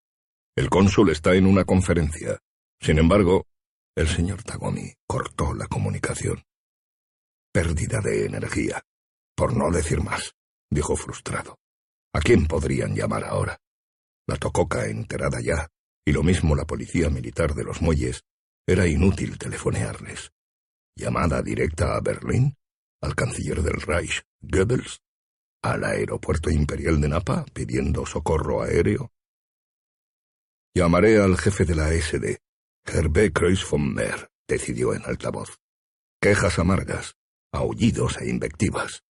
El cónsul está en una conferencia. Sin embargo, el señor Tagomi cortó la comunicación. Pérdida de energía. Por no decir más, dijo frustrado. ¿A quién podrían llamar ahora? La tococa enterada ya, y lo mismo la policía militar de los muelles, era inútil telefonearles. ¿Llamada directa a Berlín? al canciller del Reich, Goebbels, al aeropuerto imperial de Napa pidiendo socorro aéreo. Llamaré al jefe de la SD, Hervé Kreuz von Meer, decidió en altavoz. Quejas amargas, aullidos e invectivas.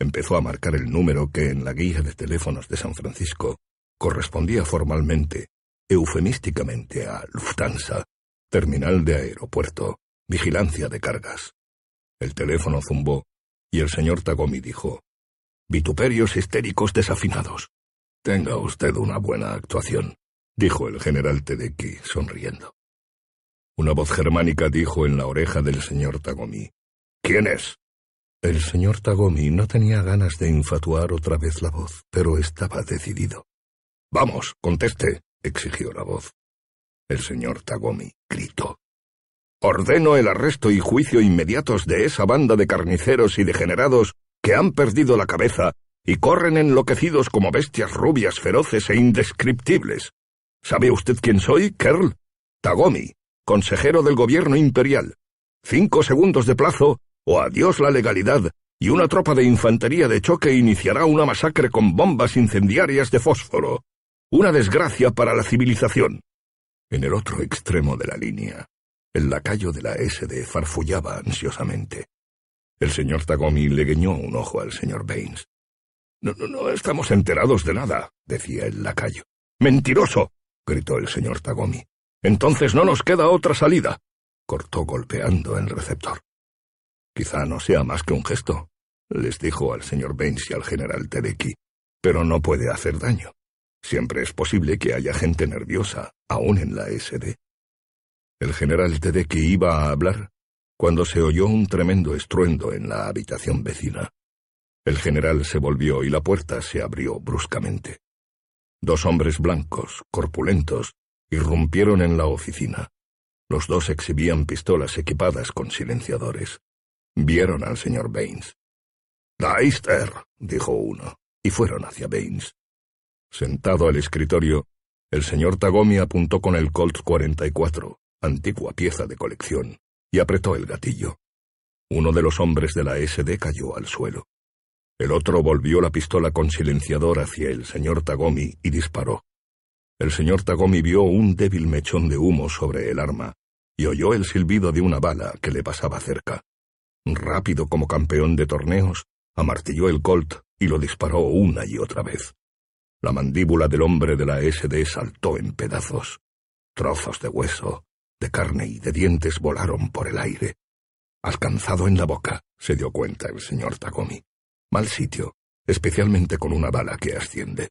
Empezó a marcar el número que en la guía de teléfonos de San Francisco correspondía formalmente, eufemísticamente a Lufthansa, terminal de aeropuerto, vigilancia de cargas. El teléfono zumbó y el señor Tagomi dijo, Vituperios histéricos desafinados. Tenga usted una buena actuación, dijo el general Tedeki, sonriendo. Una voz germánica dijo en la oreja del señor Tagomi, ¿Quién es? El señor Tagomi no tenía ganas de infatuar otra vez la voz, pero estaba decidido. Vamos, conteste, exigió la voz. El señor Tagomi gritó. Ordeno el arresto y juicio inmediatos de esa banda de carniceros y degenerados que han perdido la cabeza y corren enloquecidos como bestias rubias feroces e indescriptibles. ¿Sabe usted quién soy, Kerl? Tagomi, consejero del gobierno imperial. Cinco segundos de plazo o adiós la legalidad y una tropa de infantería de choque iniciará una masacre con bombas incendiarias de fósforo. Una desgracia para la civilización. En el otro extremo de la línea, el lacayo de la SD farfullaba ansiosamente. El señor Tagomi le guiñó un ojo al señor Baines. No, no, no estamos enterados de nada, decía el lacayo. ¡Mentiroso! gritó el señor Tagomi. Entonces no nos queda otra salida. Cortó golpeando el receptor. Quizá no sea más que un gesto, les dijo al señor Baines y al general Tedeki, pero no puede hacer daño. Siempre es posible que haya gente nerviosa, aún en la SD. El general Tedeki iba a hablar cuando se oyó un tremendo estruendo en la habitación vecina. El general se volvió y la puerta se abrió bruscamente. Dos hombres blancos, corpulentos, irrumpieron en la oficina. Los dos exhibían pistolas equipadas con silenciadores. Vieron al señor Baines. Deister, dijo uno, y fueron hacia Baines. Sentado al escritorio, el señor Tagomi apuntó con el Colt 44, antigua pieza de colección, y apretó el gatillo. Uno de los hombres de la SD cayó al suelo. El otro volvió la pistola con silenciador hacia el señor Tagomi y disparó. El señor Tagomi vio un débil mechón de humo sobre el arma y oyó el silbido de una bala que le pasaba cerca. Rápido como campeón de torneos, amartilló el Colt y lo disparó una y otra vez. La mandíbula del hombre de la SD saltó en pedazos. Trozos de hueso, de carne y de dientes volaron por el aire. Alcanzado en la boca, se dio cuenta el señor Tagomi. Mal sitio, especialmente con una bala que asciende.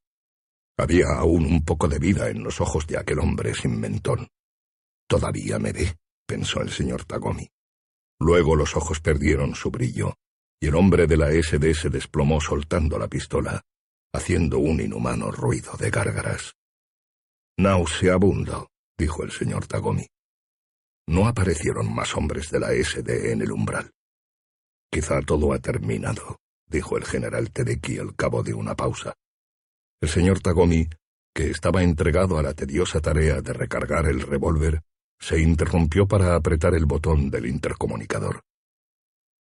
Había aún un poco de vida en los ojos de aquel hombre sin mentón. Todavía me ve, pensó el señor Tagomi. Luego los ojos perdieron su brillo, y el hombre de la SD se desplomó soltando la pistola, haciendo un inhumano ruido de gárgaras. Nauseabundo, dijo el señor Tagomi. No aparecieron más hombres de la SD en el umbral. Quizá todo ha terminado, dijo el general Tedeki al cabo de una pausa. El señor Tagomi, que estaba entregado a la tediosa tarea de recargar el revólver, se interrumpió para apretar el botón del intercomunicador.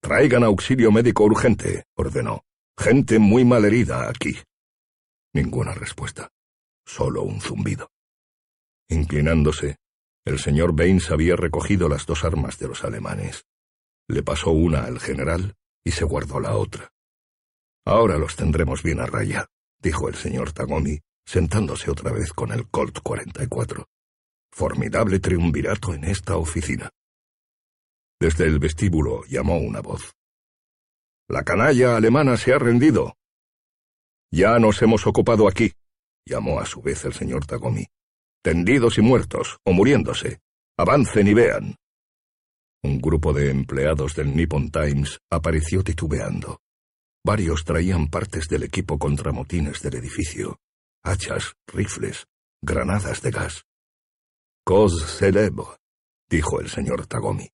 Traigan auxilio médico urgente, ordenó. Gente muy malherida aquí. Ninguna respuesta. Solo un zumbido. Inclinándose, el señor Baines había recogido las dos armas de los alemanes. Le pasó una al general y se guardó la otra. Ahora los tendremos bien a raya, dijo el señor Tagomi, sentándose otra vez con el Colt 44. Formidable triunvirato en esta oficina. Desde el vestíbulo llamó una voz. La canalla alemana se ha rendido. Ya nos hemos ocupado aquí, llamó a su vez el señor Tagomi. Tendidos y muertos, o muriéndose. Avancen y vean. Un grupo de empleados del Nippon Times apareció titubeando. Varios traían partes del equipo contra motines del edificio, hachas, rifles, granadas de gas. Cos celebro, dijo el señor Tagomi.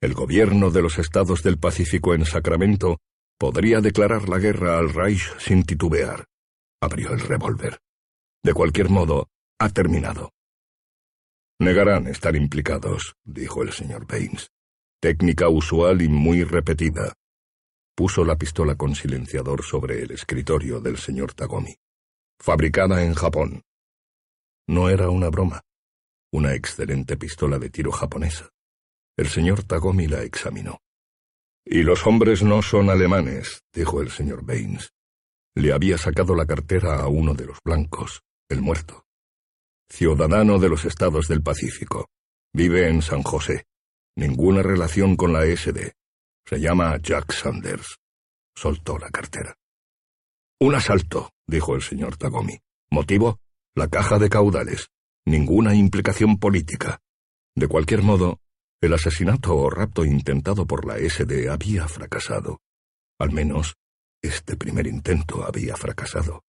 El gobierno de los estados del Pacífico en Sacramento Podría declarar la guerra al Reich sin titubear. Abrió el revólver. De cualquier modo, ha terminado. Negarán estar implicados, dijo el señor Baines. Técnica usual y muy repetida. Puso la pistola con silenciador sobre el escritorio del señor Tagomi. Fabricada en Japón. No era una broma. Una excelente pistola de tiro japonesa. El señor Tagomi la examinó. Y los hombres no son alemanes, dijo el señor Baines. Le había sacado la cartera a uno de los blancos, el muerto. Ciudadano de los estados del Pacífico. Vive en San José. Ninguna relación con la SD. Se llama Jack Sanders. Soltó la cartera. Un asalto, dijo el señor Tagomi. ¿Motivo? La caja de caudales. Ninguna implicación política. De cualquier modo, el asesinato o rapto intentado por la SD había fracasado. Al menos, este primer intento había fracasado.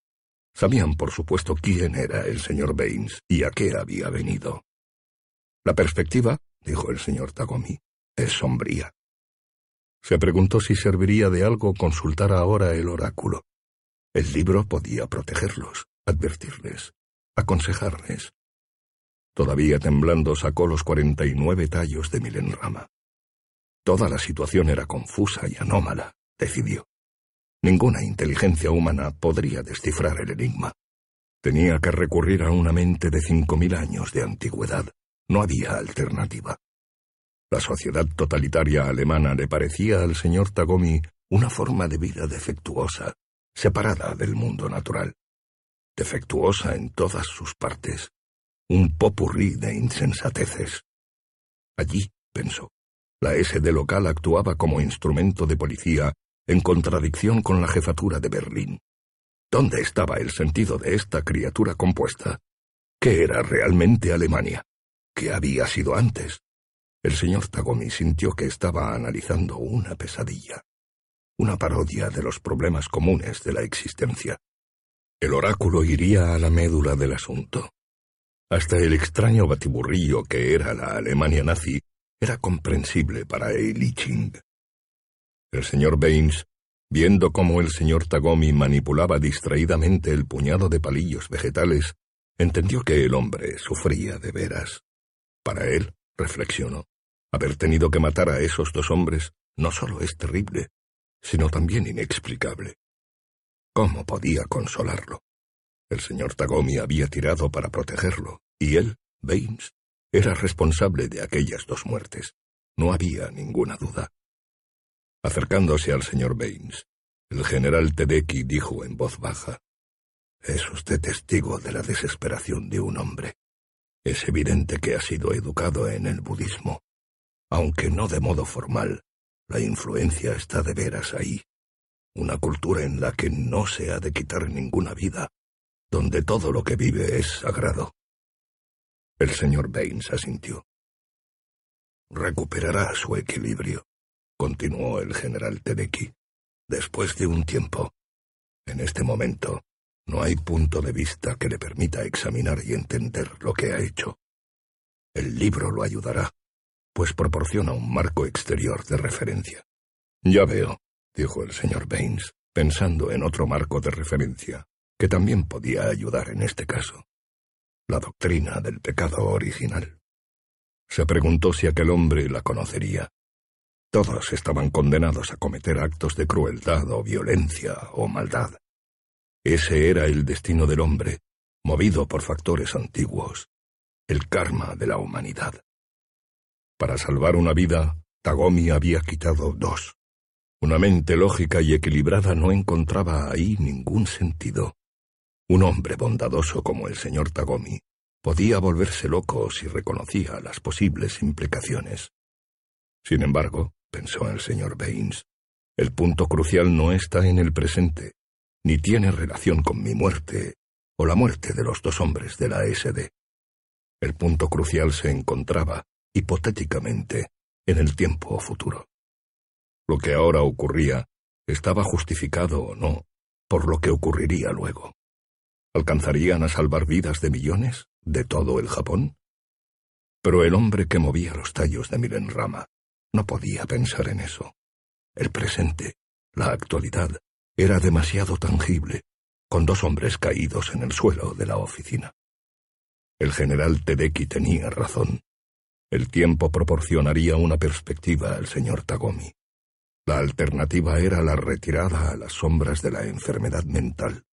Sabían, por supuesto, quién era el señor Baines y a qué había venido. La perspectiva, dijo el señor Tagomi, es sombría. Se preguntó si serviría de algo consultar ahora el oráculo. El libro podía protegerlos, advertirles, aconsejarles. Todavía temblando sacó los cuarenta y nueve tallos de Milenrama. Toda la situación era confusa y anómala, decidió. Ninguna inteligencia humana podría descifrar el enigma. Tenía que recurrir a una mente de cinco mil años de antigüedad. No había alternativa. La sociedad totalitaria alemana le parecía al señor Tagomi una forma de vida defectuosa, separada del mundo natural. Defectuosa en todas sus partes, un popurrí de insensateces. Allí, pensó, la SD local actuaba como instrumento de policía en contradicción con la jefatura de Berlín. ¿Dónde estaba el sentido de esta criatura compuesta? ¿Qué era realmente Alemania? ¿Qué había sido antes? El señor Tagomi sintió que estaba analizando una pesadilla, una parodia de los problemas comunes de la existencia. El oráculo iría a la médula del asunto. Hasta el extraño batiburrillo que era la Alemania nazi era comprensible para Eli Ching. El señor Baines Viendo cómo el señor Tagomi manipulaba distraídamente el puñado de palillos vegetales, entendió que el hombre sufría de veras. Para él, reflexionó, haber tenido que matar a esos dos hombres no solo es terrible, sino también inexplicable. ¿Cómo podía consolarlo? El señor Tagomi había tirado para protegerlo, y él, Baines, era responsable de aquellas dos muertes. No había ninguna duda. Acercándose al señor Baines, el general Tedeki dijo en voz baja, Es usted testigo de la desesperación de un hombre. Es evidente que ha sido educado en el budismo. Aunque no de modo formal, la influencia está de veras ahí. Una cultura en la que no se ha de quitar ninguna vida, donde todo lo que vive es sagrado. El señor Baines asintió. Recuperará su equilibrio continuó el general Tedeki, después de un tiempo. En este momento, no hay punto de vista que le permita examinar y entender lo que ha hecho. El libro lo ayudará, pues proporciona un marco exterior de referencia. Ya veo, dijo el señor Baines, pensando en otro marco de referencia, que también podía ayudar en este caso. La doctrina del pecado original. Se preguntó si aquel hombre la conocería, todos estaban condenados a cometer actos de crueldad o violencia o maldad. Ese era el destino del hombre, movido por factores antiguos, el karma de la humanidad. Para salvar una vida, Tagomi había quitado dos. Una mente lógica y equilibrada no encontraba ahí ningún sentido. Un hombre bondadoso como el señor Tagomi podía volverse loco si reconocía las posibles implicaciones. Sin embargo, pensó el señor Baines. El punto crucial no está en el presente, ni tiene relación con mi muerte o la muerte de los dos hombres de la SD. El punto crucial se encontraba, hipotéticamente, en el tiempo futuro. Lo que ahora ocurría estaba justificado o no por lo que ocurriría luego. ¿Alcanzarían a salvar vidas de millones de todo el Japón? Pero el hombre que movía los tallos de Milenrama no podía pensar en eso. El presente, la actualidad, era demasiado tangible, con dos hombres caídos en el suelo de la oficina. El general Tedeki tenía razón. El tiempo proporcionaría una perspectiva al señor Tagomi. La alternativa era la retirada a las sombras de la enfermedad mental,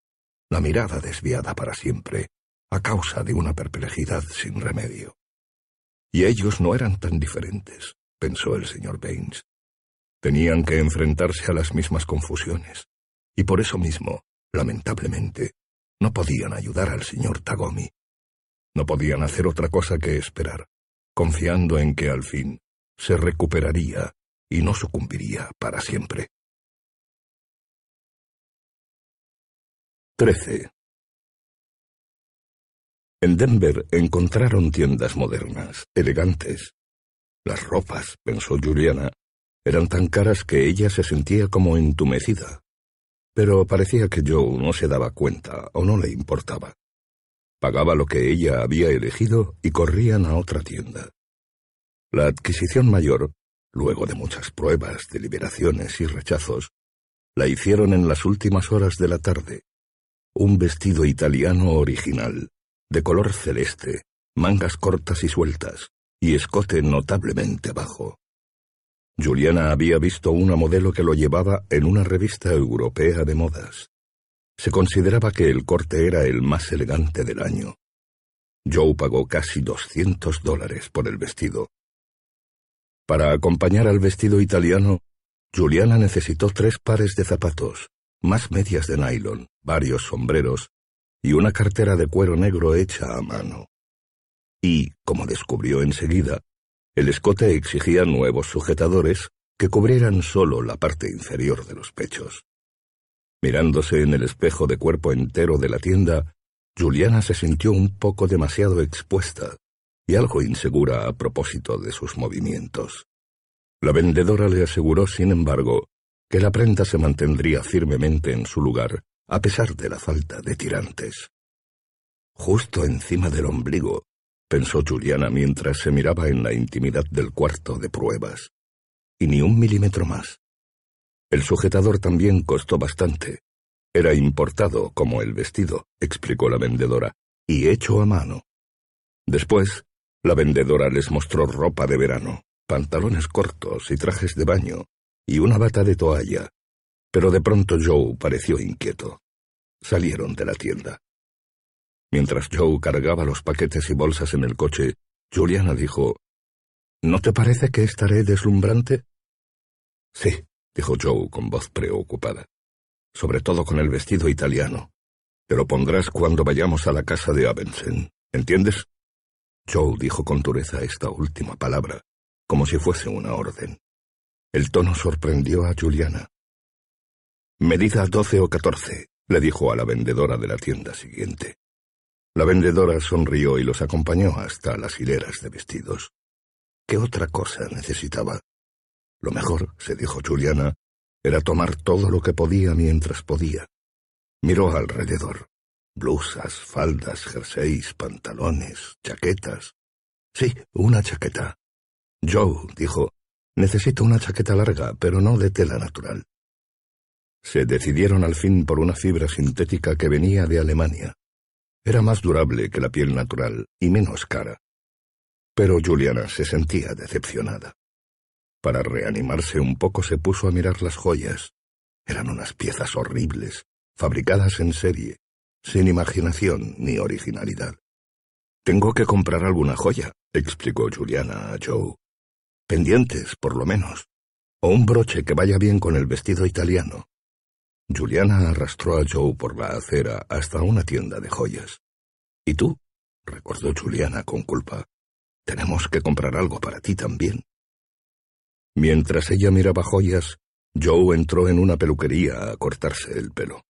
la mirada desviada para siempre, a causa de una perplejidad sin remedio. Y ellos no eran tan diferentes pensó el señor Baines. Tenían que enfrentarse a las mismas confusiones, y por eso mismo, lamentablemente, no podían ayudar al señor Tagomi. No podían hacer otra cosa que esperar, confiando en que al fin se recuperaría y no sucumbiría para siempre. 13. En Denver encontraron tiendas modernas, elegantes, las ropas, pensó Juliana, eran tan caras que ella se sentía como entumecida. Pero parecía que Joe no se daba cuenta o no le importaba. Pagaba lo que ella había elegido y corrían a otra tienda. La adquisición mayor, luego de muchas pruebas, deliberaciones y rechazos, la hicieron en las últimas horas de la tarde. Un vestido italiano original, de color celeste, mangas cortas y sueltas, y escote notablemente bajo. Juliana había visto una modelo que lo llevaba en una revista europea de modas. Se consideraba que el corte era el más elegante del año. Joe pagó casi doscientos dólares por el vestido. Para acompañar al vestido italiano, Juliana necesitó tres pares de zapatos, más medias de nylon, varios sombreros y una cartera de cuero negro hecha a mano y, como descubrió enseguida, el escote exigía nuevos sujetadores que cubrieran solo la parte inferior de los pechos. Mirándose en el espejo de cuerpo entero de la tienda, Juliana se sintió un poco demasiado expuesta y algo insegura a propósito de sus movimientos. La vendedora le aseguró, sin embargo, que la prenda se mantendría firmemente en su lugar, a pesar de la falta de tirantes. Justo encima del ombligo, pensó Juliana mientras se miraba en la intimidad del cuarto de pruebas. Y ni un milímetro más. El sujetador también costó bastante. Era importado, como el vestido, explicó la vendedora, y hecho a mano. Después, la vendedora les mostró ropa de verano, pantalones cortos y trajes de baño, y una bata de toalla. Pero de pronto Joe pareció inquieto. Salieron de la tienda. Mientras Joe cargaba los paquetes y bolsas en el coche, Juliana dijo, ¿No te parece que estaré deslumbrante? Sí, dijo Joe con voz preocupada. Sobre todo con el vestido italiano. Te lo pondrás cuando vayamos a la casa de Abensen. ¿Entiendes? Joe dijo con dureza esta última palabra, como si fuese una orden. El tono sorprendió a Juliana. Medida doce o catorce, le dijo a la vendedora de la tienda siguiente. La vendedora sonrió y los acompañó hasta las hileras de vestidos. ¿Qué otra cosa necesitaba? Lo mejor, se dijo Juliana, era tomar todo lo que podía mientras podía. Miró alrededor. Blusas, faldas, jerseys, pantalones, chaquetas. Sí, una chaqueta. Joe, dijo, necesito una chaqueta larga, pero no de tela natural. Se decidieron al fin por una fibra sintética que venía de Alemania. Era más durable que la piel natural y menos cara. Pero Juliana se sentía decepcionada. Para reanimarse un poco se puso a mirar las joyas. Eran unas piezas horribles, fabricadas en serie, sin imaginación ni originalidad. Tengo que comprar alguna joya, explicó Juliana a Joe. Pendientes, por lo menos. O un broche que vaya bien con el vestido italiano. Juliana arrastró a Joe por la acera hasta una tienda de joyas. ¿Y tú? recordó Juliana con culpa. Tenemos que comprar algo para ti también. Mientras ella miraba joyas, Joe entró en una peluquería a cortarse el pelo.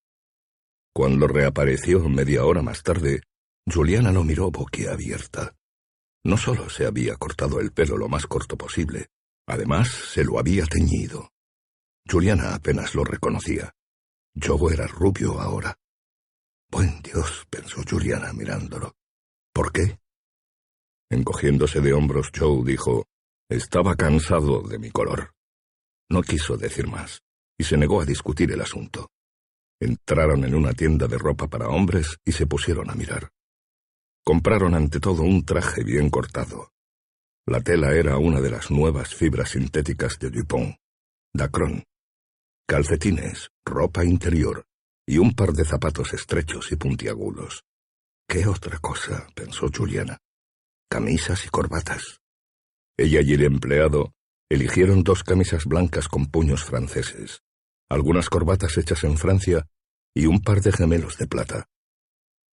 Cuando reapareció media hora más tarde, Juliana lo miró boquiabierta. No solo se había cortado el pelo lo más corto posible, además se lo había teñido. Juliana apenas lo reconocía. Joe era rubio ahora. Buen Dios, pensó Juliana mirándolo. ¿Por qué? Encogiéndose de hombros, Joe dijo, estaba cansado de mi color. No quiso decir más, y se negó a discutir el asunto. Entraron en una tienda de ropa para hombres y se pusieron a mirar. Compraron ante todo un traje bien cortado. La tela era una de las nuevas fibras sintéticas de Dupont, Dacron. Calcetines, ropa interior y un par de zapatos estrechos y puntiagudos. ¿Qué otra cosa? pensó Juliana. Camisas y corbatas. Ella y el empleado eligieron dos camisas blancas con puños franceses, algunas corbatas hechas en Francia y un par de gemelos de plata.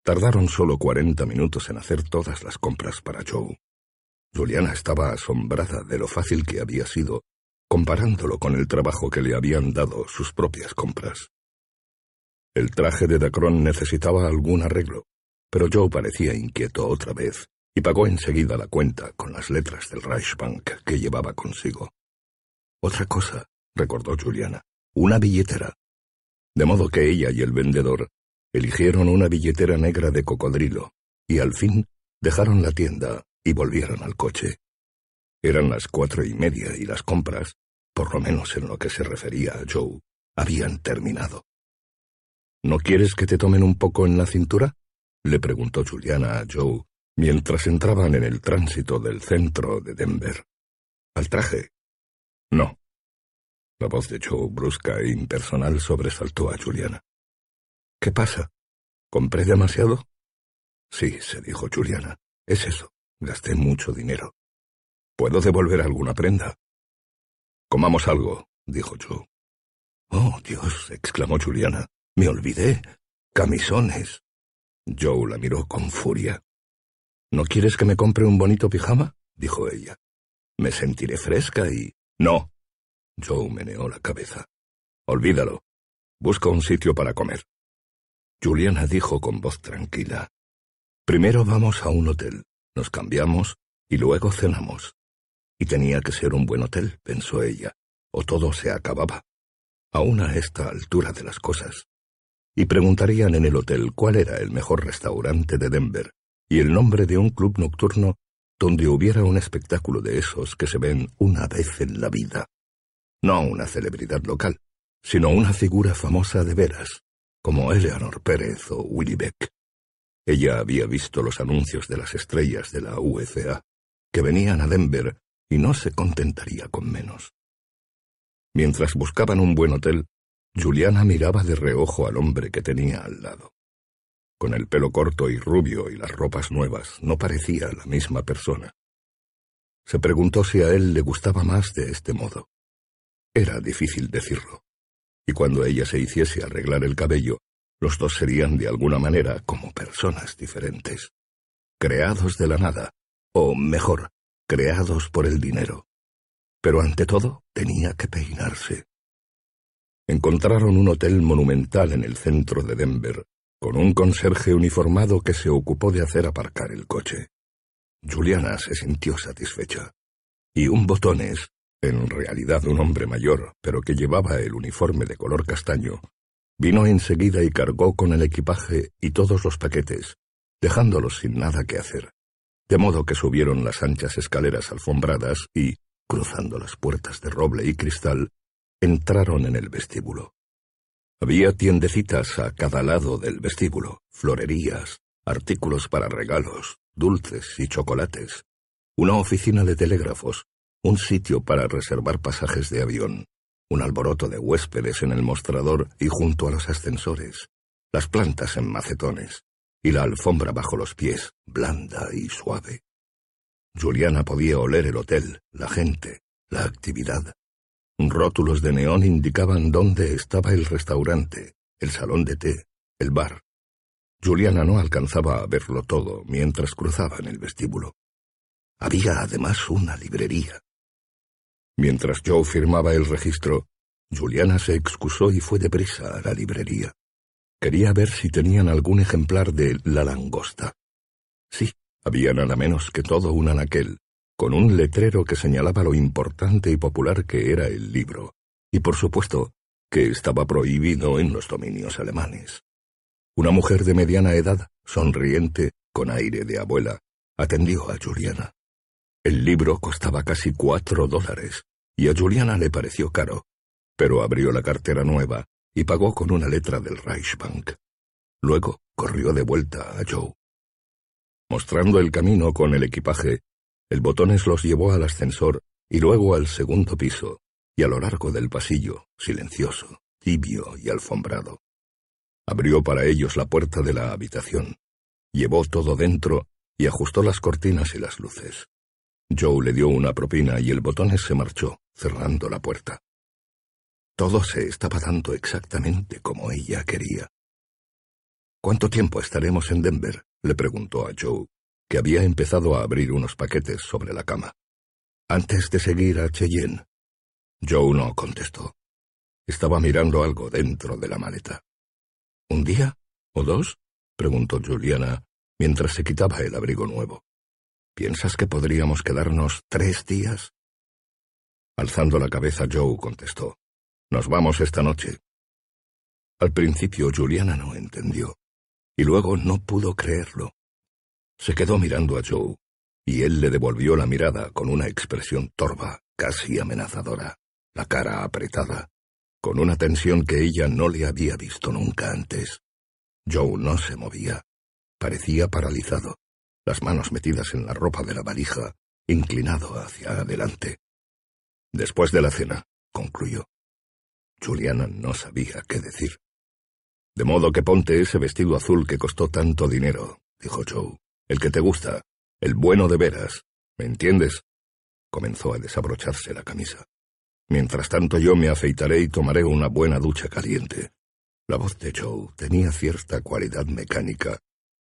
Tardaron solo cuarenta minutos en hacer todas las compras para Joe. Juliana estaba asombrada de lo fácil que había sido, comparándolo con el trabajo que le habían dado sus propias compras. El traje de Dacron necesitaba algún arreglo, pero Joe parecía inquieto otra vez y pagó enseguida la cuenta con las letras del Reichsbank que llevaba consigo. Otra cosa, recordó Juliana, una billetera. De modo que ella y el vendedor eligieron una billetera negra de cocodrilo, y al fin dejaron la tienda y volvieron al coche. Eran las cuatro y media y las compras, por lo menos en lo que se refería a Joe, habían terminado. ¿No quieres que te tomen un poco en la cintura? le preguntó Juliana a Joe, mientras entraban en el tránsito del centro de Denver. ¿Al traje? No. La voz de Joe, brusca e impersonal, sobresaltó a Juliana. ¿Qué pasa? ¿Compré demasiado? Sí, se dijo Juliana. Es eso. Gasté mucho dinero. ¿Puedo devolver alguna prenda? Comamos algo, dijo Joe. Oh, Dios, exclamó Juliana. Me olvidé. Camisones. Joe la miró con furia. ¿No quieres que me compre un bonito pijama? dijo ella. Me sentiré fresca y... No. Joe meneó la cabeza. Olvídalo. Busca un sitio para comer. Juliana dijo con voz tranquila. Primero vamos a un hotel, nos cambiamos y luego cenamos. Y tenía que ser un buen hotel, pensó ella, o todo se acababa. Aún a esta altura de las cosas. Y preguntarían en el hotel cuál era el mejor restaurante de Denver y el nombre de un club nocturno donde hubiera un espectáculo de esos que se ven una vez en la vida. No una celebridad local, sino una figura famosa de veras, como Eleanor Pérez o Willie Beck. Ella había visto los anuncios de las estrellas de la UFA, que venían a Denver y no se contentaría con menos. Mientras buscaban un buen hotel, Juliana miraba de reojo al hombre que tenía al lado. Con el pelo corto y rubio y las ropas nuevas, no parecía la misma persona. Se preguntó si a él le gustaba más de este modo. Era difícil decirlo y cuando ella se hiciese arreglar el cabello, los dos serían de alguna manera como personas diferentes, creados de la nada, o mejor, creados por el dinero. Pero ante todo tenía que peinarse. Encontraron un hotel monumental en el centro de Denver, con un conserje uniformado que se ocupó de hacer aparcar el coche. Juliana se sintió satisfecha. Y un botones, en realidad un hombre mayor, pero que llevaba el uniforme de color castaño, vino enseguida y cargó con el equipaje y todos los paquetes, dejándolos sin nada que hacer, de modo que subieron las anchas escaleras alfombradas y, cruzando las puertas de roble y cristal, entraron en el vestíbulo. Había tiendecitas a cada lado del vestíbulo, florerías, artículos para regalos, dulces y chocolates, una oficina de telégrafos, un sitio para reservar pasajes de avión, un alboroto de huéspedes en el mostrador y junto a los ascensores, las plantas en macetones, y la alfombra bajo los pies, blanda y suave. Juliana podía oler el hotel, la gente, la actividad. Rótulos de neón indicaban dónde estaba el restaurante, el salón de té, el bar. Juliana no alcanzaba a verlo todo mientras cruzaba en el vestíbulo. Había además una librería. Mientras Joe firmaba el registro, Juliana se excusó y fue deprisa a la librería. Quería ver si tenían algún ejemplar de La Langosta. Sí, había nada menos que todo un anaquel, con un letrero que señalaba lo importante y popular que era el libro, y por supuesto que estaba prohibido en los dominios alemanes. Una mujer de mediana edad, sonriente, con aire de abuela, atendió a Juliana. El libro costaba casi cuatro dólares, y a Juliana le pareció caro, pero abrió la cartera nueva y pagó con una letra del Reichsbank. Luego corrió de vuelta a Joe. Mostrando el camino con el equipaje, el botones los llevó al ascensor y luego al segundo piso, y a lo largo del pasillo, silencioso, tibio y alfombrado. Abrió para ellos la puerta de la habitación, llevó todo dentro y ajustó las cortinas y las luces. Joe le dio una propina y el botones se marchó, cerrando la puerta. Todo se estaba dando exactamente como ella quería. ¿Cuánto tiempo estaremos en Denver? le preguntó a Joe, que había empezado a abrir unos paquetes sobre la cama. Antes de seguir a Cheyenne. Joe no contestó. Estaba mirando algo dentro de la maleta. ¿Un día? ¿O dos? preguntó Juliana mientras se quitaba el abrigo nuevo. ¿Piensas que podríamos quedarnos tres días? Alzando la cabeza, Joe contestó. Nos vamos esta noche. Al principio Juliana no entendió, y luego no pudo creerlo. Se quedó mirando a Joe, y él le devolvió la mirada con una expresión torva, casi amenazadora, la cara apretada, con una tensión que ella no le había visto nunca antes. Joe no se movía, parecía paralizado las manos metidas en la ropa de la valija, inclinado hacia adelante. Después de la cena, concluyó. Juliana no sabía qué decir. De modo que ponte ese vestido azul que costó tanto dinero, dijo Joe. El que te gusta, el bueno de veras. ¿Me entiendes? Comenzó a desabrocharse la camisa. Mientras tanto yo me afeitaré y tomaré una buena ducha caliente. La voz de Joe tenía cierta cualidad mecánica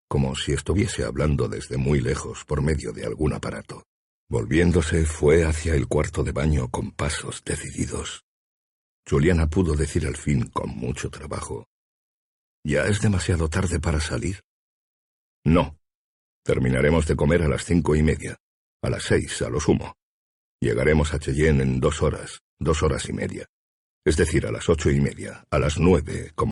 como si estuviese hablando desde muy lejos por medio de algún aparato. Volviéndose fue hacia el cuarto de baño con pasos decididos. Juliana pudo decir al fin con mucho trabajo. ¿Ya es demasiado tarde para salir? No. Terminaremos de comer a las cinco y media. A las seis, a lo sumo. Llegaremos a Cheyenne en dos horas, dos horas y media. Es decir, a las ocho y media, a las nueve, como...